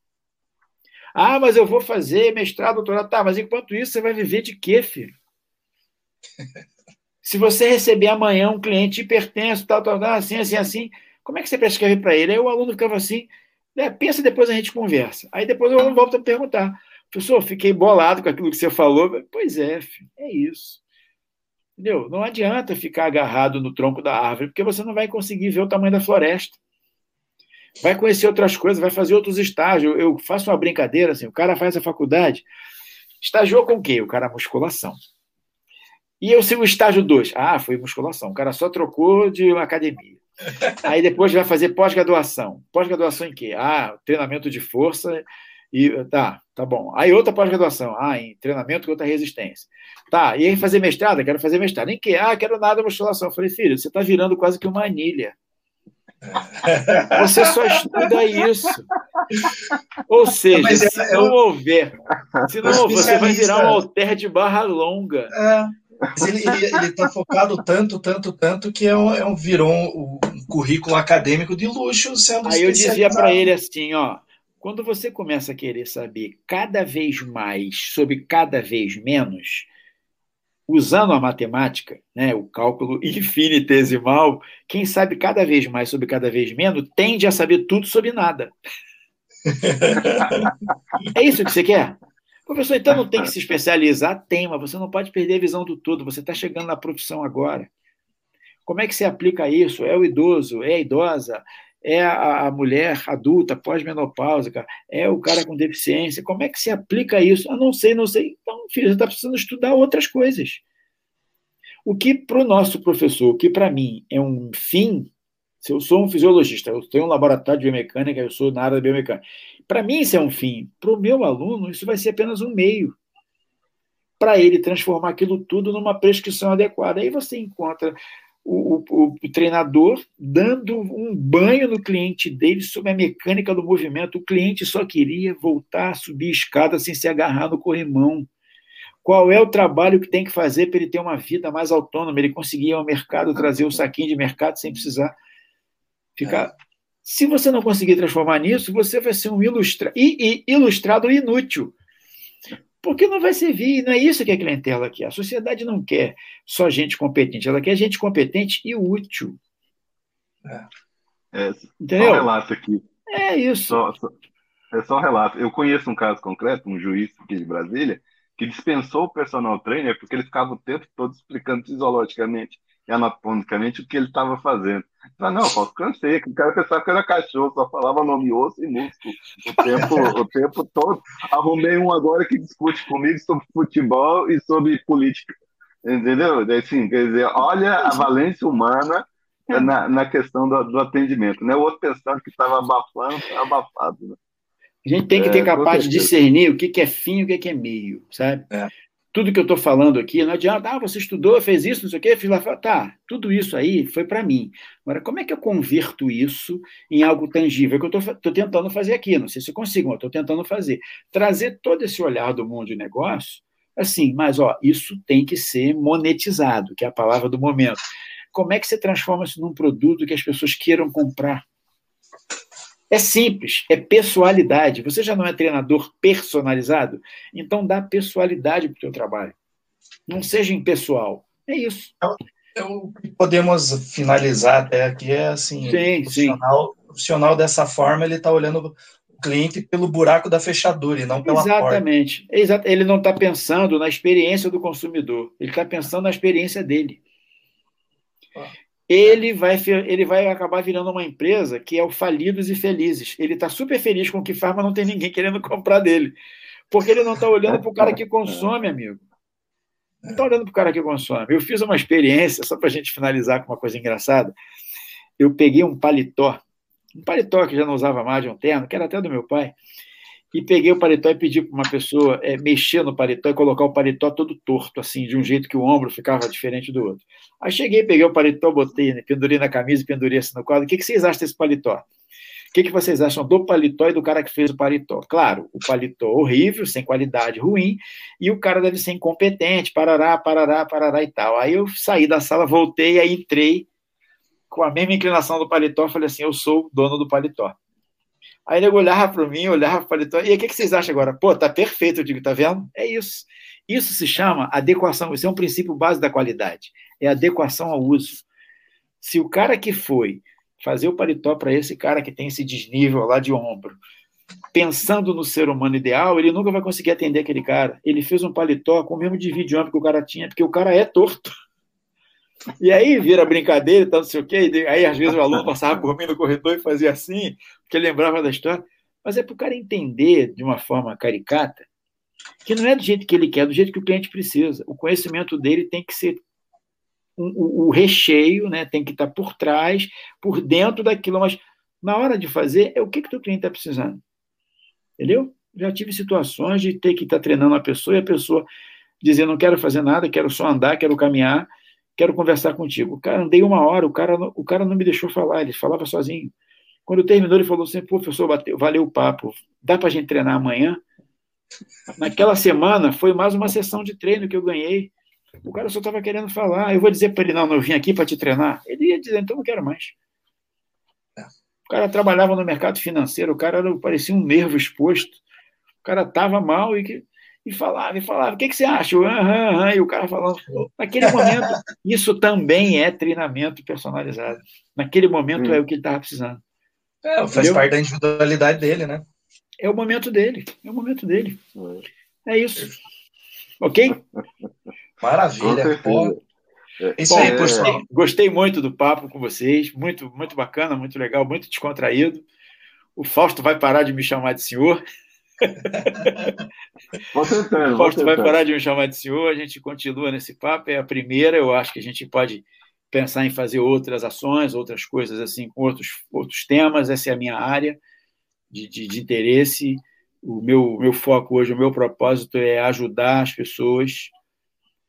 Ah, mas eu vou fazer mestrado, doutorado. Tá, mas enquanto isso, você vai viver de quê, filho? Se você receber amanhã um cliente hipertenso, tal, tal, tal, assim, assim, assim, como é que você prescreve para ele? Aí o aluno ficava assim, né, pensa depois a gente conversa. Aí depois o aluno volta a perguntar, professor, fiquei bolado com aquilo que você falou. Pois é, filho, é isso. Entendeu? Não adianta ficar agarrado no tronco da árvore, porque você não vai conseguir ver o tamanho da floresta. Vai conhecer outras coisas, vai fazer outros estágios. Eu faço uma brincadeira assim: o cara faz a faculdade, estagiou com o quê? O cara musculação. E eu sigo o estágio 2. Ah, foi musculação. O cara só trocou de academia. Aí depois vai fazer pós-graduação. Pós-graduação em quê? Ah, treinamento de força e tá, tá bom. Aí outra pós-graduação, ah, em treinamento contra resistência. Tá, e aí fazer mestrado? Quero fazer mestrado. Nem que, ah, quero nada musculação. Eu falei, filho, você está virando quase que uma anilha. Você só estuda isso. Ou seja, Mas se é, não eu... houver, se não houver, você vai virar um alter de barra longa. É. Mas ele está focado tanto, tanto, tanto que é um, é um virou um, um currículo acadêmico de luxo sendo Aí eu dizia para ele assim, ó, quando você começa a querer saber cada vez mais sobre cada vez menos, usando a matemática, né, o cálculo infinitesimal, quem sabe cada vez mais sobre cada vez menos tende a saber tudo sobre nada. é isso que você quer? Professor, então não tem que se especializar? Tem, mas você não pode perder a visão do todo. Você está chegando na profissão agora. Como é que se aplica isso? É o idoso? É a idosa? É a, a mulher adulta, pós-menopausa, é o cara com deficiência. Como é que se aplica isso? Eu não sei, não sei. Então, filho, você está precisando estudar outras coisas. O que para o nosso professor, o que para mim é um fim, se eu sou um fisiologista, eu tenho um laboratório de biomecânica, eu sou na área da biomecânica. Para mim isso é um fim. Para o meu aluno, isso vai ser apenas um meio para ele transformar aquilo tudo numa prescrição adequada. Aí você encontra o, o, o, treinador dando um banho no cliente dele sobre a mecânica do movimento. O cliente só queria voltar a subir a escada sem se agarrar no corrimão. Qual é o trabalho que tem que fazer para ele ter uma vida mais autônoma? Ele conseguir ir ao mercado, trazer o saquinho de mercado sem precisar ficar. É. Se você não conseguir transformar nisso, você vai ser um ilustra... I, I, ilustrado inútil. Porque não vai servir, não é isso que a clientela quer. A sociedade não quer só gente competente, ela quer gente competente e útil. É. É, Entendeu? Só um relato aqui. É isso. Só, só, é só um relato. Eu conheço um caso concreto, um juiz aqui de Brasília, que dispensou o personal trainer porque ele ficava o tempo todo explicando fisiologicamente. Anatomicamente o que ele estava fazendo. Falei, não, posso cansei, o cara pensava que era cachorro, só falava nome osso e músculo o tempo, o tempo todo. Arrumei um agora que discute comigo sobre futebol e sobre política. Entendeu? Assim, quer dizer, olha a valência humana na, na questão do, do, atendimento. Né? O outro pensando que estava abafando, está abafado. Né? A gente tem que ter é, capaz de discernir o que, que é fim e o que, que é meio, sabe? É tudo que eu estou falando aqui, não adianta, ah, você estudou, fez isso, não sei o quê, fiz lá, tá, tudo isso aí foi para mim. Agora, como é que eu converto isso em algo tangível? É que eu estou tentando fazer aqui, não sei se eu consigo, mas estou tentando fazer. Trazer todo esse olhar do mundo de negócio, assim, mas, ó, isso tem que ser monetizado, que é a palavra do momento. Como é que você transforma isso num produto que as pessoas queiram comprar? É simples, é pessoalidade. Você já não é treinador personalizado? Então dá pessoalidade para o teu trabalho. Não seja impessoal. É isso. É o que podemos finalizar até aqui é assim, sim, o, profissional, o profissional dessa forma, ele está olhando o cliente pelo buraco da fechadura e não pela Exatamente. porta. Exatamente. Ele não está pensando na experiência do consumidor, ele está pensando na experiência dele. Ah ele vai, ele vai acabar virando uma empresa que é o falidos e felizes. Ele está super feliz com o que faz, mas não tem ninguém querendo comprar dele. Porque ele não está olhando para o cara que consome, amigo. Não está olhando para o cara que consome. Eu fiz uma experiência, só para a gente finalizar com uma coisa engraçada. Eu peguei um paletó, um paletó que já não usava mais de um terno, que era até do meu pai, e peguei o paletó e pedi para uma pessoa é, mexer no paletó e colocar o paletó todo torto, assim, de um jeito que o ombro ficava diferente do outro. Aí cheguei, peguei o paletó, botei, né, pendurei na camisa pendurei assim no quadro. O que, que vocês acham desse paletó? O que, que vocês acham do paletó e do cara que fez o paletó? Claro, o paletó horrível, sem qualidade ruim, e o cara deve ser incompetente, parará, parará, parará e tal. Aí eu saí da sala, voltei, aí entrei com a mesma inclinação do paletó, falei assim, eu sou o dono do paletó. Aí ele olhava para mim, olhava para o e aí o que, que vocês acham agora? Pô, tá perfeito, eu digo, tá vendo? É isso. Isso se chama adequação, isso é um princípio base da qualidade, é adequação ao uso. Se o cara que foi fazer o paletó para esse cara que tem esse desnível lá de ombro, pensando no ser humano ideal, ele nunca vai conseguir atender aquele cara. Ele fez um paletó com o mesmo de ombro que o cara tinha, porque o cara é torto. E aí vira brincadeira, então não sei o quê. Aí às vezes o aluno passava por mim no corredor e fazia assim, porque lembrava da história. Mas é para o cara entender de uma forma caricata que não é do jeito que ele quer, é do jeito que o cliente precisa. O conhecimento dele tem que ser o, o recheio, né? tem que estar por trás, por dentro daquilo, mas na hora de fazer, é o que, que o cliente está precisando. Entendeu? Já tive situações de ter que estar treinando a pessoa e a pessoa dizer: não quero fazer nada, quero só andar, quero caminhar quero conversar contigo. O cara, andei uma hora, o cara, o cara não me deixou falar, ele falava sozinho. Quando terminou, ele falou assim: professor, bateu, valeu o papo, dá para a gente treinar amanhã? Naquela semana, foi mais uma sessão de treino que eu ganhei. O cara só estava querendo falar. Eu vou dizer para ele: não, não, eu vim aqui para te treinar. Ele ia dizer: então não quero mais. O cara trabalhava no mercado financeiro, o cara era, parecia um nervo exposto. O cara estava mal e que e falava, e falava, o que, que você acha? Uhum, uhum, e o cara falando. Naquele momento, isso também é treinamento personalizado. Naquele momento hum. é o que ele estava precisando. É, faz Entendeu? parte da individualidade dele, né? É o momento dele. É o momento dele. É isso. Ok? Maravilha. É isso Bom, aí, gostei, gostei muito do papo com vocês. Muito, muito bacana, muito legal, muito descontraído. O Fausto vai parar de me chamar de senhor. Vou tentando. Fausto vai parar de me chamar de senhor, a gente continua nesse papo. É a primeira, eu acho que a gente pode pensar em fazer outras ações, outras coisas assim, com outros, outros temas. Essa é a minha área de, de, de interesse. O meu, meu foco hoje, o meu propósito é ajudar as pessoas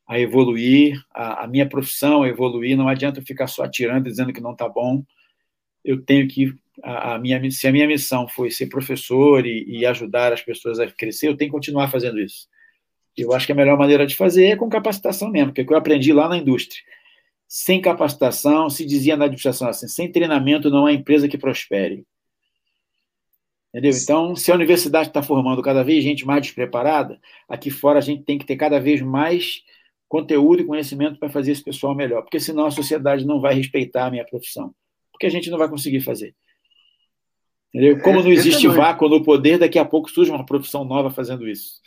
a evoluir, a, a minha profissão a evoluir. Não adianta eu ficar só atirando dizendo que não está bom. Eu tenho que a, a, minha, se a minha missão foi ser professor e, e, ajudar as pessoas a crescer, eu tenho que continuar fazendo isso. Eu acho que a melhor maneira de fazer é com capacitação mesmo, porque é o que eu aprendi lá na indústria. Sem capacitação, se dizia na administração assim, sem treinamento não há empresa que prospere. Entendeu? Então, se a universidade está formando cada vez gente mais despreparada, aqui fora a gente tem que ter cada vez mais conteúdo e conhecimento para fazer esse pessoal melhor, porque senão a sociedade não vai respeitar a minha profissão, porque a gente não vai conseguir fazer. Entendeu? Como não existe vácuo no poder, daqui a pouco surge uma profissão nova fazendo isso.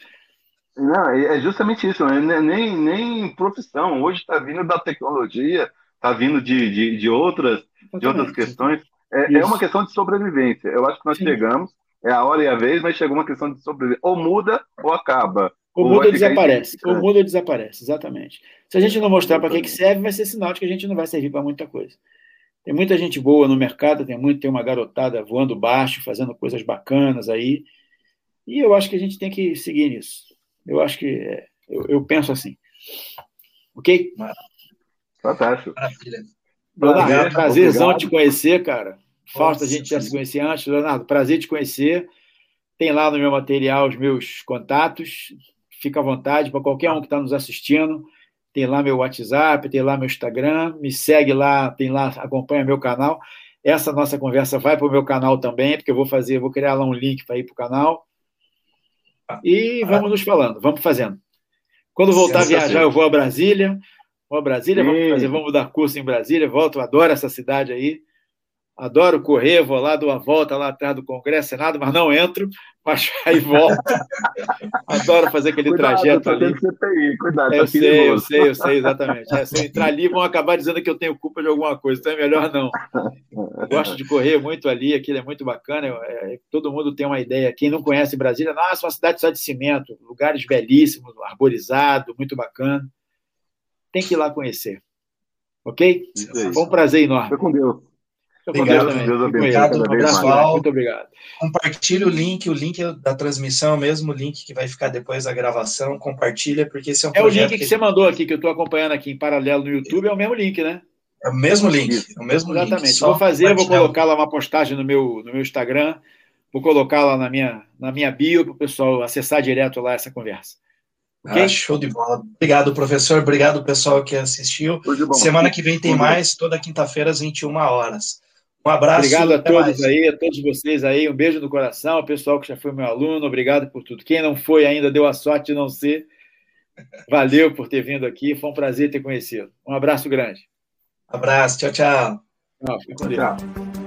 Não, é, é justamente isso, né? nem, nem profissão. Hoje está vindo da tecnologia, está vindo de, de, de, outras, de outras questões. É, é, uma questão de sobrevivência. Eu acho que nós Sim. chegamos, é a hora e a vez, mas chegou uma questão de sobrevivência. Ou muda ou acaba. Ou, muda ou desaparece. Ou muda ou desaparece, exatamente. Se a gente não mostrar para que, que serve, vai ser sinal de que a gente não vai servir para muita coisa. Tem muita gente boa no mercado, tem muito, tem uma garotada voando baixo, fazendo coisas bacanas aí. E eu acho que a gente tem que seguir nisso. Eu acho que é, eu, eu penso assim. Ok? Fantástico. Leonardo, prazerzão obrigado. te conhecer, cara. Falta a gente já se conhecer antes. Leonardo, prazer te conhecer. Tem lá no meu material os meus contatos. Fica à vontade para qualquer um que está nos assistindo. Tem lá meu WhatsApp, tem lá meu Instagram. Me segue lá, tem lá, acompanha meu canal. Essa nossa conversa vai para o meu canal também, porque eu vou fazer, vou criar lá um link para ir para o canal. E vamos nos falando, vamos fazendo. Quando voltar a viajar, eu vou a Brasília. Vou a Brasília, vamos fazer, vamos dar curso em Brasília. Volto, adoro essa cidade aí. Adoro correr, vou lá, dou uma volta lá atrás do Congresso, Senado, mas não entro, mas aí volto. Adoro fazer aquele cuidado, trajeto ali. CPI, cuidado, é, eu tá sei, eu sei, eu sei, exatamente. É, se eu entrar ali, vão acabar dizendo que eu tenho culpa de alguma coisa, então é melhor não. Eu gosto de correr muito ali, aquilo é muito bacana. É, todo mundo tem uma ideia. Quem não conhece Brasília, nossa, uma cidade só de cimento, lugares belíssimos, arborizado, muito bacana. Tem que ir lá conhecer. Ok? Foi um prazer enorme. Fica com Deus. Obrigado, Deus obrigado, pessoal. Muito obrigado. Compartilhe o link, o link da transmissão, é o mesmo link que vai ficar depois da gravação. Compartilha, porque esse é um É o link que, que você mandou aqui, que eu estou acompanhando aqui em paralelo no YouTube, é o mesmo link, né? É o mesmo link, é o mesmo Exatamente. link. Vou fazer, vou colocar lá uma postagem no meu, no meu Instagram, vou colocar lá na minha, na minha bio para o pessoal acessar direto lá essa conversa. Okay? Ah, show de bola. Obrigado, professor. Obrigado, pessoal que assistiu. Semana que vem tem mais, toda quinta-feira às 21 horas. Um abraço. Obrigado a todos mais. aí, a todos vocês aí. Um beijo no coração. O pessoal que já foi meu aluno, obrigado por tudo. Quem não foi ainda, deu a sorte de não ser. Valeu por ter vindo aqui. Foi um prazer ter conhecido. Um abraço grande. Um abraço. Tchau, tchau. Não, tchau.